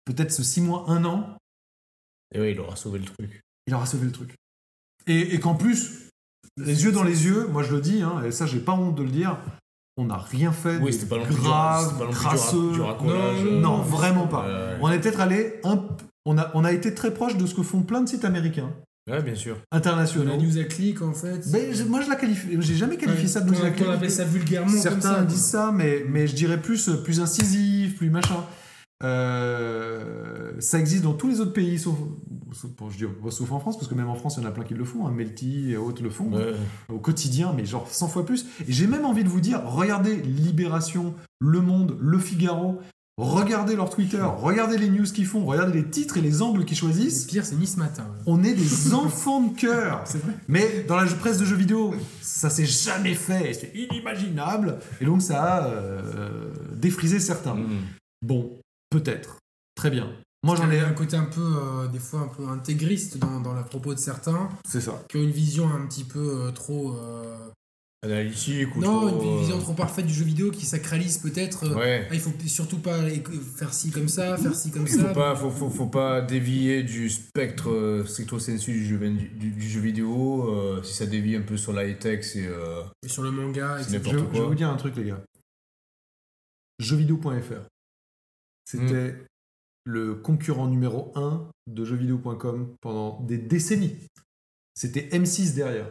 peut-être ce 6 mois, 1 an, Et oui, il aura sauvé le truc. il aura sauvé le truc. Et, et qu'en plus, les yeux dans les yeux, moi je le dis, hein, et ça j'ai pas honte de le dire, on n'a rien fait Oui, de c'était pas grave, pas du crasseux. ra- du. Non, euh, Non, vraiment pas. Ouais, On est peut-être allé un on a, on a été très proche de ce que font plein de sites américains, ouais, bien sûr. internationaux. La news à clic en fait. Ben, je- moi je la qualifie, j'ai jamais qualifié Ouais, ça de news à clic. On appelle ça vulgairement comme Certains ça. disent ça, mais, mais je dirais plus, plus incisif, plus machin. Euh, ça existe dans tous les autres pays, sauf, sauf, bon, je dis, sauf en France, parce que même en France, il y en a plein qui le font. Hein, Melty et autres le font Ouais. au quotidien, mais genre 100 fois plus. Et j'ai même envie de vous dire, regardez Libération, Le Monde, Le Figaro, regardez leur Twitter, regardez les news qu'ils font, regardez les titres et les angles qu'ils Le choisissent. pire, c'est Nice Matin. On est des (laughs) enfants de cœur. C'est vrai. Mais dans la presse de jeux vidéo, ça s'est jamais fait, c'est inimaginable. Et donc ça a euh, défrisé certains. Mm. Bon, peut-être. Très bien. Moi j'en Il y ai a un côté un peu, euh, des fois, un peu intégriste dans, dans la propos de certains, C'est ça. qui ont une vision un petit peu euh, trop, euh, Analytique ou Non, trop, une vision euh, trop parfaite du jeu vidéo qui sacralise peut-être. euh, Ouais. ah, il faut surtout pas aller faire ci comme ça, faire ci comme Il ça. faut pas, faut, faut, faut pas dévier du spectre euh, stricto sensu du jeu, du, du jeu vidéo. euh, si ça dévie un peu sur la high-tech, c'est. euh, Et sur le manga, etc. n'importe Je, quoi. je vais vous dire un truc, les gars. Jeuxvideo.fr. C'était Hmm. le concurrent numéro 1 de jeuxvideo.com pendant des décennies. C'était M6 derrière.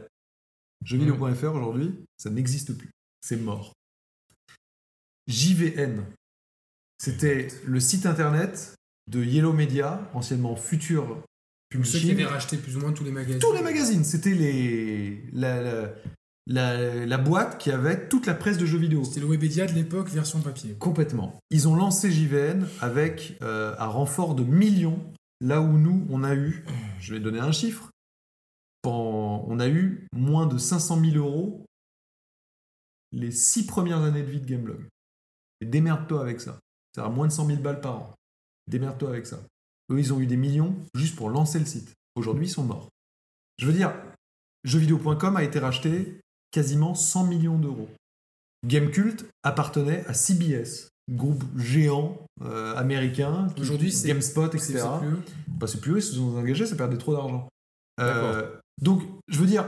Jeuxvideo.fr aujourd'hui, ça n'existe plus. C'est mort. JVN. C'était le site internet de Yellow Media, anciennement Future Ceux qui Publishing. avaient racheté plus ou moins tous les magazines. Tous les magazines, c'était les la, la, la- la boîte qui avait toute la presse de jeux vidéo. C'était le Webedia de l'époque, version papier. Complètement. Ils ont lancé JVN avec euh, un renfort de millions, là où nous, on a eu, je vais donner un chiffre, on a eu moins de 500 000 euros les six premières années de vie de Gameblog. Et démerde-toi avec ça. C'est-à-dire moins de 100 000 balles par an. Démerde-toi avec ça. Eux, ils ont eu des millions juste pour lancer le site. Aujourd'hui, ils sont morts. Je veux dire, jeuxvideo.com a été racheté quasiment 100 millions d'euros. Gamecult appartenait à CBS, groupe géant euh, américain, Aujourd'hui, c'est- GameSpot, etc. c'est plus eux. Bah, c'est plus eux, ils se sont engagés, ça perdait trop d'argent. Euh, donc, je veux dire,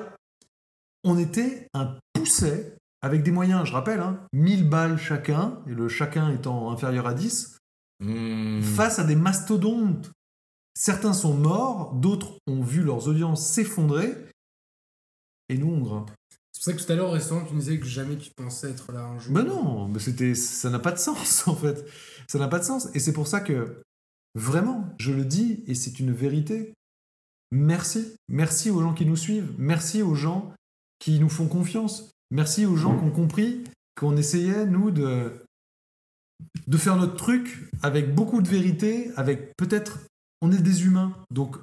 on était un pousset avec des moyens, je rappelle, hein, 1000 balles chacun, et le chacun étant inférieur à 10, hmm, face à des mastodontes. Certains sont morts, d'autres ont vu leurs audiences s'effondrer, et nous, on grimpe. C'est pour ça que tout à l'heure au restaurant, tu disais que jamais tu pensais être là un jour. Mais non, mais c'était, ça n'a pas de sens (laughs) en fait. Ça n'a pas de sens. Et c'est pour ça que, vraiment, je le dis, et c'est une vérité, merci. Merci aux gens qui nous suivent. Merci aux gens qui nous font confiance. Merci aux gens qui ont compris qu'on essayait, nous, de, de faire notre truc avec beaucoup de vérité, avec peut-être, on est des humains, donc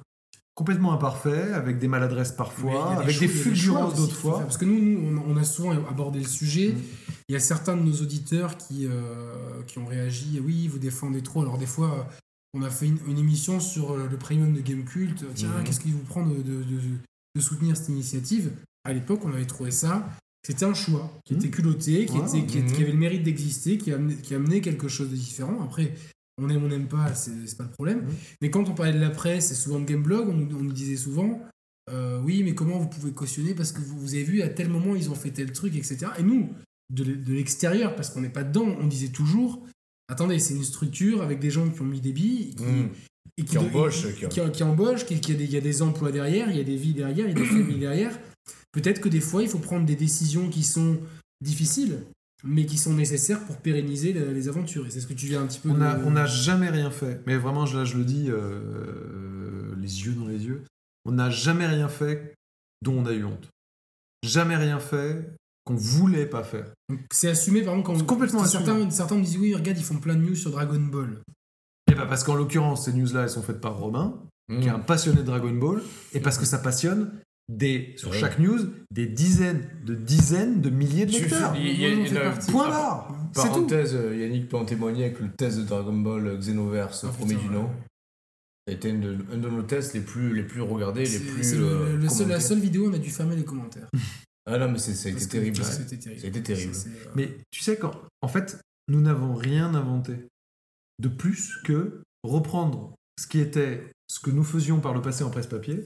complètement imparfaits, avec des maladresses parfois, avec choix- des fulgurances d'autres fois. Parce que nous, nous on, a souvent abordé le sujet. Mm. Il y a certains de nos auditeurs qui, euh, qui ont réagi. Oui, vous défendez trop. Alors, des fois, on a fait une, une émission sur euh, le premium de Game Cult. Tiens, Mhm. qu'est-ce qui vous prend de, de- de- de soutenir cette initiative? À l'époque, on avait trouvé ça. C'était un choix qui Mhm. était culotté, qui, Ouais. était, qui, Mhm. qui avait le mérite d'exister, qui, amenait quelque chose de différent. Après, on aime, on n'aime pas, c'est c'est pas le problème. Mhm. Mais quand on parlait de la presse et souvent de Gameblog, on, nous- on nous disait souvent euh, oui, mais comment vous pouvez cautionner parce que vous, vous avez vu à tel moment ils ont fait tel truc, etc. Et nous, de l'extérieur, parce qu'on n'est pas dedans, on disait toujours attendez, c'est une structure avec des gens qui ont mis des billes, qui, et Qui embauchent, qui, qui- qui- qui embauchent, qui, qui a des, il y a des emplois derrière, il y a des vies derrière, il y a des (coughs) familles derrière. Peut-être que des fois, il faut prendre des décisions qui sont difficiles, mais qui sont nécessaires pour pérenniser les aventures. Et c'est ce que tu viens un petit peu On de- n'a on n'a jamais rien fait. Mais vraiment, je- là, je le dis, euh, les yeux dans les yeux. On n'a jamais rien fait dont on a eu honte. Jamais rien fait qu'on voulait pas faire. C'est assumé, par exemple, quand C'est complètement certains, certains me disent oui, regarde, ils font plein de news sur Dragon Ball. Et bah parce qu'en l'occurrence, ces news-là, elles sont faites par Romain, Hmm. qui est un passionné de Dragon Ball, et parce que ça passionne des, sur Ouais. chaque news, des dizaines de dizaines de milliers de Tu- lecteurs. Point barre. C'est tout. Parenthèse, euh, Yannick peut en témoigner avec le test de Dragon Ball euh, Xenoverse, Ah, premier du nom. Ça a été un de, un de nos tests les plus, les plus regardés, les C'est plus. le- euh, le seul- la seule vidéo où on a dû fermer les commentaires. (laughs) Ah non, mais c'est- ça a été Parce que terrible. C'était terrible. Euh, Mais tu sais, quand, en fait, nous n'avons rien inventé de plus que reprendre ce qui était ce que nous faisions par le passé en presse papier,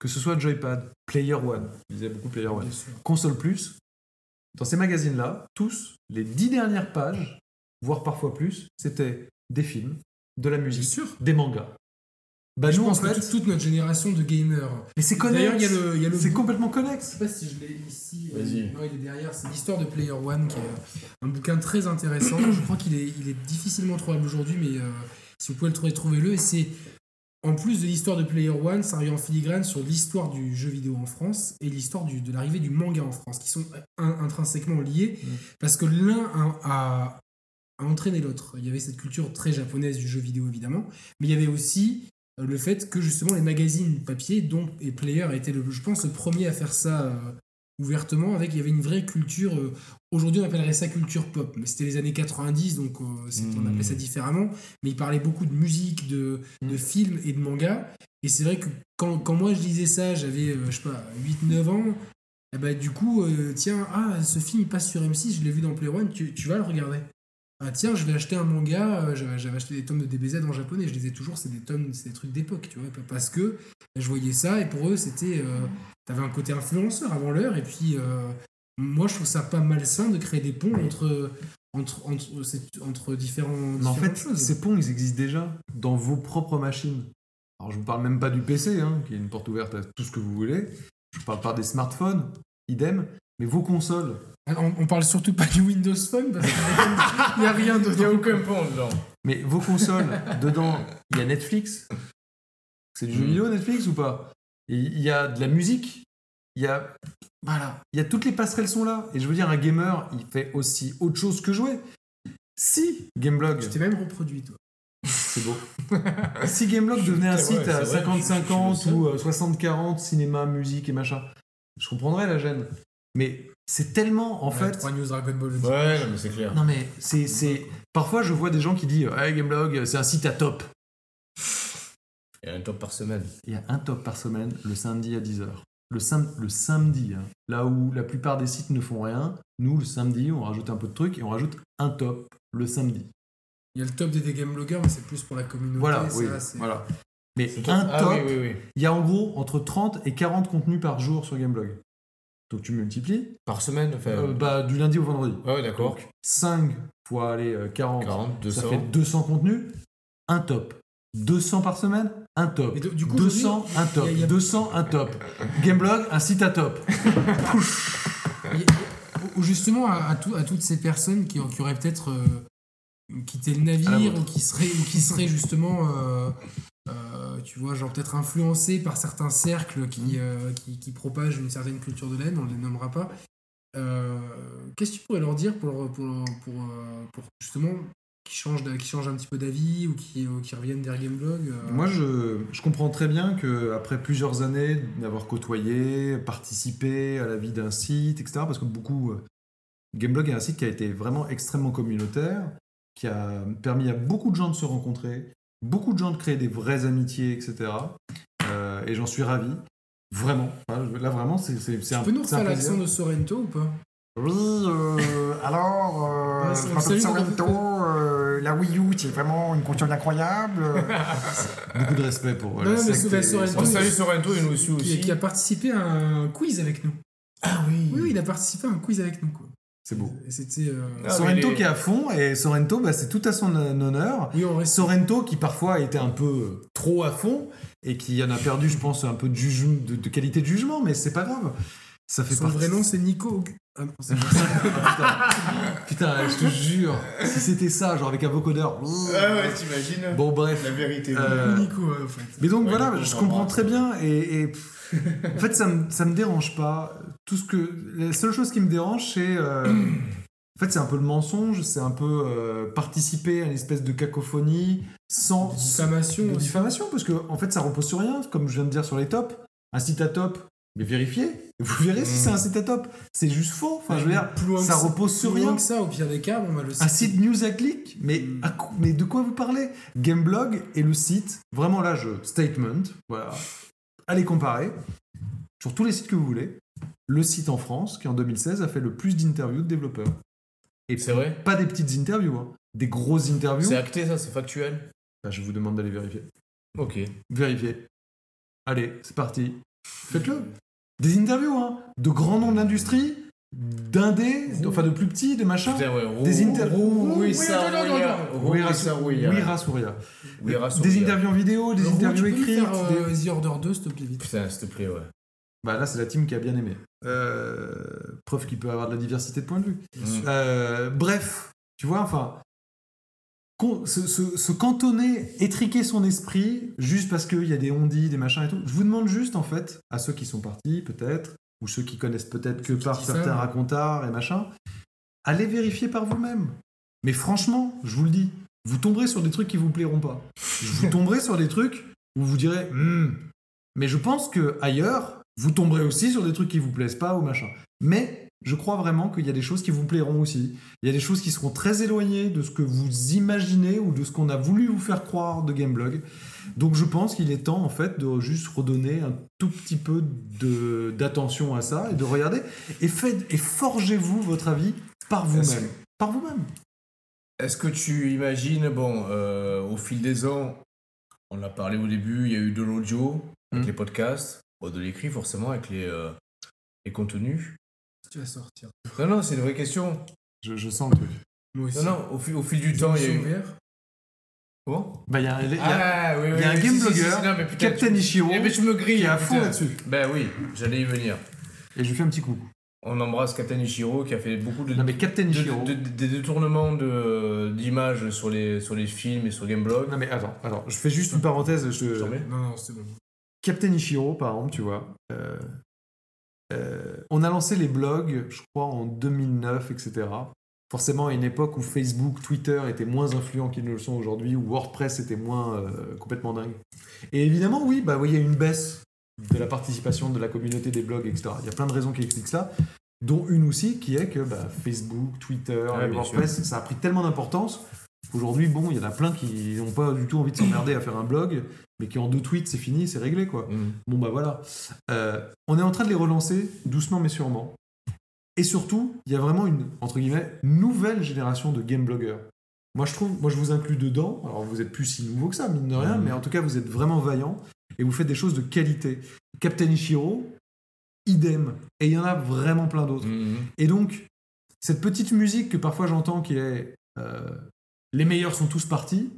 que ce soit Joypad, Player One, je disais beaucoup Player One. Console Plus, dans ces magazines-là, tous, les dix dernières pages, voire parfois plus, c'était des films, de la musique, sûr. des mangas. Bah je nous, en pense que fait, toute, toute notre génération de gamers. mais c'est D'ailleurs, connexe. il y a le, il y a le C'est complètement Je connexe. sais pas si je l'ai ici. euh, Vas-y. Non, il est derrière. C'est l'histoire de Player One, qui est euh, un bouquin très intéressant. je crois qu'il est, il est difficilement trouvable aujourd'hui, mais euh, si vous pouvez le trouver, trouvez-le. Et c'est, en plus de l'histoire de Player One, ça arrive en filigrane sur l'histoire du jeu vidéo en France et l'histoire de l'arrivée du manga en France, qui sont in- intrinsèquement liés, Mm. parce que l'un a, a- a entraîné l'autre. Il y avait cette culture très japonaise du jeu vidéo, évidemment, mais il y avait aussi euh, le fait que justement les magazines papier, dont et Player été, le, je pense, le premier à faire ça euh, ouvertement, avec il y avait une vraie culture. euh, Aujourd'hui, on appellerait ça culture pop, mais c'était les années 90, donc euh, c'est- on appelait ça différemment. Mais il parlait beaucoup de musique, de, de Mm. films et de mangas. Et c'est vrai que quand, quand moi je lisais ça, j'avais, euh, je sais pas, 8-9 ans. Et bah, du coup, euh, tiens, ah, ce film il passe sur M6, je l'ai vu dans Play One, tu, tu vas le regarder. Ah, tiens, je vais acheter un manga, euh, j'avais j'avais acheté des tomes de DBZ en japonais, je disais toujours, c'est des tomes, c'est des trucs d'époque, tu vois, parce que je voyais ça et pour eux, c'était. Euh, T'avais un côté influenceur avant l'heure, et puis euh, moi, je trouve ça pas malsain de créer des ponts entre. Entre, entre, entre différents, Mais en fait, choses. ces ponts, ils existent déjà dans vos propres machines. Alors, je vous parle même pas du PC, hein, qui est une porte ouverte à tout ce que vous voulez. Je parle pas des smartphones, idem. Mais vos consoles, On, on parle surtout pas du Windows Phone parce qu'il (laughs) n'y a rien Il n'y a dedans. aucun pont dedans. mais vos consoles, (laughs) dedans, il y a Netflix. C'est du jeu Mm. vidéo, Netflix, ou pas? Et Il y a de la musique. Il y a, voilà, il y a toutes les passerelles sont là. Et je veux dire, un gamer, il fait aussi autre chose que jouer. Si Gameblog, Je t'ai même reproduit, toi. c'est beau. (laughs) si Gameblog devenait un site à vrai, 50-50 je- je- je ou euh, 60-40, cinéma, musique et machin, je comprendrais la gêne. Mais c'est tellement, en Ouais, fait. trois news Dragon Ball. Ouais, non, mais c'est clair. Non, mais c'est. c'est- Parfois, je vois des gens qui disent Hey, Gameblog, c'est un site à top. Il y a un top par semaine. Il y a un top par semaine le samedi à 10h. Le, sam- le samedi, hein, là où la plupart des sites ne font rien, nous, le samedi, on rajoute un peu de trucs et on rajoute un top le samedi. Il y a le top des, des game mais c'est plus pour la communauté. Voilà, ça, oui. c'est- Voilà. Mais C'est un Ah top, oui, oui, oui. il y a en gros entre 30 et 40 contenus par jour sur Gameblog. Donc tu multiplies Par semaine, enfin. euh, bah, du lundi au vendredi. ouais, ouais, d'accord. 5 fois allez, euh, 40, 40, ça 200. fait 200 contenus, un top. 200 par semaine, un top. Et do- du coup, 200, un top. y a- il y a- 200, un top. Gameblog, un site à top. (laughs) Ou justement, à, à tout- à toutes ces personnes qui, qui auraient peut-être euh, quitté le navire ou qui seraient, ou qui seraient justement, euh, tu vois, genre peut-être influencés par certains cercles qui, euh, qui, qui propagent une certaine culture de laine, on ne les nommera pas. Euh, Qu'est-ce que tu pourrais leur dire pour, leur- pour, pour, euh, pour justement qui changent, qui changent un petit peu d'avis ou qui, qui reviennent vers Gameblog euh, Moi, je, je comprends très bien que après plusieurs années d'avoir côtoyé, participé à la vie d'un site, etc., parce que beaucoup. euh, Gameblog est un site qui a été vraiment extrêmement communautaire, qui a permis à beaucoup de gens de se rencontrer, beaucoup de gens de créer des vraies amitiés, etc. Euh, et j'en suis ravi. Vraiment. Là, vraiment, c'est c'est- c'est Tu un, peux nous un refaire l'accent de Sorrento ou pas? Oui, euh, alors, euh, Ouais, Sorrento, euh, la Wii U, c'est vraiment une console incroyable. (laughs) Beaucoup de respect pour Non, la non, mais secte et- Sorrento, On salue Sorrento et nous aussi. qui, aussi. qui a participé à un quiz avec nous. Ah oui. Oui, oui, il a participé à un quiz avec nous. Quoi. C'est beau. C'était. euh, Ah, Sorrento les- qui est à fond, et Sorrento, bah, c'est tout à son euh, honneur. Oui, on reste. Sorrento qui parfois a été un peu euh, trop à fond et qui en a perdu, je pense, un peu de, juge- de, de qualité de jugement, mais c'est pas grave. Ça fait Son partie. vrai nom, c'est Nico. Ah non, c'est (laughs) putain. Putain, je te jure, si c'était ça, genre avec un vocodeur. Ah ouais, t'imagines Bon, bref. La vérité. Euh, Nico, en fait. Mais donc Ouais, voilà, je comprends très bien et, (laughs) en fait ça me, ça me dérange pas. Tout ce que la seule chose qui me dérange c'est euh, en fait c'est un peu le mensonge, c'est un peu euh, participer à une espèce de cacophonie sans Diffamation de diffamation parce que en fait ça repose sur rien comme je viens de dire sur les tops. Un site à top, mais vérifiez, vous verrez si c'est un site à top. C'est juste faux. Enfin je veux dire, Plus loin ça que repose sur plus loin rien. que ça, au pire des cas, bon, bah, le Un site news à clic mais, Mm. à co- mais de quoi vous parlez? Gameblog et le site, vraiment là, je statement, voilà. Allez comparer sur tous les sites que vous voulez. Le site en France, qui en 2016 a fait le plus d'interviews de développeurs. Et C'est vrai? pas des petites interviews, hein, des grosses interviews. C'est acté ça, c'est factuel? Bah, je vous demande d'aller vérifier. Ok. Vérifiez. Allez, c'est parti. Faites-le. Des interviews, hein, de grands noms de l'industrie, d'indés, enfin de plus petits, de machin. Putain, ouais. Rou- Des inter- Rou- Oui, Wissa Rouya. Wira Souria. Wira Des interviews en vidéo, des interviews tu peux nous écrites. faire, des- euh, The Order 2, s'il te plaît, vite. Putain, s'il te plaît, ouais. Bah là, c'est la team qui a bien aimé. Euh, preuve qu'il peut avoir de la diversité de points de vue. Mm. Euh, bref, tu vois, enfin, se, se- se cantonner, étriquer son esprit, juste parce qu'il y a des ondits, des machins et tout. Je vous demande juste, en fait, à ceux qui sont partis, peut-être, ou ceux qui connaissent peut-être que par certains ça. racontards et machin, allez vérifier par vous-même. Mais franchement, je vous le dis, vous tomberez sur des trucs qui vous plairont pas. Vous (laughs) tomberez sur des trucs où vous direz, Hmm. mais je pense que ailleurs, vous tomberez aussi sur des trucs qui vous plaisent pas ou machin. Mais je crois vraiment qu'il y a des choses qui vous plairont aussi. Il y a des choses qui seront très éloignées de ce que vous imaginez ou de ce qu'on a voulu vous faire croire de Gameblog. Donc je pense qu'il est temps en fait de juste redonner un tout petit peu d'attention à ça et de regarder et faites et forgez-vous votre avis par vous-même. Par vous-même. Est-ce que tu imagines, bon, euh, au fil des ans, on a parlé au début, il y a eu de l'audio avec Mm. les podcasts, de l'écrit forcément avec les, euh, les contenus. Tu vas sortir. Non, non, c'est une vraie question. Je, je sens le truc. Moi aussi. Non, non, au fil, au fil du temps, il y a eu. Comment? Bah, il y a, il y a- Ah, oui, oui. il y a un oui, game si, si, si, blogger, si, non, mais putain, Captain Ishiro, Eh ben, tu me grilles. qui est à fond putain. là-dessus. Ben oui, j'allais y venir. Et je lui fais un petit coucou. On embrasse Captain Ishiro qui a fait beaucoup de, Non mais Captain de- Ishiro. de- de- des détournements de- d'images sur les, sur les films et sur Gameblog. Non mais attends, attends, je fais juste une parenthèse. Je... J'en mets Non, non, c'est bon. Captain Ishiro, par exemple, tu vois, euh, euh, on a lancé les blogs, je crois, en 2009, etc. Forcément, à une époque où Facebook, Twitter étaient moins influents qu'ils ne le sont aujourd'hui, où WordPress était moins euh, complètement dingue. Et évidemment, oui, bah, il y a une baisse de la participation de la communauté des blogs, etc. Il y a plein de raisons qui expliquent ça, dont une aussi qui est que bah, Facebook, Twitter, WordPress, ça a pris tellement d'importance qu'aujourd'hui, bon, il y en a plein qui n'ont pas du tout envie de s'emmerder à faire un blog, mais qui en deux tweets, c'est fini, c'est réglé, quoi. Mm. Bon bah voilà. Euh, on est en train de les relancer doucement mais sûrement. Et surtout, il y a vraiment une entre guillemets nouvelle génération de game blogueurs. Moi je trouve, moi je vous inclus dedans. Alors vous êtes plus si nouveau que ça mine de rien, Mhm. mais en tout cas vous êtes vraiment vaillants et vous faites des choses de qualité. Captain Ishiro, idem. Et il y en a vraiment plein d'autres. Mm. Et donc, cette petite musique que parfois j'entends qui est euh, Les meilleurs sont tous partis,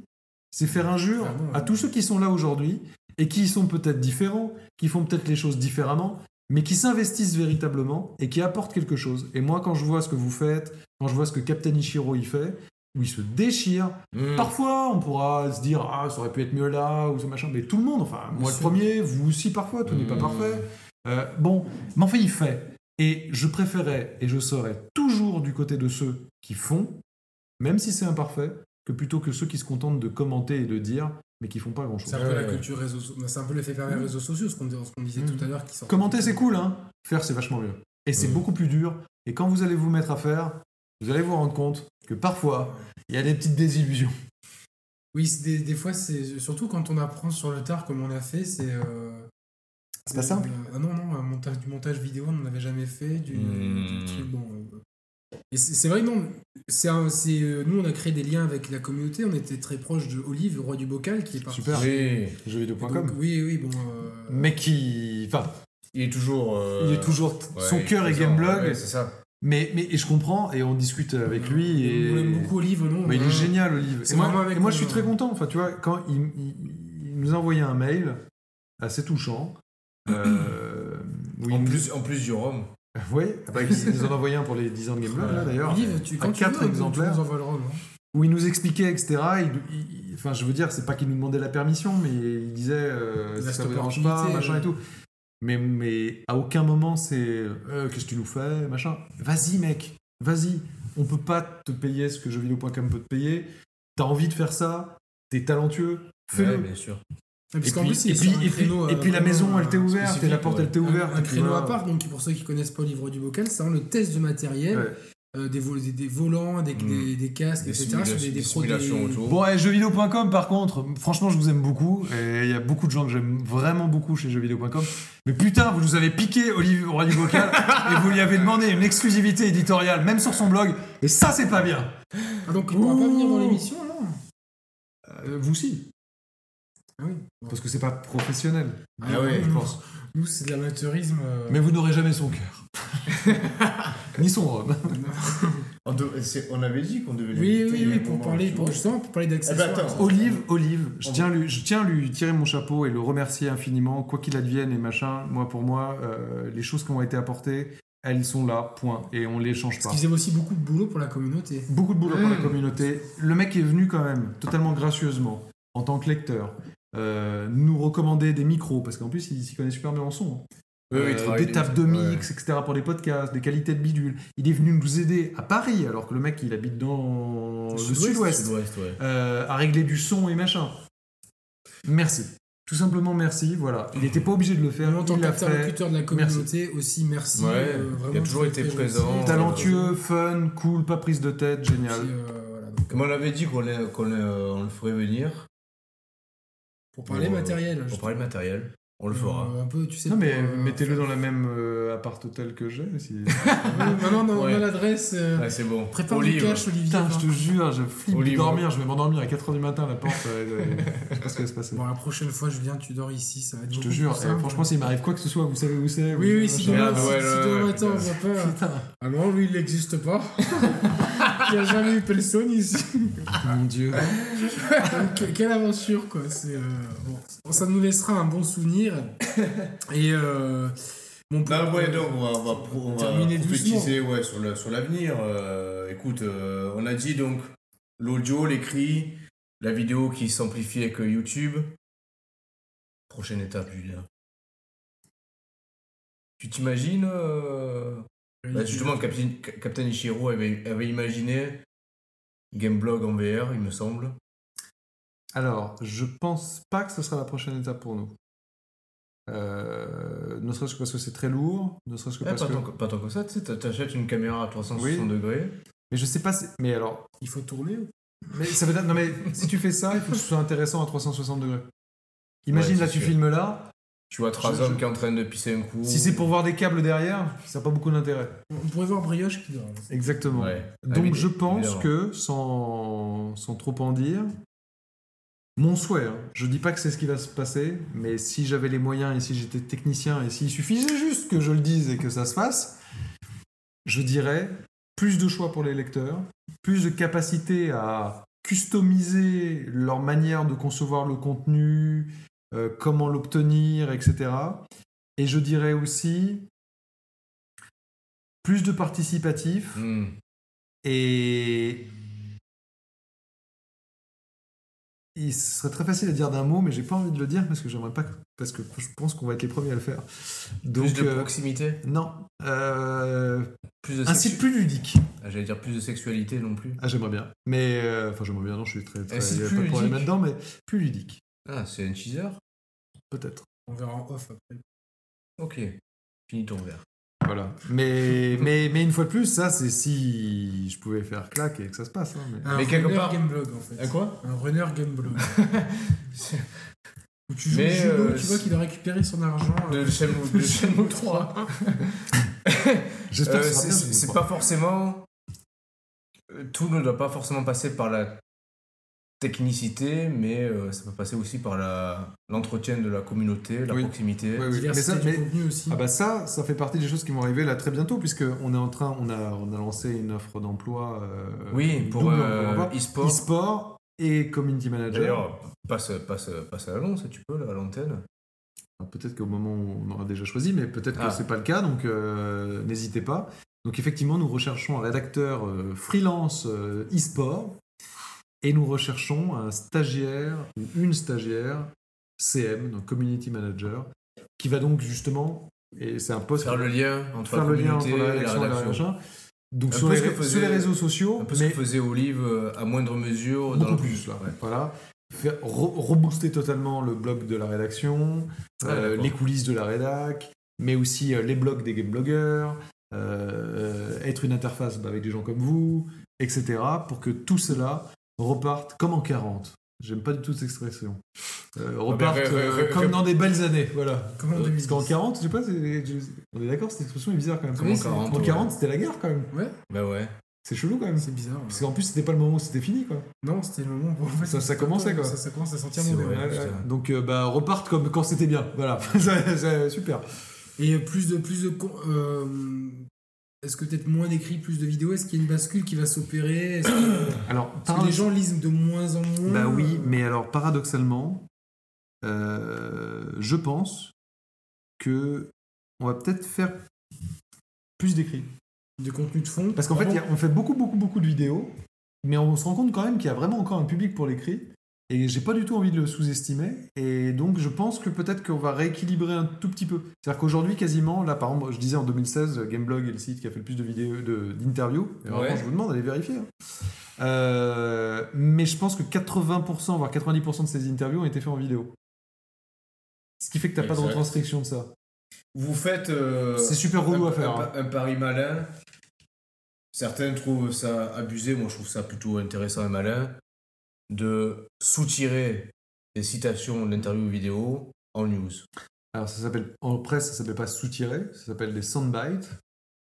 c'est faire injure Ah bon, à tous ceux qui sont là aujourd'hui et qui sont peut-être différents, qui font peut-être les choses différemment, mais qui s'investissent véritablement et qui apportent quelque chose. Et moi, quand je vois ce que vous faites, quand je vois ce que Captain Ishiro y fait, où il se déchire, Mm. Parfois, on pourra se dire ah ça aurait pu être mieux là ou ce machin, mais tout le monde, enfin moi le premier, vous aussi parfois, tout n'est pas Mmh. parfait. Euh, bon, mais enfin il fait. Et je préférais et je serais toujours du côté de ceux qui font, même si c'est imparfait, que plutôt que ceux qui se contentent de commenter et de dire, mais qui font pas grand chose. C'est un peu Ouais, la ouais. culture réseaux sociaux. C'est un peu l'effet pervers réseaux sociaux, ce qu'on ce qu'on disait tout à l'heure. qui sort- Commenter c'est cool, hein. Faire c'est vachement mieux. Et c'est Mmh. beaucoup plus dur. Et quand vous allez vous mettre à faire, vous allez vous rendre compte que parfois il y a des petites désillusions. Oui, des, des fois, c'est surtout quand on apprend sur le tard comme on a fait, c'est. euh, C'est pas simple. euh, ah non, non, un montage, du montage vidéo, on n'en avait jamais fait. Du, Mm. du truc, bon, euh, et c'est vrai que non, c'est un- c'est, euh, nous on a créé des liens avec la communauté, on était très proche de Olive, roi du bocal, qui est parti. Super. Oui, Jeuxvideo.com. oui, oui, bon. euh, Mais qui. Enfin, il est toujours. euh, il est toujours. ouais, son est cœur est Gameblog. ouais, c'est ça. Mais, mais et je comprends et on discute avec lui. Et... On aime beaucoup Olive, non Mais il est génial, Olive. C'est Et moi, avec et moi je suis très content. Enfin, tu vois, quand il, il- il nous a envoyé un mail assez touchant. euh, il En plus, en plus du rhum. Oui, bah, il nous en a envoyé un pour les 10 ans de Gameblog, là d'ailleurs. Olive, tu, quand à tu veux, exemplaires. Tu nous le rhum, hein. Où il nous expliquait, etc. Il- il- enfin, je veux dire, c'est pas qu'il nous demandait la permission, mais il disait euh, si ça vous dérange pas, machin ouais. et tout. Mais, mais à aucun moment c'est euh, qu'est-ce que tu nous fais, machin. Vas-y, mec, vas-y. On peut pas te payer ce que jeuxvideo.com peut te payer. T'as envie de faire ça, t'es talentueux, fais-le. Ouais, bien sûr. Et puis, Et et et euh, la maison, elle t'est euh, ouverte, et la porte, ouais. elle t'est ouverte. Un, un et puis créneau à part, donc pour ceux qui connaissent pas Livre du Bocal, c'est vraiment le test du matériel, Ouais. euh, des, vol- des, des volants, des, Mm. des, des casques, Des, etc. sur des, des des pro- simulations des- autour. Bon, et jeuxvideo.com, par contre, franchement, je vous aime beaucoup. Et il y a beaucoup de gens que j'aime vraiment beaucoup chez jeuxvideo.com. Mais putain, vous nous avez piqué Olivier Roi du Bocal (laughs) et vous lui avez demandé une exclusivité éditoriale, même sur son blog. Et ça, c'est pas bien. Ah, donc il pourra pas venir dans l'émission Euh, vous aussi. Ah oui. Parce que c'est pas professionnel. Ah ouais, nous, je pense. Nous, c'est de l'amateurisme. euh, Mais vous n'aurez jamais son cœur. (laughs) Ni son rhum. On, de- c'est- on avait dit qu'on devait Oui, oui, oui, pour parler, pour, justement, pour parler Eh d'accessoires. ben, attends. Olive, Olive, je tiens, lui, je tiens à lui tirer mon chapeau et le remercier infiniment, quoi qu'il advienne et machin. Moi, pour moi, euh, les choses qui ont été apportées, elles sont là, point. Et on les change Parce pas. qu'ils faisaient aussi beaucoup de boulot pour la communauté. Beaucoup de boulot pour la Mm. communauté. Le mec est venu quand même, totalement gracieusement, en tant que lecteur, euh, nous recommander des micros, parce qu'en plus, il s'y connaît super bien en son. hein. Euh, des tables de ouais. mix, etc. pour les podcasts, des qualités de bidule. Il est venu nous aider à Paris, alors que le mec, il habite dans le sud-ouest, ouais. euh, à régler du son et machin. Merci. Tout simplement merci, voilà. Il n'était pas obligé de le faire, en tant qu'interlocuteur de la communauté, aussi merci. Ouais, euh, il a toujours été présent. Talentueux, fun, cool, pas prise de tête, Puis, génial. euh, voilà, donc, Comme on avait dit qu'on le ferait venir pour parler pour, euh, matériel. pour parler matériel, on le Euh, fera. Un peu, tu sais. Non mais euh, mettez-le dans la même euh, appart-hôtel que j'ai. Si... (laughs) Oui, maintenant, on a- on Ouais. a l'adresse. euh, Ouais, c'est bon. Prépare du Olive. cash, Olivier. Putain, hein. je te jure, je flippe de Olive. dormir, je vais m'endormir à 4h du matin à la porte. je sais pas ce qui va se passer. Bon, la prochaine fois, Julien, tu dors ici, ça va être Je te jure, eh, simple. franchement, s'il m'arrive quoi que ce soit, vous savez où c'est Oui, vous- oui, si demain, Ah, matin on voit pas. Putain, Ah non, lui, il n'existe pas. (laughs) il n'y a jamais eu personne ici. mon dieu. Donc, quelle aventure, quoi. C'est, euh, bon, ça nous laissera un bon souvenir. Et euh, bon, pour- Bah ouais, donc on va, on va, pro- on va Terminer prophétiser ouais, sur, le- sur l'avenir. Euh, écoute, euh, on a dit donc l'audio, l'écrit, la vidéo qui s'amplifie avec euh, YouTube. Prochaine étape, Julien. Tu t'imagines euh, bah, Justement, Captain, Captain Ichiro avait, avait imaginé Gameblog en VR, il me semble. Alors, je pense pas que ce sera la prochaine étape pour nous. Euh, ne serait-ce que parce que c'est très lourd, ne serait-ce que Eh, parce pas, que. tant, que- pas tant que ça, tu sais, t'a- t'achètes une caméra à 360 Oui. degrés. Mais je sais pas. si- Mais alors, Il faut tourner. mais ça veut dire. Non mais si tu fais ça, il faut que ce soit intéressant à 360 degrés. Imagine Ouais, là, c'est tu sûr. filmes là. Tu vois trois Je- hommes je- qui sont en train de pisser un coup. Si c'est pour voir des câbles derrière, ça n'a pas beaucoup d'intérêt. On pourrait voir Brioche qui dort. Exactement. Ouais. Donc je pense Évidemment. que, sans, sans trop en dire, mon souhait, hein, je dis pas que c'est ce qui va se passer, mais si j'avais les moyens et si j'étais technicien et s'il suffisait juste que je le dise et que ça se fasse, je dirais plus de choix pour les lecteurs, plus de capacité à customiser leur manière de concevoir le contenu, euh, comment l'obtenir, etc. Et je dirais aussi plus de participatif. Hmm. Et il serait très facile à dire d'un mot, mais j'ai pas envie de le dire parce que j'aimerais pas, parce que je pense qu'on va être les premiers à le faire. Donc plus de euh, proximité, non, Euh, plus de un site plus ludique. Ah, J'allais dire plus de sexualité non plus. Ah j'aimerais bien, mais euh, enfin j'aimerais bien. Non, je suis très, très a plus pas de problème là-dedans, mais plus ludique, Ah, c'est un teaser peut-être. On verra en off après. Ok. Fini ton verre. Voilà. Mais, (laughs) mais, mais une fois de plus, ça, c'est si je pouvais faire claque et que ça se passe. hein, mais- Un Mais runner part- gameblog en fait. À quoi? Un runner gameblog. (laughs) Où tu joues Mais, euh, tu vois qu'il a récupéré son argent. euh, Le Shenmue, le Shenmue 3. (laughs) J'espère Euh, c'est pas forcément. euh, Tout ne doit pas forcément passer par la technicité, mais euh, ça peut passer aussi par la- l'entretien de la communauté, la Oui. proximité. Oui, oui. Mais ça, aussi. Ah bah ça, ça fait partie des choses qui vont arriver là très bientôt puisque on est en train, on a, on a lancé une offre d'emploi. euh, Oui, pour euh, e-sport. e-sport et community manager. D'ailleurs, passe, passe, passe à l'annonce, tu peux, là, à l'antenne. Alors, Peut-être qu'au moment où on aura déjà choisi, mais peut-être que Ah. c'est pas le cas, donc euh, n'hésitez pas. Donc effectivement, nous recherchons un rédacteur euh, freelance euh, e-sport et nous recherchons un stagiaire ou une stagiaire CM, donc community manager, qui va donc justement, et c'est un poste Faire le lien entre faire la le lien entre la rédaction et la rédaction. Donc sur les, faisait- sur les réseaux sociaux, Un peu ce que faisait Olive euh, à moindre mesure. dans beaucoup plus là. Ouais. Voilà. Faire, re- rebooster totalement le blog de la rédaction, Ah, euh, les coulisses de la rédac, mais aussi euh, les blogs des game blogueurs, euh, être une interface bah, avec des gens comme vous, etc. pour que tout cela reparte comme en 40. J'aime pas du tout cette expression. Euh, reparte ré- ré- euh, comme dans des belles années, voilà. Comme en Euh, 2010. Parce qu'en 40, je sais pas, on est d'accord, cette expression est bizarre quand même. Comme en Oui, c'est- 40, en ouais. 40, c'était la guerre quand même. Ouais, Bah ouais. C'est chelou quand même. c'est bizarre. ouais. Parce qu'en plus, c'était pas le moment où c'était fini, quoi. Non, c'était le moment où en fait, Ça- ça commençait, quoi. Ça, ça commence à sentir mauvais. ouais. Donc, euh, bah, reparte comme quand c'était bien. Voilà, (laughs) super. Et plus de plus de con- euh, est-ce que peut-être moins d'écrits, plus de vidéos? Est-ce qu'il y a une bascule qui va s'opérer? Est-ce que, (coughs) Alors, est-ce que les gens lisent de moins en moins? Bah oui, mais alors, paradoxalement, euh, je pense que on va peut-être faire plus d'écrits. de contenu de fond? Parce qu'en fait, il y a- on fait beaucoup, beaucoup, beaucoup de vidéos, mais on se rend compte quand même qu'il y a vraiment encore un public pour l'écrit. Et j'ai pas du tout envie de le sous-estimer. Et donc, je pense que peut-être qu'on va rééquilibrer un tout petit peu. C'est-à-dire qu'aujourd'hui, quasiment, là, par exemple, je disais en 2016, Gameblog est le site qui a fait le plus de vidéos, de- d'interviews. Et vraiment, Ouais. je vous demande d'aller vérifier. hein. Euh, mais je pense que 80%, voire 90% de ces interviews ont été faites en vidéo. qui fait que t'as pas de retranscription de ça. Vous faites. euh, C'est super relou un, à faire. un- hein. un pari malin. Certains trouvent ça abusé, moi je trouve ça plutôt intéressant et malin. De soutirer des citations d'interviews vidéo en news. Alors ça s'appelle en presse, ça s'appelle pas sous-tiré, ça s'appelle des soundbites.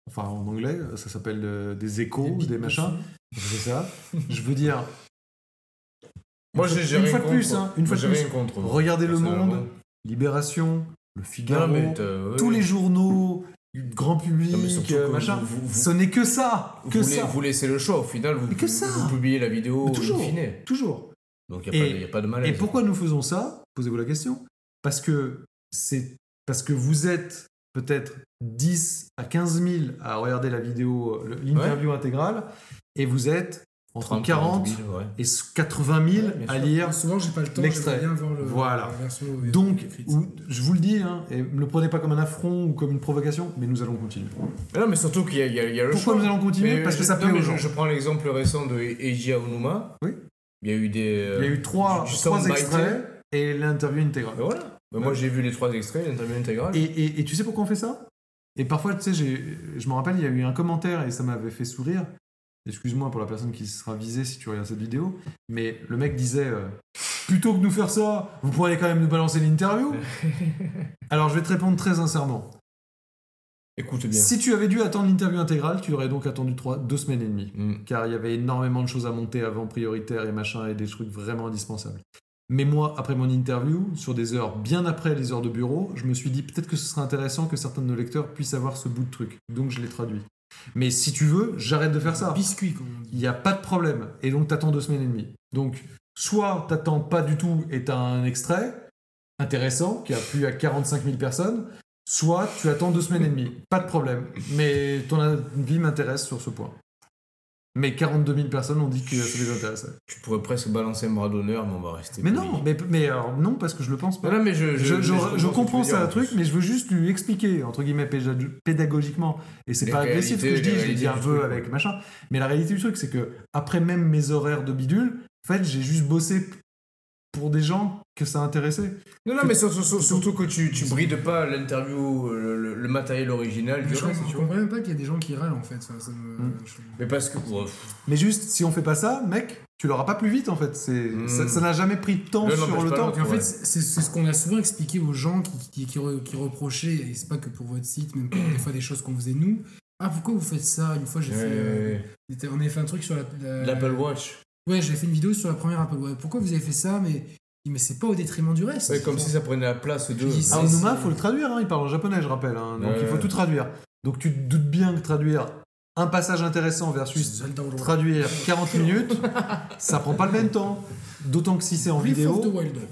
Enfin en anglais, ça s'appelle euh, des échos, des, machins. C'est ça. Je veux dire, Moi Une j'ai une fois de plus, hein, une fois de plus. contre. regardez Le. Monde, Libération, Le Figaro, Non, mais tous les journaux, grand public, euh, machin. vous- vous- vous- Ce n'est que ça, que vous, ça, la- vous laissez le choix, au final, vous, que ça. vous publiez la vidéo Mais toujours. in toujours. Donc il n'y a, pas de- y a pas de malaise. Et pourquoi nous faisons ça? Posez-vous la question. Parce que c'est parce que vous êtes peut-être 10 à 15 000 à regarder la vidéo, l'interview intégrale, et vous êtes entre 30, 40 000, ouais. et 80 000 Ouais, à sûr. lire. Souvent, j'ai pas le temps, l'extrait. j'aimerais bien voir le, Voilà. la version Donc, je vous le dis, hein, et ne le prenez pas comme un affront ou comme une provocation, mais nous allons continuer. Mais non, mais surtout qu'il y a, y y le Pourquoi choix. nous allons continuer Mais Parce que ça plaît aux je, gens. je prends l'exemple récent de Eiji Aonuma. Oui. Il y a eu des. euh, Il y a eu trois, trois extraits et l'interview intégrale. Ben voilà. Ben Moi j'ai vu les trois extraits, l'interview intégrale. Et, et- et tu sais pourquoi on fait ça? Et parfois, tu sais, je me rappelle, il y a eu un commentaire et ça m'avait fait sourire. Excuse-moi pour la personne qui sera visée si tu regardes cette vidéo, mais le mec disait euh, plutôt que de nous faire ça, vous pourriez quand même nous balancer l'interview. (laughs) Alors je vais te répondre très sincèrement. Écoute bien. Si tu avais dû attendre l'interview intégrale, tu aurais donc attendu trois, deux semaines et demie. Mm. Car il y avait énormément de choses à monter avant prioritaire et machin et des trucs vraiment indispensables. Mais moi, après mon interview, sur des heures bien après les heures de bureau, je me suis dit peut-être que ce serait intéressant que certains de nos lecteurs puissent avoir ce bout de truc. Donc je l'ai traduit. Mais si tu veux, j'arrête de faire ça. Biscuit, comme on Il dit. n'y a pas de problème. Et donc t'attends deux semaines et demie. Donc, soit t'attends pas du tout et t'as un extrait intéressant qui a plu à 45 000 personnes, soit tu attends deux semaines et demie. Pas de problème. Mais ton avis m'intéresse sur ce point. Mais 42 000 personnes ont dit que ça les intéressait. Tu pourrais presque balancer un bras d'honneur, mais on va rester. Mais poli. non, mais, mais alors non, parce que je le pense pas. Non, mais je, comprends ça, un truc, mais je veux juste lui expliquer, entre guillemets, pédag- pédagogiquement. Et c'est pas agressif ce que je dis, je dit un peu avec machin. Mais la réalité du truc, c'est que après même mes horaires de bidule, en fait, j'ai juste bossé pour des gens que ça intéressait. Non, non, mais sur- sur- sur- surtout que tu, tu brides pas l'interview, euh, le, le matériel original je reste, comprends, même pas qu'il y a des gens qui râlent en fait. Ça, ça me- Mm. je- Mais parce que. ouais, Mais juste, si on fait pas ça, mec, tu l'auras pas plus vite en fait. C'est Mm. ça n'a jamais pris de temps L'un sur le temps. en fait, c'est c'est ce qu'on a souvent expliqué aux gens qui, qui, qui, re- qui reprochaient, et c'est pas que pour votre site, même pour des fois des choses qu'on faisait nous. Ah, pourquoi vous faites ça? Une fois, j'ai fait. euh, on avait fait un truc sur la. la- L'Apple Watch. Ouais, j'ai fait une vidéo sur la première Apple Watch. Pourquoi vous avez fait ça? Mais, mais c'est pas au détriment du reste. Ouais, comme si ça prenait la place de. Ça. Ah, faut le traduire, hein, il parle en japonais, je rappelle. hein, donc Ouais, il faut tout traduire. Donc tu te doutes bien que traduire un passage intéressant versus traduire 40 (laughs) minutes, ça prend pas le même temps. D'autant que si c'est en vidéo,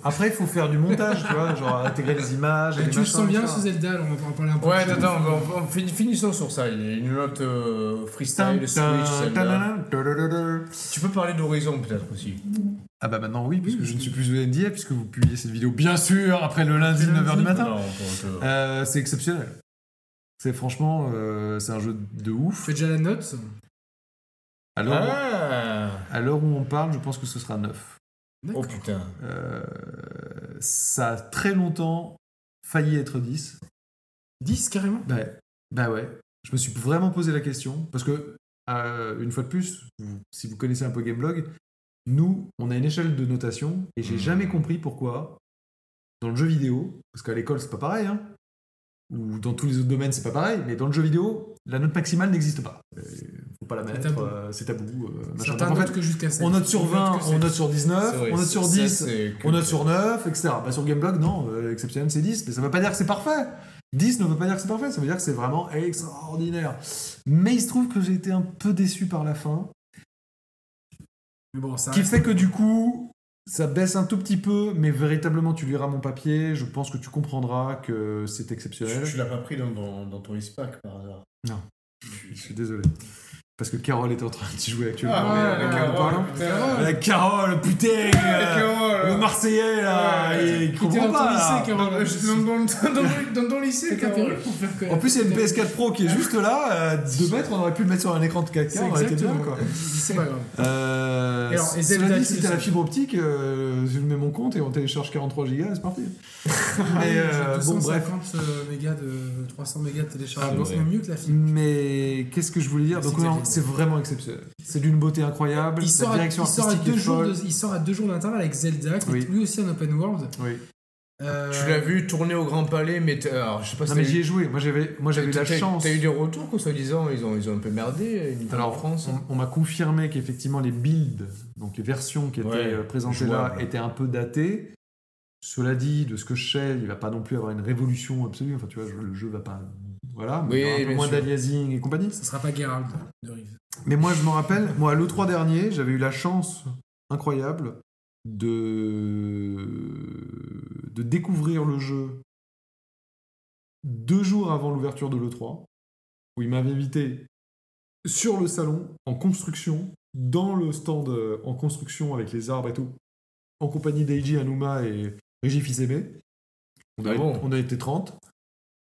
après il faut faire du montage, tu vois, genre intégrer les images. et les tu le machins, sens bien ce Zelda, on va en parler un peu. Ouais, attends, on, on, fin- finissons sur ça. Il y a une note euh, freestyle, Switch, Zelda. Tu peux parler d'Horizon peut-être aussi. Ah bah maintenant oui, puisque Oui, je ne suis plus au NDA, puisque vous publiez cette vidéo bien sûr après le lundi Après le 9h du matin. Euh, c'est exceptionnel. C'est franchement, euh, c'est un jeu de ouf. fais déjà la note À l'heure Ah à l'heure où on parle, je pense que ce sera 9. Oh putain. Euh, ça a très longtemps failli être 10. 10 carrément Bah, bah ouais. Je me suis vraiment posé la question. Parce que, euh, une fois de plus, si vous connaissez un peu Gameblog, nous, on a une échelle de notation et j'ai Mhm. jamais compris pourquoi, dans le jeu vidéo, parce qu'à l'école c'est pas pareil, hein, ou dans tous les autres domaines c'est pas pareil, mais dans le jeu vidéo, la note maximale n'existe pas. Euh, faut pas la mettre, euh, c'est tabou. euh, machin. Certains Donc, en notent fait, que jusqu'à 7. on note sur 20, on note sur 19, C'est vrai, on note sur ça, 10, c'est on note sur 9, etc. Bah, sur Gameblog, non, euh, exceptionnel, c'est 10, mais ça veut pas dire que c'est parfait. 10 ne veut pas dire que c'est parfait, ça veut dire que c'est vraiment extraordinaire. Mais il se trouve que j'ai été un peu déçu par la fin, Mais bon, ça qui fait que du coup, ça baisse un tout petit peu, mais véritablement, tu liras mon papier, je pense que tu comprendras que c'est exceptionnel. Tu, tu l'as pas pris dans, dans, dans ton ISPAC par hasard? Je suis désolé. Parce que Carole est en train d'y jouer actuellement. Ah, la euh, Carole, parlons. Carole. La Carole, putain (laughs) euh, Le Marseillais, là Ouais, Il comprend dans ton pas, là. lycée, Carole. Dans, dans, dans, dans, dans ton lycée, Carole. En plus, il y a une PS4 Pro qui est juste là, à 2 mètres, on aurait pu le mettre sur un écran de 4K, C'est on aurait été bien, quoi. C'est pas grave. Euh, Et alors, et cela Zelda, dit, si t'as la fibre optique, euh, je mets mon compte et on télécharge 43 gigas, c'est parti. (laughs) Mais euh, bon, bref. 250 euh, mégas de 300 mégas de Ah, téléchargement, bon. c'est mieux que la fibre. Mais qu'est-ce que je voulais dire? Donc C'est vraiment exceptionnel. C'est d'une beauté incroyable. Il la sort, à, direction il, sort à artistique deux jours folle. de- il sort à deux jours d'intervalle avec Zelda, qui Oui. est lui aussi un open world. Oui. Euh, Tu l'as vu tourner au Grand Palais, mais alors, je sais pas si Non mais j'y ai joué. Moi j'avais, moi j'avais eu la chance. T'as eu des retours, quoi, soi-disant, ils ont, ils ont un peu merdé, Nintendo Alors, France. on, on m'a confirmé qu'effectivement les builds, donc les versions qui étaient Ouais, euh, présentées là, étaient un peu datées. Cela dit, de ce que je sais, il va pas non plus avoir une révolution absolue. Enfin, tu vois, le jeu va pas. Voilà, mais Oui, il y aura un peu moins d'aliasing et compagnie. Ça sera pas Geralt de Rive. Mais moi, je me rappelle, moi, à l'E3 dernier, j'avais eu la chance incroyable de, de découvrir le jeu deux jours avant l'ouverture de l'E3, où il m'avait invité sur le salon, en construction, dans le stand euh, en construction avec les arbres et tout, en compagnie d'Eiji Anuma et Régis Fils-Aimé. On, Ah a- bon? on a été 30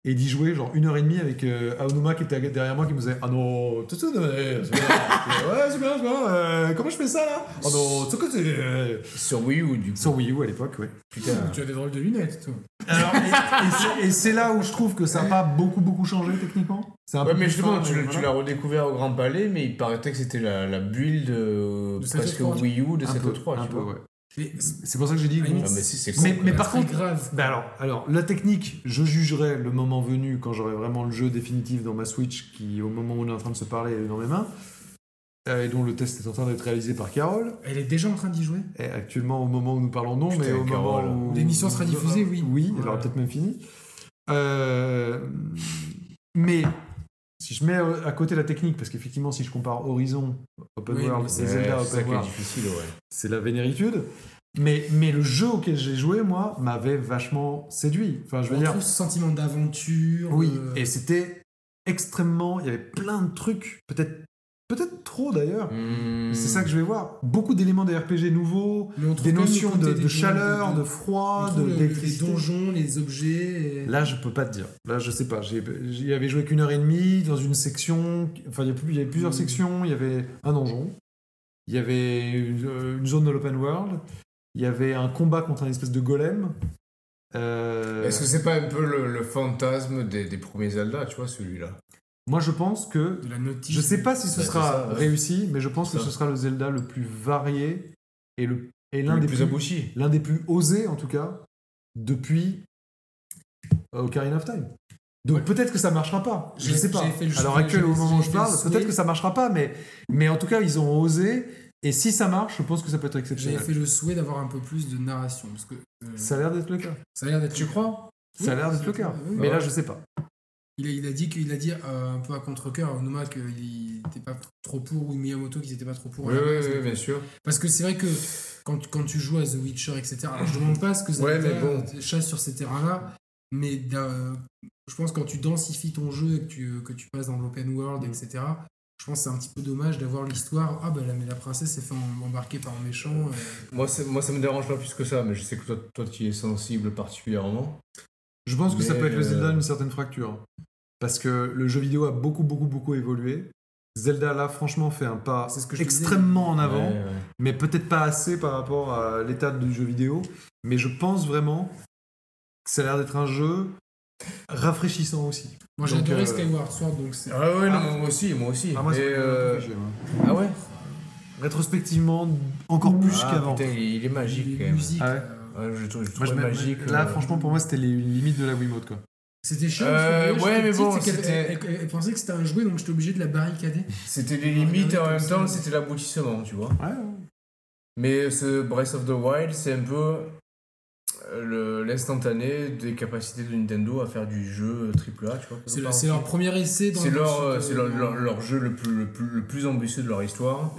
et d'y jouer genre une heure et demie avec euh, Aonuma qui était derrière moi qui me disait Ah non, c'est bien, ouais, c'est bien, c'est bien, euh, comment je fais ça là? Oh non, euh, Sur Wii U, du coup. Sur Wii U à l'époque, ouais. Putain. Tu as des drôles de lunettes, toi. Alors, et, et c'est- et c'est là où je trouve que ça n'a pas beaucoup, beaucoup changé techniquement. C'est un Ouais, peu mais justement, tu, l'as- tu voilà. redécouvert au Grand Palais, mais il paraîtait que c'était la, la build euh, presque E3, Wii U de cette peu, E3, un tu peu, vois. ouais. C'est pour ça que j'ai dit. Ah, bon, mais si, c'est Mais- mais par c'est grave. Ben alors, alors, la technique, je jugerai le moment venu quand j'aurai vraiment le jeu définitif dans ma Switch qui, au moment où on est en train de se parler, est dans mes mains, euh, et dont le test est en train d'être réalisé par Carole. Elle est déjà en train d'y jouer? Et actuellement, au moment où nous parlons, non, Putain, mais au Carole. moment où L'émission sera diffusée, oui. Oui, elle aura peut-être même fini. Euh, mais si je mets à côté la technique, parce qu'effectivement, si je compare Horizon Open Oui, World et c'est- Zelda Open World, ouais. c'est la vénéritude. Mais, mais le jeu auquel j'ai joué, moi, m'avait vachement séduit. Enfin, je veux On dire, ce sentiment d'aventure. oui, euh, et c'était extrêmement. Il y avait plein de trucs, peut-être peut-être trop d'ailleurs. Hmm. C'est ça que je vais voir. Beaucoup d'éléments de RPG nouveaux, des notions de, des de chaleur, de, froid, de le- les donjons, les objets. et- Là, je peux pas te dire. Là, je sais pas. J'ai- J'y avais joué qu'une heure et demie dans une section. Enfin, il y, avait plusieurs Mm. sections. Il y avait un donjon. Il y avait une, une zone de l'open world. Il y avait un combat contre un espèce de golem. Euh, Est-ce que c'est pas un peu le, le fantasme des, des premiers Zelda, tu vois, celui-là? Moi, je pense que. la notice. Je sais pas si ce sera c'est ça, ouais. réussi, mais je pense que ce sera le Zelda le plus varié et le et l'un des plus plus l'un des plus osés en tout cas depuis euh, Ocarina of Time. Donc Ouais. peut-être que ça marchera pas. Je J'ai- sais pas. j'ai À l'heure j'ai- actuelle, au j'ai- moment où j'ai je parle, le peut-être que ça marchera pas, mais mais en tout cas ils ont osé. Et si ça marche, je pense que ça peut être J'avais exceptionnel. fait le souhait d'avoir un peu plus de narration. Parce que euh, Ça a l'air d'être le cas. ça a l'air d'être. Tu crois? Ça a l'air d'être le cas. Oui, Mais oui. là, je sais pas. Il a, il a dit qu'il a dit euh, un peu à contre-cœur à Onuma qu'il n'était pas trop pour ou Miyamoto qu'ils n'étaient pas trop pour. Oui, oui, bien sûr. Parce que c'est vrai que quand, quand tu joues à The Witcher, etc. Alors je demande pas ce que ça Ouais, mais bon. chasse sur ces terrains-là, mais je pense que quand tu densifies ton jeu et que tu, que tu passes dans l'open world, etc. Je pense que c'est un petit peu dommage d'avoir l'histoire. Ah bah la, mais la princesse s'est fait em- embarquer par un méchant. euh. Moi, moi, ça me dérange pas plus que ça, mais je sais que toi, toi tu y es sensible particulièrement. Je pense que ça peut être le Zelda euh, d'une certaine fracture. Parce que le jeu vidéo a beaucoup, beaucoup, beaucoup évolué. Zelda, là, franchement, fait un pas C'est ce que extrêmement en avant, Ouais, ouais. mais peut-être pas assez par rapport à l'état du jeu vidéo. Mais je pense vraiment que ça a l'air d'être un jeu rafraîchissant aussi. Moi j'ai adoré euh, Skyward Sword, donc c'est. Ah ouais, non, moi aussi, moi aussi. Ah, moi, euh, moi. Ah ouais? Rétrospectivement, encore plus Ah, qu'avant. il, est magique les quand même. musiques. Ah ouais? euh, Ouais, je, trouve- je Moi, trouve je mets- magique. Là, euh, franchement, pour moi, c'était les limites de la Wiimote, quoi. C'était chiant. Euh, parce que, ouais, mais bon, Elle, elle- elle pensait que c'était un jouet, donc j'étais obligé de la barricader. C'était les limites et en même temps, c'était l'aboutissement, tu vois. Ouais, Mais ce Breath of the Wild, c'est un peu euh, le- l'instantané des capacités de Nintendo à faire du jeu AAA, tu vois. C'est le- leur premier essai dans C'est leur, euh, c'est leur, leur- leur jeu le plus, le, plus, le plus ambitieux de leur histoire.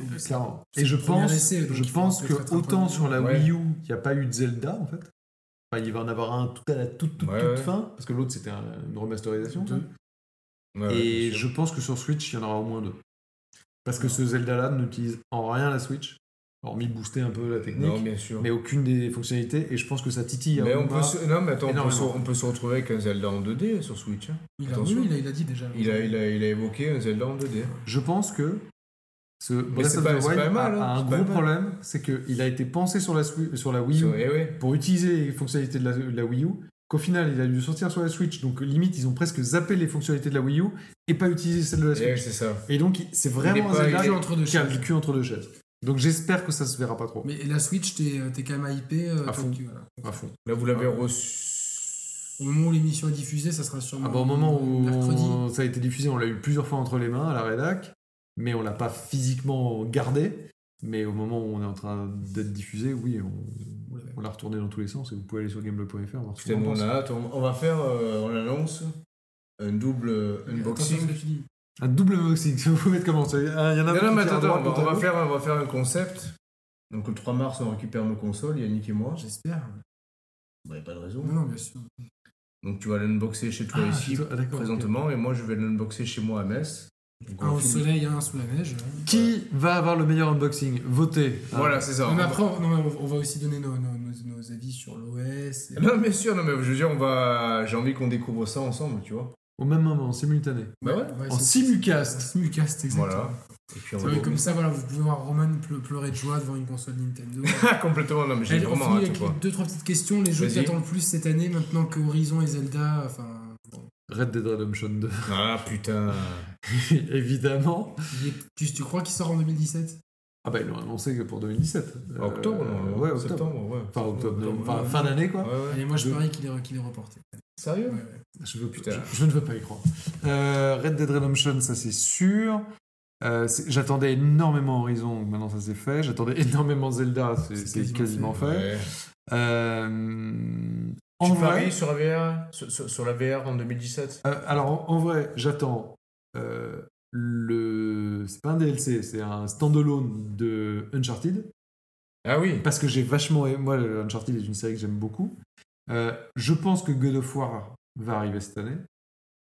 Et je pense, essai, je pense que autant sur la Ouais. Wii U, il n'y a pas eu de Zelda, en fait. Enfin, il va en avoir un tout à la toute, toute, Ouais, toute ouais. fin, parce que l'autre, c'était un- une remasterisation. Ouais, Et je pense que sur Switch, il y en aura au moins deux. Parce que ce Zelda-là n'utilise en rien la Switch, hormis booster un peu la technique, Non, bien sûr. mais aucune des fonctionnalités. Et je pense que ça titille. Mais on peut se... Non, mais attends, on peut, se... énormément. on peut se retrouver avec un Zelda en 2D sur Switch. hein. Il a, Attention. oui, il a, il a dit déjà. Il, a, il, a, il a évoqué un Zelda en 2D. Je pense que ce Breath of pas- the Wild pas mal, a, hein, a un gros problème, c'est qu'il a été pensé sur la, sur la Wii U Sur- eh ouais. pour utiliser les fonctionnalités de la, de la Wii U, qu'au final il a dû sortir sur la Switch, donc limite ils ont presque zappé les fonctionnalités de la Wii U et pas utilisé celles de la Eh, Switch. c'est ça. Et donc c'est vraiment un Zelda entre deux qui a chaises. le cul entre deux chaises. Donc j'espère que ça se verra pas trop. Mais la Switch, t'es euh, t'es quand même hypé. euh, À fond. que- voilà. À fond. Là, vous l'avez Ah. reçu. Au moment où l'émission est diffusée, ça sera sûrement Ah bah, au moment où mercredi. ça a été diffusé, on l'a eu plusieurs fois entre les mains à la rédac, mais on l'a pas physiquement gardé. Mais au moment où on est en train d'être diffusé, oui, on, l'a retourné dans tous les sens et vous pouvez aller sur gameblog.fr voir ce qu'on on pense. a hâte. On, on va faire, euh, on annonce un double unboxing. Un double unboxing, vous pouvez mettre comment ça Il y en a Non, un non, mais attends, droite, on va, faire, on va faire un concept. Donc le 3 mars, on récupère nos consoles, Yannick et moi. J'espère. Bah, y a pas de raison. Non, bien sûr. Donc tu vas l'unboxer chez toi Ah, ici toi, ah, présentement, et moi je vais l'unboxer chez moi à Metz. Un au soleil, un sous la neige. Qui va avoir le meilleur unboxing? Votez. Voilà, c'est ça. Non, mais On va- après, on, non, mais on- on va aussi donner nos, nos, nos- nos avis sur l'OS. et- Non, bien sûr, non, mais je veux dire, on va. J'ai envie qu'on découvre ça ensemble, tu vois. Au même moment, en simultané. Bah ouais. Ouais, En simulcast. Simulcast, exactement. Voilà. Et puis on comme ça, voilà, vous pouvez voir Roman ple- pleurer de joie devant une console Nintendo. (laughs) Complètement, non, mais j'ai vraiment hâte, deux, trois petites questions. Les jeux qui attendent le plus cette année, maintenant que Horizon et Zelda, enfin, Red Dead Redemption 2. Ah putain. (laughs) Évidemment. est- tu, tu crois qu'il sort en 2017 Ah bah ils l'ont annoncé que pour 2017. Euh, Octobre, Ouais, octobre. Septembre, ouais. Enfin, octobre, enfin, fin d'année quoi. Ouais, ouais. Allez, moi je parie qu'il est, qu'il est reporté. Sérieux? Ouais, ouais. Je, veux, Putain. je, je ne veux pas y croire. Euh, Red Dead Redemption, ça c'est sûr. Euh, J'attendais énormément Horizon, maintenant ça c'est fait. J'attendais (laughs) énormément Zelda, c'est quasiment quasiment fait. Ouais. En Tu vrai, paries sur la VR sur, la VR en 2017 euh, alors en, en vrai, j'attends euh, le. C'est pas un DLC, c'est un standalone de Uncharted. Ah oui. Parce que j'ai vachement. aimé- Moi, Uncharted est une série que j'aime beaucoup. Euh, je pense que God of War va arriver cette année.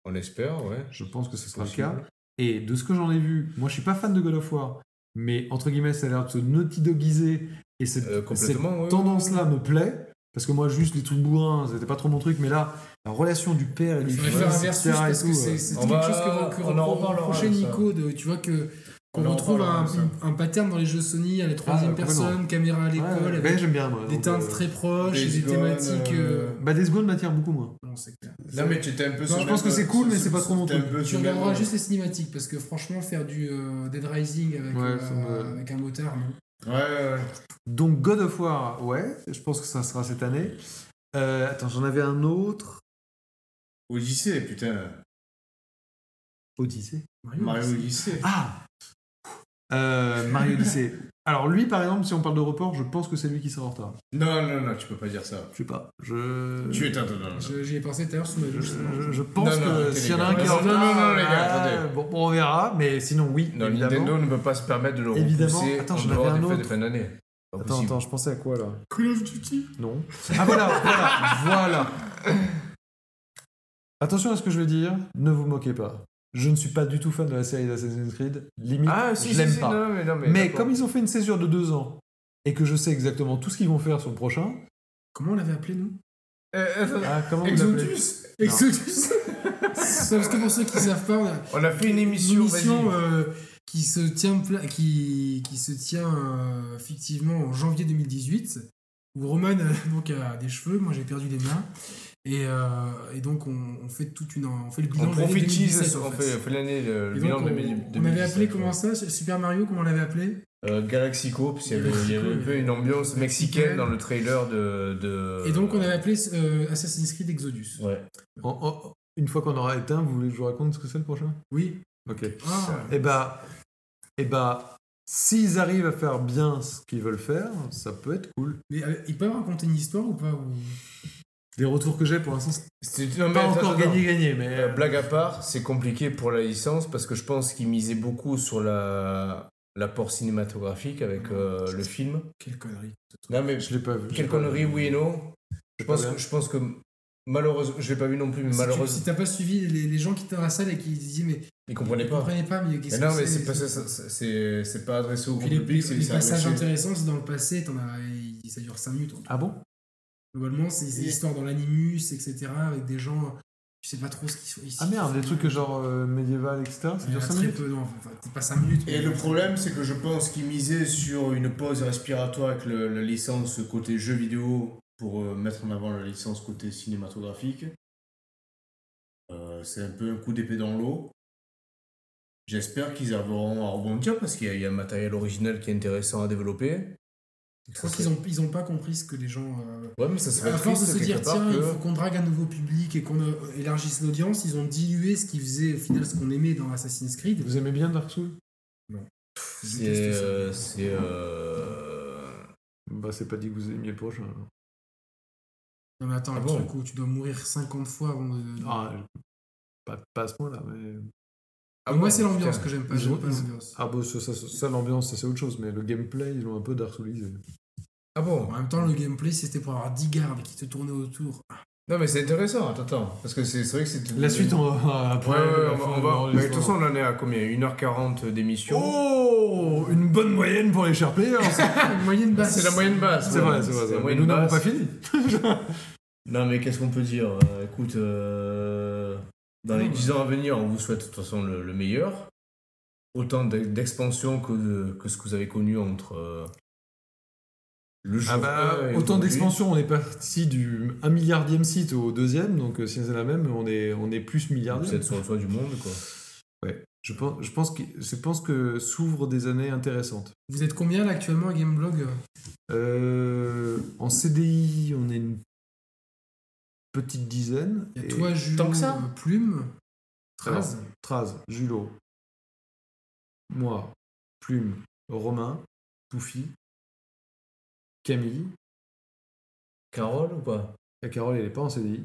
On espère, ouais. Je pense que ce sera Possible. le cas. Et de ce que j'en ai vu, moi je suis pas fan de God of War, mais entre guillemets, ça a l'air de se naughty dogiser et cette, Euh, cette tendance-là me plaît. Parce que moi, juste les trucs bourrins, c'était pas trop mon truc, mais là, la relation du père et du fils, faire un etc. versus et parce tout, que euh, c'est c'est On quelque va- chose que, que on reparlera reprochait. Nico. De, tu vois que qu'on On retrouve un, un pattern dans les jeux Sony à la troisième Ah, personne, caméra à l'école, ouais, avec j'aime bien, moi. des teintes euh, très proches et des Gone, thématiques. euh, euh, Bah, Days Gone m'attire beaucoup moins. bon, c'est clair. Non, mais tu étais un peu Non, je pense que c'est cool, mais c'est pas trop mon truc. Tu regarderas juste les cinématiques parce que franchement, faire du euh, Dead Rising avec, euh, un moteur, non. Ouais, ouais, ouais. Donc God of War, ouais, je pense que ça sera cette année. Euh, attends, j'en avais un autre. Odyssey, putain. Odyssey. Mario Odyssey. Ah Euh, Mario Odyssey. Alors lui, par exemple, si on parle de report, je pense que c'est lui qui sera en retard. Non, non, non, tu peux pas dire ça. Je sais pas. Je... Tu es un non, non, non. J'y ai pensé tout à l'heure sous ma Je, douche. je- je pense Non, non, que s'il y en a un gars. qui est en Non, non, retard, non, les gars, ah, attendez. bon, on verra, mais sinon oui, Non, évidemment. Nintendo ne peut pas se permettre de le Évidemment. repousser Attends, en dehors des fêtes de fin d'année. Attends, possible. attends, je pensais à quoi là Call of Duty Non. Ah voilà, voilà, (laughs) voilà. Attention à ce que je vais dire, ne vous moquez pas. Je ne suis pas du tout fan de la série d'Assassin's Creed. Limite, Ah, si, je si, l'aime si, pas. non, mais, non, mais, mais d'accord. comme ils ont fait une césure de deux ans et que je sais exactement tout ce qu'ils vont faire sur le prochain. Comment on l'avait appelé, nous? Euh, euh, Ah, comment Exodus Exodus C'est Parce que pour ceux qui ne savent pas, on a On a fait une une émission, vas-y. euh, qui se tient, qui, qui se tient euh, effectivement en janvier 2018, où Roman euh, donc, a des cheveux, moi j'ai perdu les miens. Et, euh, et donc on, on fait toute une, on fait le bilan On de l'année prophétise, 2017, on en fait, on fait l'année, le, bilan donc, de on, 2017. on avait appelé comment ça? Super Mario, comment on l'avait appelé? Euh, Galaxico, parce qu'il y avait, il y avait un peu une ambiance mexicaine dans le trailer de. de... Et donc on avait appelé euh, Assassin's Creed Exodus. Ouais. En- en- Une fois qu'on aura éteint, vous voulez que je vous raconte ce que c'est le prochain? Oui. Ok. Ah, Et bah, et bah, s'ils arrivent à faire bien ce qu'ils veulent faire, ça peut être cool. mais euh, ils peuvent raconter une histoire ou pas ou- Des retours que j'ai pour l'instant, c'est mais pas encore gagné-gagné, mais. Euh, blague à part, c'est compliqué pour la licence parce que je pense qu'ils misaient beaucoup sur la l'apport cinématographique avec euh, le film. Quelle connerie. Non mais Je l'ai pas vu. quelle connerie, oui et non. Je pense que je pense que Malheureusement, je l'ai pas vu non plus, mais Si tu- malheureusement, Si t'as pas suivi les, les gens qui étaient dans la salle et qui disaient mais ils comprenaient ils pas. comprenaient pas mais non, mais c'est pas, c'est pas adressé au grand les, public, les c'est passages intéressants, c'est dans le passé, t'en as, il- ça dure 5 minutes. Ah bon? Globalement, c'est des histoires dans l'animus, etc. avec des gens, tu sais pas trop ce qu'ils sont ici. Ah merde, des trucs genre euh, médiéval, etc. 5 très minutes peu, non, enfin, pas 5 minutes. Et mais- le problème, c'est que je pense qu'ils misaient sur une pause respiratoire avec le- la licence côté jeu vidéo pour euh, mettre en avant la licence côté cinématographique. Euh, c'est un peu un coup d'épée dans l'eau. J'espère qu'ils arriveront à rebondir parce qu'il y, y a un matériel original qui est intéressant à développer. Je pense qu'ils ont, ils ont pas compris ce que les gens. euh, Ouais, mais ça serait à force de se dire, tiens, il faut qu'on drague un nouveau public et qu'on euh, élargisse l'audience, ils ont dilué ce qui faisait au final ce qu'on aimait dans Assassin's Creed. Vous aimez bien Dark Souls? Je C'est. euh, C'est. Bah, c'est pas dit que vous aimiez le prochain. Non, mais attends, Ah le bon truc où tu dois mourir 50 fois avant de. Ah, pas, pas à ce point-là, mais. Ah moi, bon, c'est l'ambiance que j'aime pas. J'aime l'ambiance. Ah, bah, ça, ça, ça, ça, l'ambiance, ça, c'est autre chose, mais le gameplay, ils l'ont un peu Dark Soulisé. Ah bon En même temps, le gameplay, c'était pour avoir 10 gardes qui te tournaient autour. Non, mais c'est intéressant, attends, attends. Parce que c'est c'est vrai que c'est. La suite, on va. Après, Ouais, ouais, on on de va- mais de toute façon, on en est à combien? 1h40 d'émission Oh Une bonne moyenne pour les chers (laughs) players Une moyenne basse. C'est la moyenne basse. C'est ouais. vrai, c'est vrai. c'est. Mais nous n'avons pas fini. (laughs) Non, mais qu'est-ce qu'on peut dire? Euh, Écoute, euh, dans les Non, 10 ans à venir, on vous souhaite de toute façon le, le meilleur. Autant d'e- d'expansion que, de- que ce que vous avez connu entre euh, le jeu. Ah bah, 1 et autant d'expansion, on est parti du 1 milliardième site au deuxième, donc euh, si c'est la même, on est, on est plus Vous milliardaire. êtes sur le toit du monde, quoi. Ouais. Je pense, je pense que, je pense que s'ouvrent des années intéressantes. Vous êtes combien là actuellement à Gameblog? Euh, en CDI, on est une petite dizaine. Il y a Et toi, Jules, tant que ça euh, Plume, Traz. Alors, Traz, Julot, moi, Plume, Romain, Toufi, Camille. Carole ou pas? La Carole, elle n'est pas en CDI.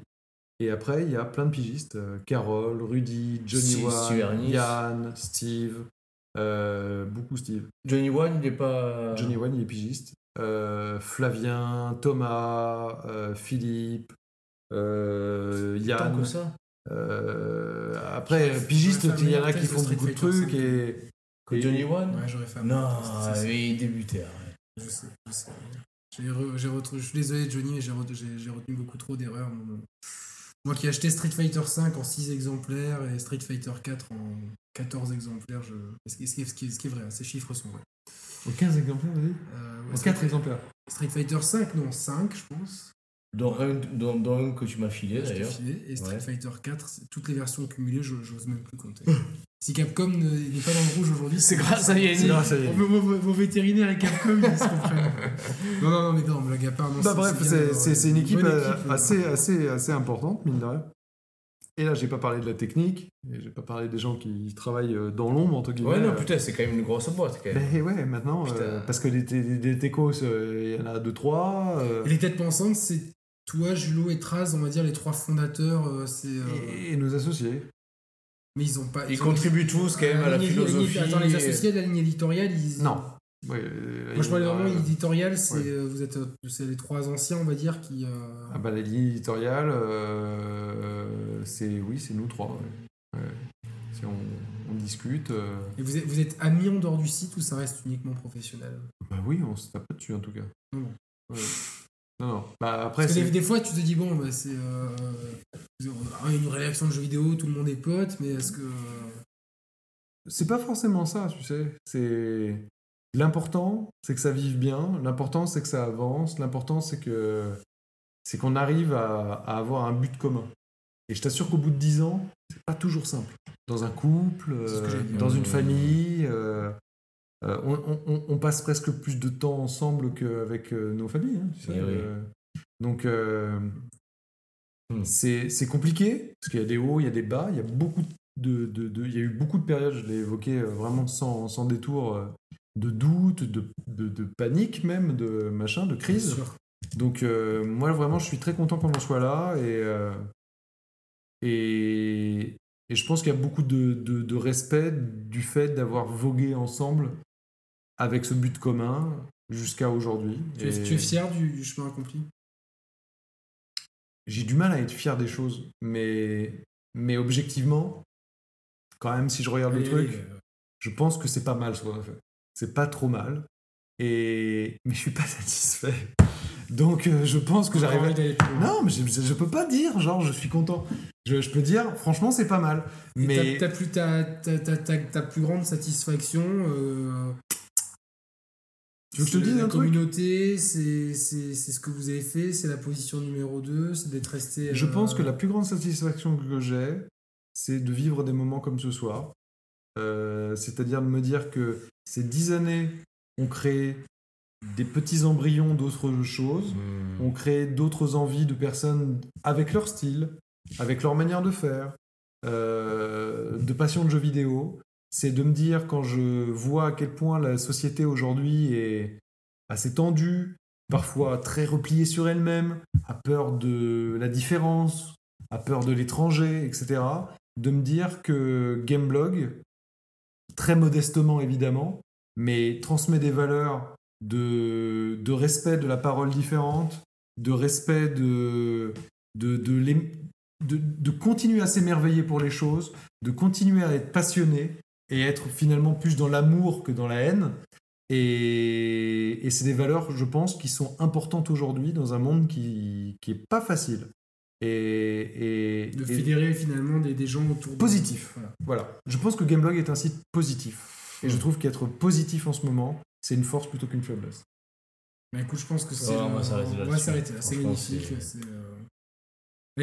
Et après, il y a plein de pigistes. euh, Carole, Rudy, Johnny Wan. Yann, Steve. euh, beaucoup Steve. Johnny One, il est pas. Johnny Wan, il est pigiste. Euh, Flavien, Thomas, euh, Philippe, euh, Tant Yann. que ça. Euh, après, pigiste, il y en a qui font beaucoup de Fighter trucs. Et, Que Johnny One Ouais, j'aurais fait un Non, il débutait. arrête. Je sais, je sais. J'ai suis désolé, Johnny, mais j'ai re- j'ai- j'ai retenu beaucoup trop d'erreurs. Moi, qui ai acheté Street Fighter 5 en 6 exemplaires et Street Fighter 4 en 14 exemplaires, je... ce, qui, ce qui est- ce qui est- ce qui est vrai, hein, ces chiffres sont vrais. En 15 exemplaires, vas-y. Euh, ouais, En Street, 4 exemplaires. Street Fighter 5, non, 5, je pense. Dont un, dont un que tu m'as filé d'ailleurs. filé, Et Street Ouais. Fighter 4, c'est- toutes les versions cumulées, je- j'ose même plus compter. si Capcom ne- n'est pas dans le rouge aujourd'hui, C'est grâce à Yannick. C'est grâce à Yannick. Vos, vos- vos vétérinaires et Capcom, ils se comprennent. (laughs) non, non, non, mais non, blague à part. non, Bah bref, c'est une équipe, euh, équipe, assez, euh, assez, assez importante, mine de rien. Et là, j'ai pas parlé de la technique, et j'ai pas parlé des gens qui travaillent euh, dans l'ombre, entre guillemets. Ouais, non, putain, c'est quand même une grosse boîte quand même. Mais ouais, maintenant, euh, parce que les, té- les techos, euh, il y en a deux, trois. euh, Et les têtes pensantes, c'est toi, Julot et Traz, on va dire les trois fondateurs. euh, c'est, euh, et, et nos associés. Mais ils ont pas. Ils ont- contribuent tous quand même à la ligne- philosophie. ligne- Attends, les associés de la ligne éditoriale, ils. Non. Moi, je parlais vraiment éditorial, c'est euh, vous êtes, c'est les trois anciens, on va dire, qui. euh, Ah bah, la ligne éditoriale, euh, c'est oui, c'est nous trois. ouais. Ouais. C'est- on, on discute. euh, Et vous êtes, vous êtes amis en dehors du site ou ça reste uniquement professionnel? Bah oui, on se tape pas dessus en tout cas. Non, non. Ouais. Non, non. Bah après, Parce que des, fois, tu te dis, bon, bah, c'est. euh, on a une réaction de jeux vidéo, tout le monde est pote, mais est-ce que. euh, C'est pas forcément ça, tu sais. C'est l'important, c'est que ça vive bien. L'important, c'est que ça avance. L'important, c'est que c'est qu'on arrive à, à avoir un but commun. Et je t'assure qu'au bout de 10 ans, c'est pas toujours simple. Dans un couple, euh, dans une Mmh. famille, euh, euh, on, on- on- on passe presque plus de temps ensemble qu'avec euh, nos familles. hein, tu sais. Eh oui. Euh, donc, Hmm. c'est compliqué, parce qu'il y a des hauts, il y a des bas, il y a beaucoup de, de- de- il y a eu beaucoup de périodes, je l'ai évoqué vraiment sans, sans détour, de doute, de, de, panique même, de machin, de crise. Donc euh, moi vraiment je suis très content qu'on en soit là et, euh, et, et je pense qu'il y a beaucoup de, de- de respect du fait d'avoir vogué ensemble avec ce but commun jusqu'à aujourd'hui. Tu es, Et- tu es fier du, du chemin accompli? J'ai du mal à être fier des choses, mais, mais objectivement, quand même, si je regarde le truc, euh, je pense que c'est pas mal ce qu'on a fait. C'est pas trop mal. Et... Mais je suis pas (laughs) satisfait. Donc euh, je pense que j'arrive à... Non, mais je, je peux pas dire, genre, je suis content. Je, je peux dire, franchement, c'est pas mal. Mais t'as- plus ta, ta, ta, ta- ta plus grande satisfaction. euh, Tu veux que je te c'est dise la un communauté, c'est c'est- c'est ce que vous avez fait, c'est la position numéro 2, c'est d'être resté. je euh, pense que la plus grande satisfaction que j'ai, c'est de vivre des moments comme ce soir. Euh, C'est-à-dire de me dire que ces dix années ont créé des petits embryons d'autres choses, Hmm. ont créé d'autres envies de personnes avec leur style, avec leur manière de faire, euh, de passion de jeux vidéo. C'est de me dire quand je vois à quel point la société aujourd'hui est assez tendue, parfois très repliée sur elle-même, a peur de la différence, a peur de l'étranger, etc. De me dire que Gameblog, très modestement évidemment, mais transmet des valeurs de, de respect de la parole différente, de respect de, de, de, de continuer à s'émerveiller pour les choses, de continuer à être passionné et être finalement plus dans l'amour que dans la haine. Et, et c'est des valeurs, je pense, qui sont importantes aujourd'hui dans un monde qui qui est pas facile. Et, et, De et- fédérer finalement des, des gens autour de Positif. Voilà. voilà. Je pense que Gameblog est un site positif. Et je trouve qu'être positif en ce moment, c'est une force plutôt qu'une faiblesse. Bah écoute, je pense que c'est. Ouais, on va s'arrêter on va là-dessus. s'arrêter là. C'est magnifique. c'est- c'est, euh, Bah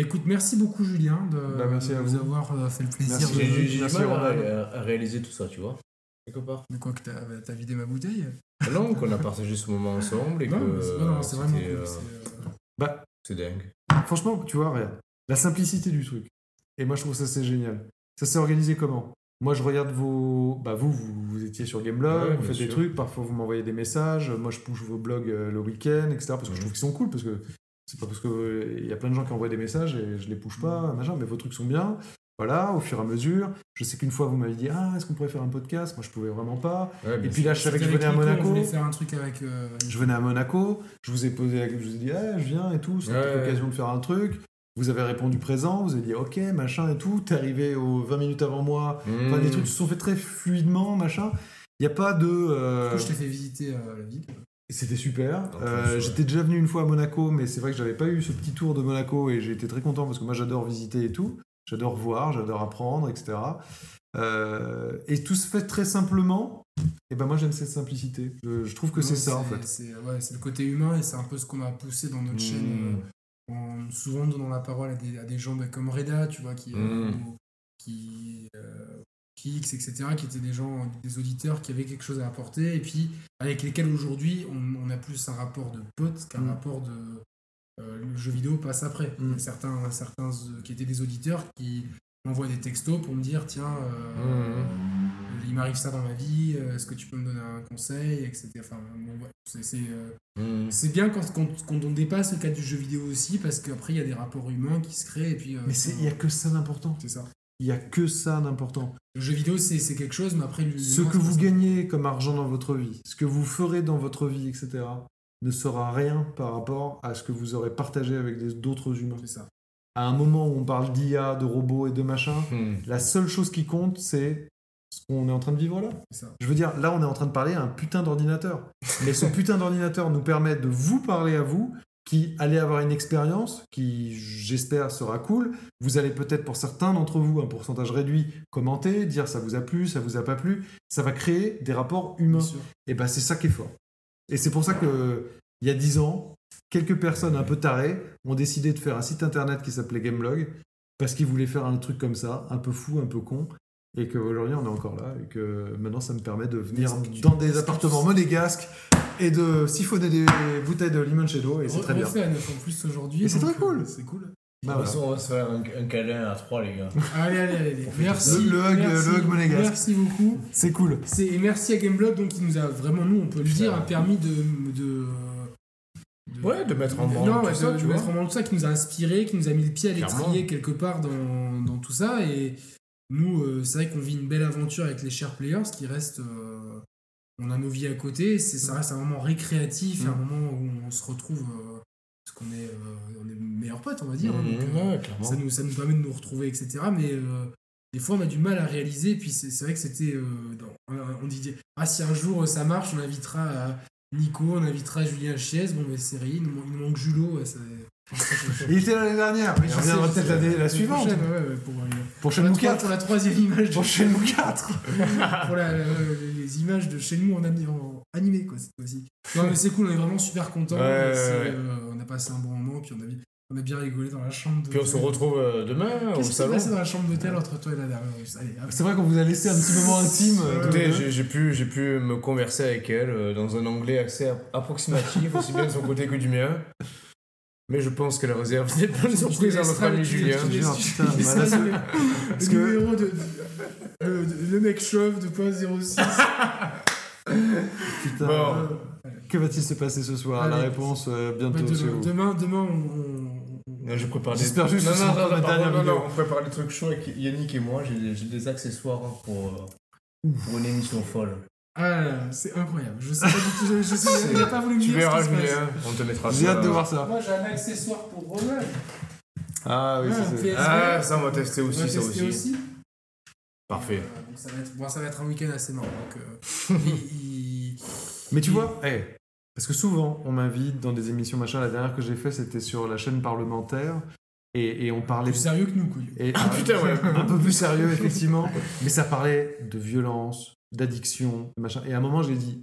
écoute, merci beaucoup Julien de, Bah, merci de à vous. avoir euh, fait le plaisir Merci. de, J'ai Merci, à, Ronald. à- à réaliser tout ça, tu vois. Quelque part. de quoi que t'as t'as vidé ma bouteille. Non, qu'on a partagé ce moment ensemble et non, que mais c'est non, non, c'est vraiment cool. euh, c'est, euh, Bah, c'est dingue. franchement, tu vois, regarde. La simplicité du truc. Et moi, je trouve ça, c'est génial. Ça s'est organisé comment? Moi, je regarde vos. Bah, vous, vous, vous étiez sur Gameblog, Ouais, vous faites des trucs, parfois vous m'envoyez des messages. Moi, je push vos blogs euh, le week-end, etc. Parce que je trouve qu'ils sont cool, parce que c'est pas parce que euh, il y a plein de gens qui envoient des messages et je les push pas, machin, mais vos trucs sont bien. Voilà, au fur et à mesure. Je sais qu'une fois, vous m'avez dit Ah, est-ce qu'on pourrait faire un podcast? Moi, je pouvais vraiment pas. Ouais, Et puis là, je savais que je c'était venais à Monaco. voulait faire un truc avec. euh, Je venais à Monaco, je vous ai posé, la- je vous ai dit, Eh, je viens et tout, c'est Ouais, l'occasion de faire un truc. Vous avez répondu présent, vous avez dit ok, machin et tout. T'es arrivé aux 20 minutes avant moi. Enfin, Mmh. les trucs se sont faits très fluidement, machin. Il n'y a pas de. euh, Du coup, je t'ai fait visiter euh, la ville. C'était super. Euh. J'étais déjà venu une fois à Monaco, mais c'est vrai que j'avais pas eu ce petit tour de Monaco et j'ai été très content parce que moi j'adore visiter et tout. J'adore voir, j'adore apprendre, etc. Euh, et tout se fait très simplement. Et ben moi j'aime cette simplicité. Je, je trouve que c'est ça en fait. C'est ouais, le côté humain et c'est un peu ce qu'on a poussé dans notre chaîne. Mmh. euh, en souvent donnant la parole à des, à des gens bah, comme Reda, tu vois, qui, euh, Mm. euh, Kix, etc., qui étaient des gens, des auditeurs qui avaient quelque chose à apporter, et puis avec lesquels aujourd'hui on, on a plus un rapport de potes qu'un Mm. rapport de. euh, le jeu vidéo passe après. Mm. Certains, certains euh, qui étaient des auditeurs qui m'envoient des textos pour me dire tiens, euh, il m'arrive ça dans ma vie, est-ce que tu peux me donner un conseil, etc. Enfin, bon, ouais, c'est- bien quand, quand, quand on dépasse le cadre du jeu vidéo aussi, parce qu'après, il y a des rapports humains qui se créent. Et puis, Mais il n'y a que ça d'important. c'est ça. Il n'y a que ça d'important. Le jeu vidéo, c'est c'est quelque chose, mais après, Ce que vous gagnez comme argent dans votre vie, ce que vous ferez dans votre vie, etc., ne sera rien par rapport à ce que vous aurez partagé avec des- d'autres humains. C'est ça. À un moment où on parle d'IA, de robots et de machin, Mmh. la seule chose qui compte, c'est ce qu'on est en train de vivre là. c'est ça. Je veux dire, là, on est en train de parler à un putain d'ordinateur. Mais ce (laughs) putain d'ordinateur nous permet de vous parler à vous, qui allez avoir une expérience qui, j'espère, sera cool. Vous allez peut-être, pour certains d'entre vous, un pourcentage réduit, commenter, dire ça vous a plu, ça vous a pas plu. Ça va créer des rapports humains. Et ben c'est ça qui est fort. Et c'est pour ça que il y a 10 ans, quelques personnes un peu tarées ont décidé de faire un site internet qui s'appelait Gameblog parce qu'ils voulaient faire un truc comme ça, un peu fou, un peu con. Et qu'aujourd'hui on est encore là et que maintenant ça me permet de venir dans des appartements monégasques et de siphonner des bouteilles de limoncello et c'est très bien. en plus aujourd'hui. Et c'est très cool. euh, C'est cool. Bah, De toute voilà. façon, on va se faire un, un câlin à trois, les gars. (laughs) Allez, allez, allez. Merci. le- le hug- merci, le hug monégasque. Merci beaucoup. C'est cool. C'est- Et merci à Gameblog, donc, qui nous a vraiment, nous, on peut le dire, a permis de. de de- Ouais, de mettre en branle Non, tout ouais, ça, de, tu de vois. mettre en branle tout ça, qui nous a inspiré, qui nous a mis le pied à l'étrier quelque part dans, dans tout ça. Et nous, euh, c'est vrai qu'on vit une belle aventure avec les chers players, qui reste. euh, on a nos vies à côté, c'est, ça reste un moment récréatif, Mm. un moment où on se retrouve euh, parce qu'on est, euh, on est meilleurs potes, on va dire. hein, donc, euh, ouais, ça, nous, ça nous permet de nous retrouver, etc. Mais des fois, on a du mal à réaliser. Puis, c'est c'est vrai que c'était. dans- on dit Ah, si un jour ça marche, on invitera Nico, on invitera Julien Chies. Bon, mais c'est rien, il nous, man- il nous manque Julot. ouais, ça- (laughs) Il était l'année dernière. Il je reviendra peut-être l'année- la suivante. prochaine, ouais, ouais, pour, euh, Pour Shenmue la, 4. pour la troisième image de, Pour Shenmue 4. (laughs) pour la- la- les images de Shenmue en, en animé, quoi, cette fois-ci. Non, mais c'est cool, on est vraiment super contents. Ouais, C'est, ouais, ouais. euh, on a passé un bon moment, puis on a, on a bien rigolé dans la chambre de. Puis on se retrouve euh, demain au Qu'est-ce qui s'est salon. passé dans la chambre d'hôtel entre toi et la hop. C'est vrai qu'on vous a laissé un petit (laughs) moment intime. euh, Écoutez, j'ai- pu, j'ai pu me converser avec elle euh, dans un anglais assez app- approximatif, aussi bien de son côté que du mien. Mais je pense qu'elle réserve des bonnes surprises à notre laisseras le- ami Julien. parce que- numéro de. Le, mec chauve de point 06. Putain, Bon. euh, que va-t-il se passer ce soir? La réponse euh, bientôt chez demain, vous. demain, demain, on. on- Non, je prépare des... J'espère juste non, que non, non, non, pas on prépare des trucs chauds avec Yannick et moi. J'ai des, j'ai des accessoires hein, pour, euh, pour une émission folle. Ah là là, c'est incroyable. Je sais pas du tout. Je, je sais, il a pas voulu me Tu dire verras, se passe. Julien. On te mettra J'ai ça. hâte de voir ça. Moi, j'ai un accessoire pour Roman. Ah oui, Ah, ça, c'est- PSV. Ah, ça, on va tester On aussi, va ça tester aussi. Parfait. Euh, donc ça, va être, bon, ça va être un week-end assez marrant. Donc, euh, (laughs) il- il- Mais tu vois, eh, parce que souvent, on m'invite dans des émissions machin. La dernière que j'ai fait, c'était sur la chaîne parlementaire. Et, et on parlait. plus sérieux que nous, et- Ah, putain, ouais. (laughs) un peu plus sérieux, effectivement. Mais ça parlait de violence, d'addiction, machin. Et à un moment, j'ai dit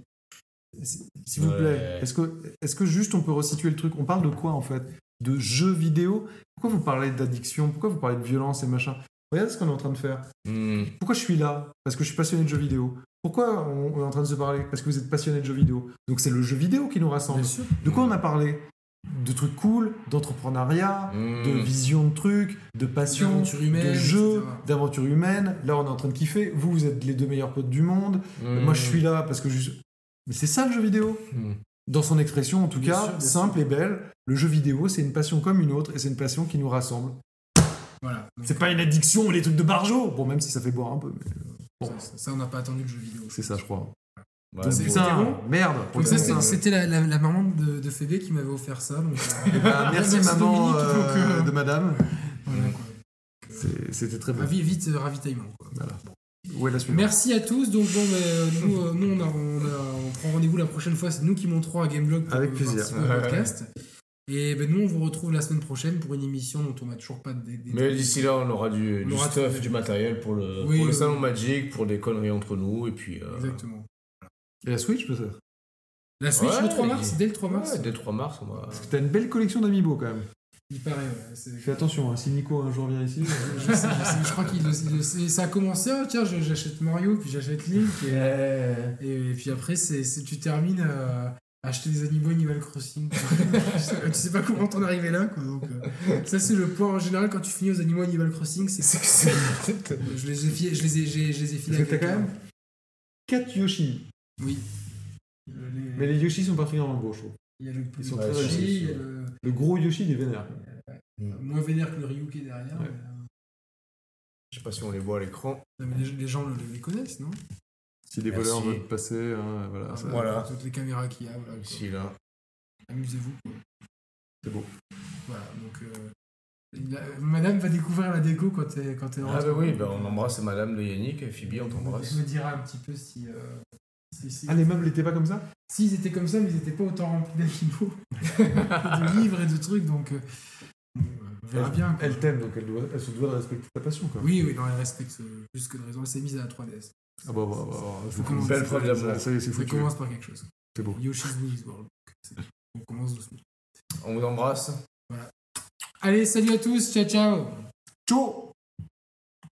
S'il vous Ouais. plaît, est-ce que, est que juste on peut resituer le truc? On parle de quoi en fait? De jeux vidéo? Pourquoi vous parlez d'addiction? Pourquoi vous parlez de violence et machin? Regarde ce qu'on est en train de faire. Hmm. Pourquoi je suis là? Parce que je suis passionné de jeux vidéo. Pourquoi on on est en train de se parler? Parce que vous êtes passionné de jeux vidéo. Donc c'est le jeu vidéo qui nous rassemble. De quoi on a parlé? De trucs cool, d'entrepreneuriat, Hmm. de vision de trucs, de passion, D'aventure humaine, de jeux, etc. d'aventure humaine. Là, on est en train de kiffer. Vous, vous êtes les deux meilleurs potes du monde. Hmm. Moi, je suis là parce que je... Mais c'est ça le jeu vidéo. Hmm. Dans son expression, en tout Bien cas, sûr, bien simple et belle, le jeu vidéo, c'est une passion comme une autre et c'est une passion qui nous rassemble. Voilà. C'est pas une addiction ou les trucs de barjo. Bon, même si ça fait boire un peu. mais bon. ça, ça, ça, on n'a pas attendu le jeu vidéo. C'est ça, je crois. Ouais, Donc, putain, bon merde. Donc ça, c'était- la, la, la maman de, de Fébé qui m'avait offert ça. Donc, euh, Bah, (laughs) (laughs) merci, Merci maman Dominique, euh, euh, de madame. voilà, quoi. C'est- C'était très bon. Ah, vite, euh, ravitaillement. Quoi. Voilà. Où est la suivante? Merci à tous. Donc, bon, mais, euh, nous, euh, nous, on, a- on, a- on prend rendez-vous la prochaine fois. C'est nous qui monterons à Gameblog pour Avec plaisir. participer au podcast. Et ben, nous, on vous retrouve la semaine prochaine pour une émission dont on n'a toujours pas de. des- des- Mais d'ici là, on aura du, On du aura stuff, du matériel pour le, Oui, pour le oui, salon. Magic, pour des conneries entre nous, et puis... euh, Exactement. Et la Switch, peut-être La Switch, Ouais, le 3 mars, dès le 3 mars. Ouais, dès le 3 mars, on va... Parce que t'as une belle collection d'amiibo quand même. Il paraît, ouais. Fais attention, hein, si Nico un jour vient ici. (laughs) Je, sais, je, sais, je crois qu'il le- le sait. Ça a commencé, ah, tiens, j'achète Mario, puis j'achète Link, et, et, et puis après, c'est, tu termines à acheter des animaux Animal Crossing. (laughs) tu, sais, pas comment t'en arriver là, quoi. Donc, euh, ça, c'est le point en général quand tu finis aux animaux Animal Crossing, c'est que (laughs) je les ai, je les ai, j'ai- je les ai filés Parce que t'as quand même 4 Yoshi. Oui. Les- Mais les Yoshi sont particulièrement beaux, je trouve. Il y a le, ils sont très Yoshi, réussis, il y a ouais. le- Le gros Yoshi, il est vénère. moins vénère que le Ryu qui est derrière. Ouais. mais, euh, Je sais pas si on les voit à l'écran. les, les gens le- les connaissent, non? Si les Merci. voleurs veulent passer, hein, voilà. Ah, ça- Voilà. Toutes les caméras qu'il y a, voilà, quoi. Ici, là. Amusez-vous. C'est beau. Voilà, donc. euh, la- madame va découvrir la déco quand elle, quand elle Ah bah oui, bah on embrasse madame de Yannick, et Phoebe, on Elle t'embrasse. me dira un petit peu si. euh, si, si- Ah, les meubles étaient pas comme ça? S'ils étaient comme ça, mais ils n'étaient pas autant remplis d'animaux, (laughs) de livres et de trucs, donc. euh, on verra bien. quoi. Elle t'aime, donc elle, doit, elle se doit de respecter ta passion, quoi. Oui, oui, non, elle respecte euh, plus que de raison. Elle s'est mise à la 3DS. Ah bah, bah, bah, bah, c'est commencer. belle preuve d'amour. Ça y est, c'est foutu. commence par quelque chose. C'est beau. Yoshi's Woolly's World. On commence doucement. On vous embrasse. Allez, salut à tous, ciao ciao Ciao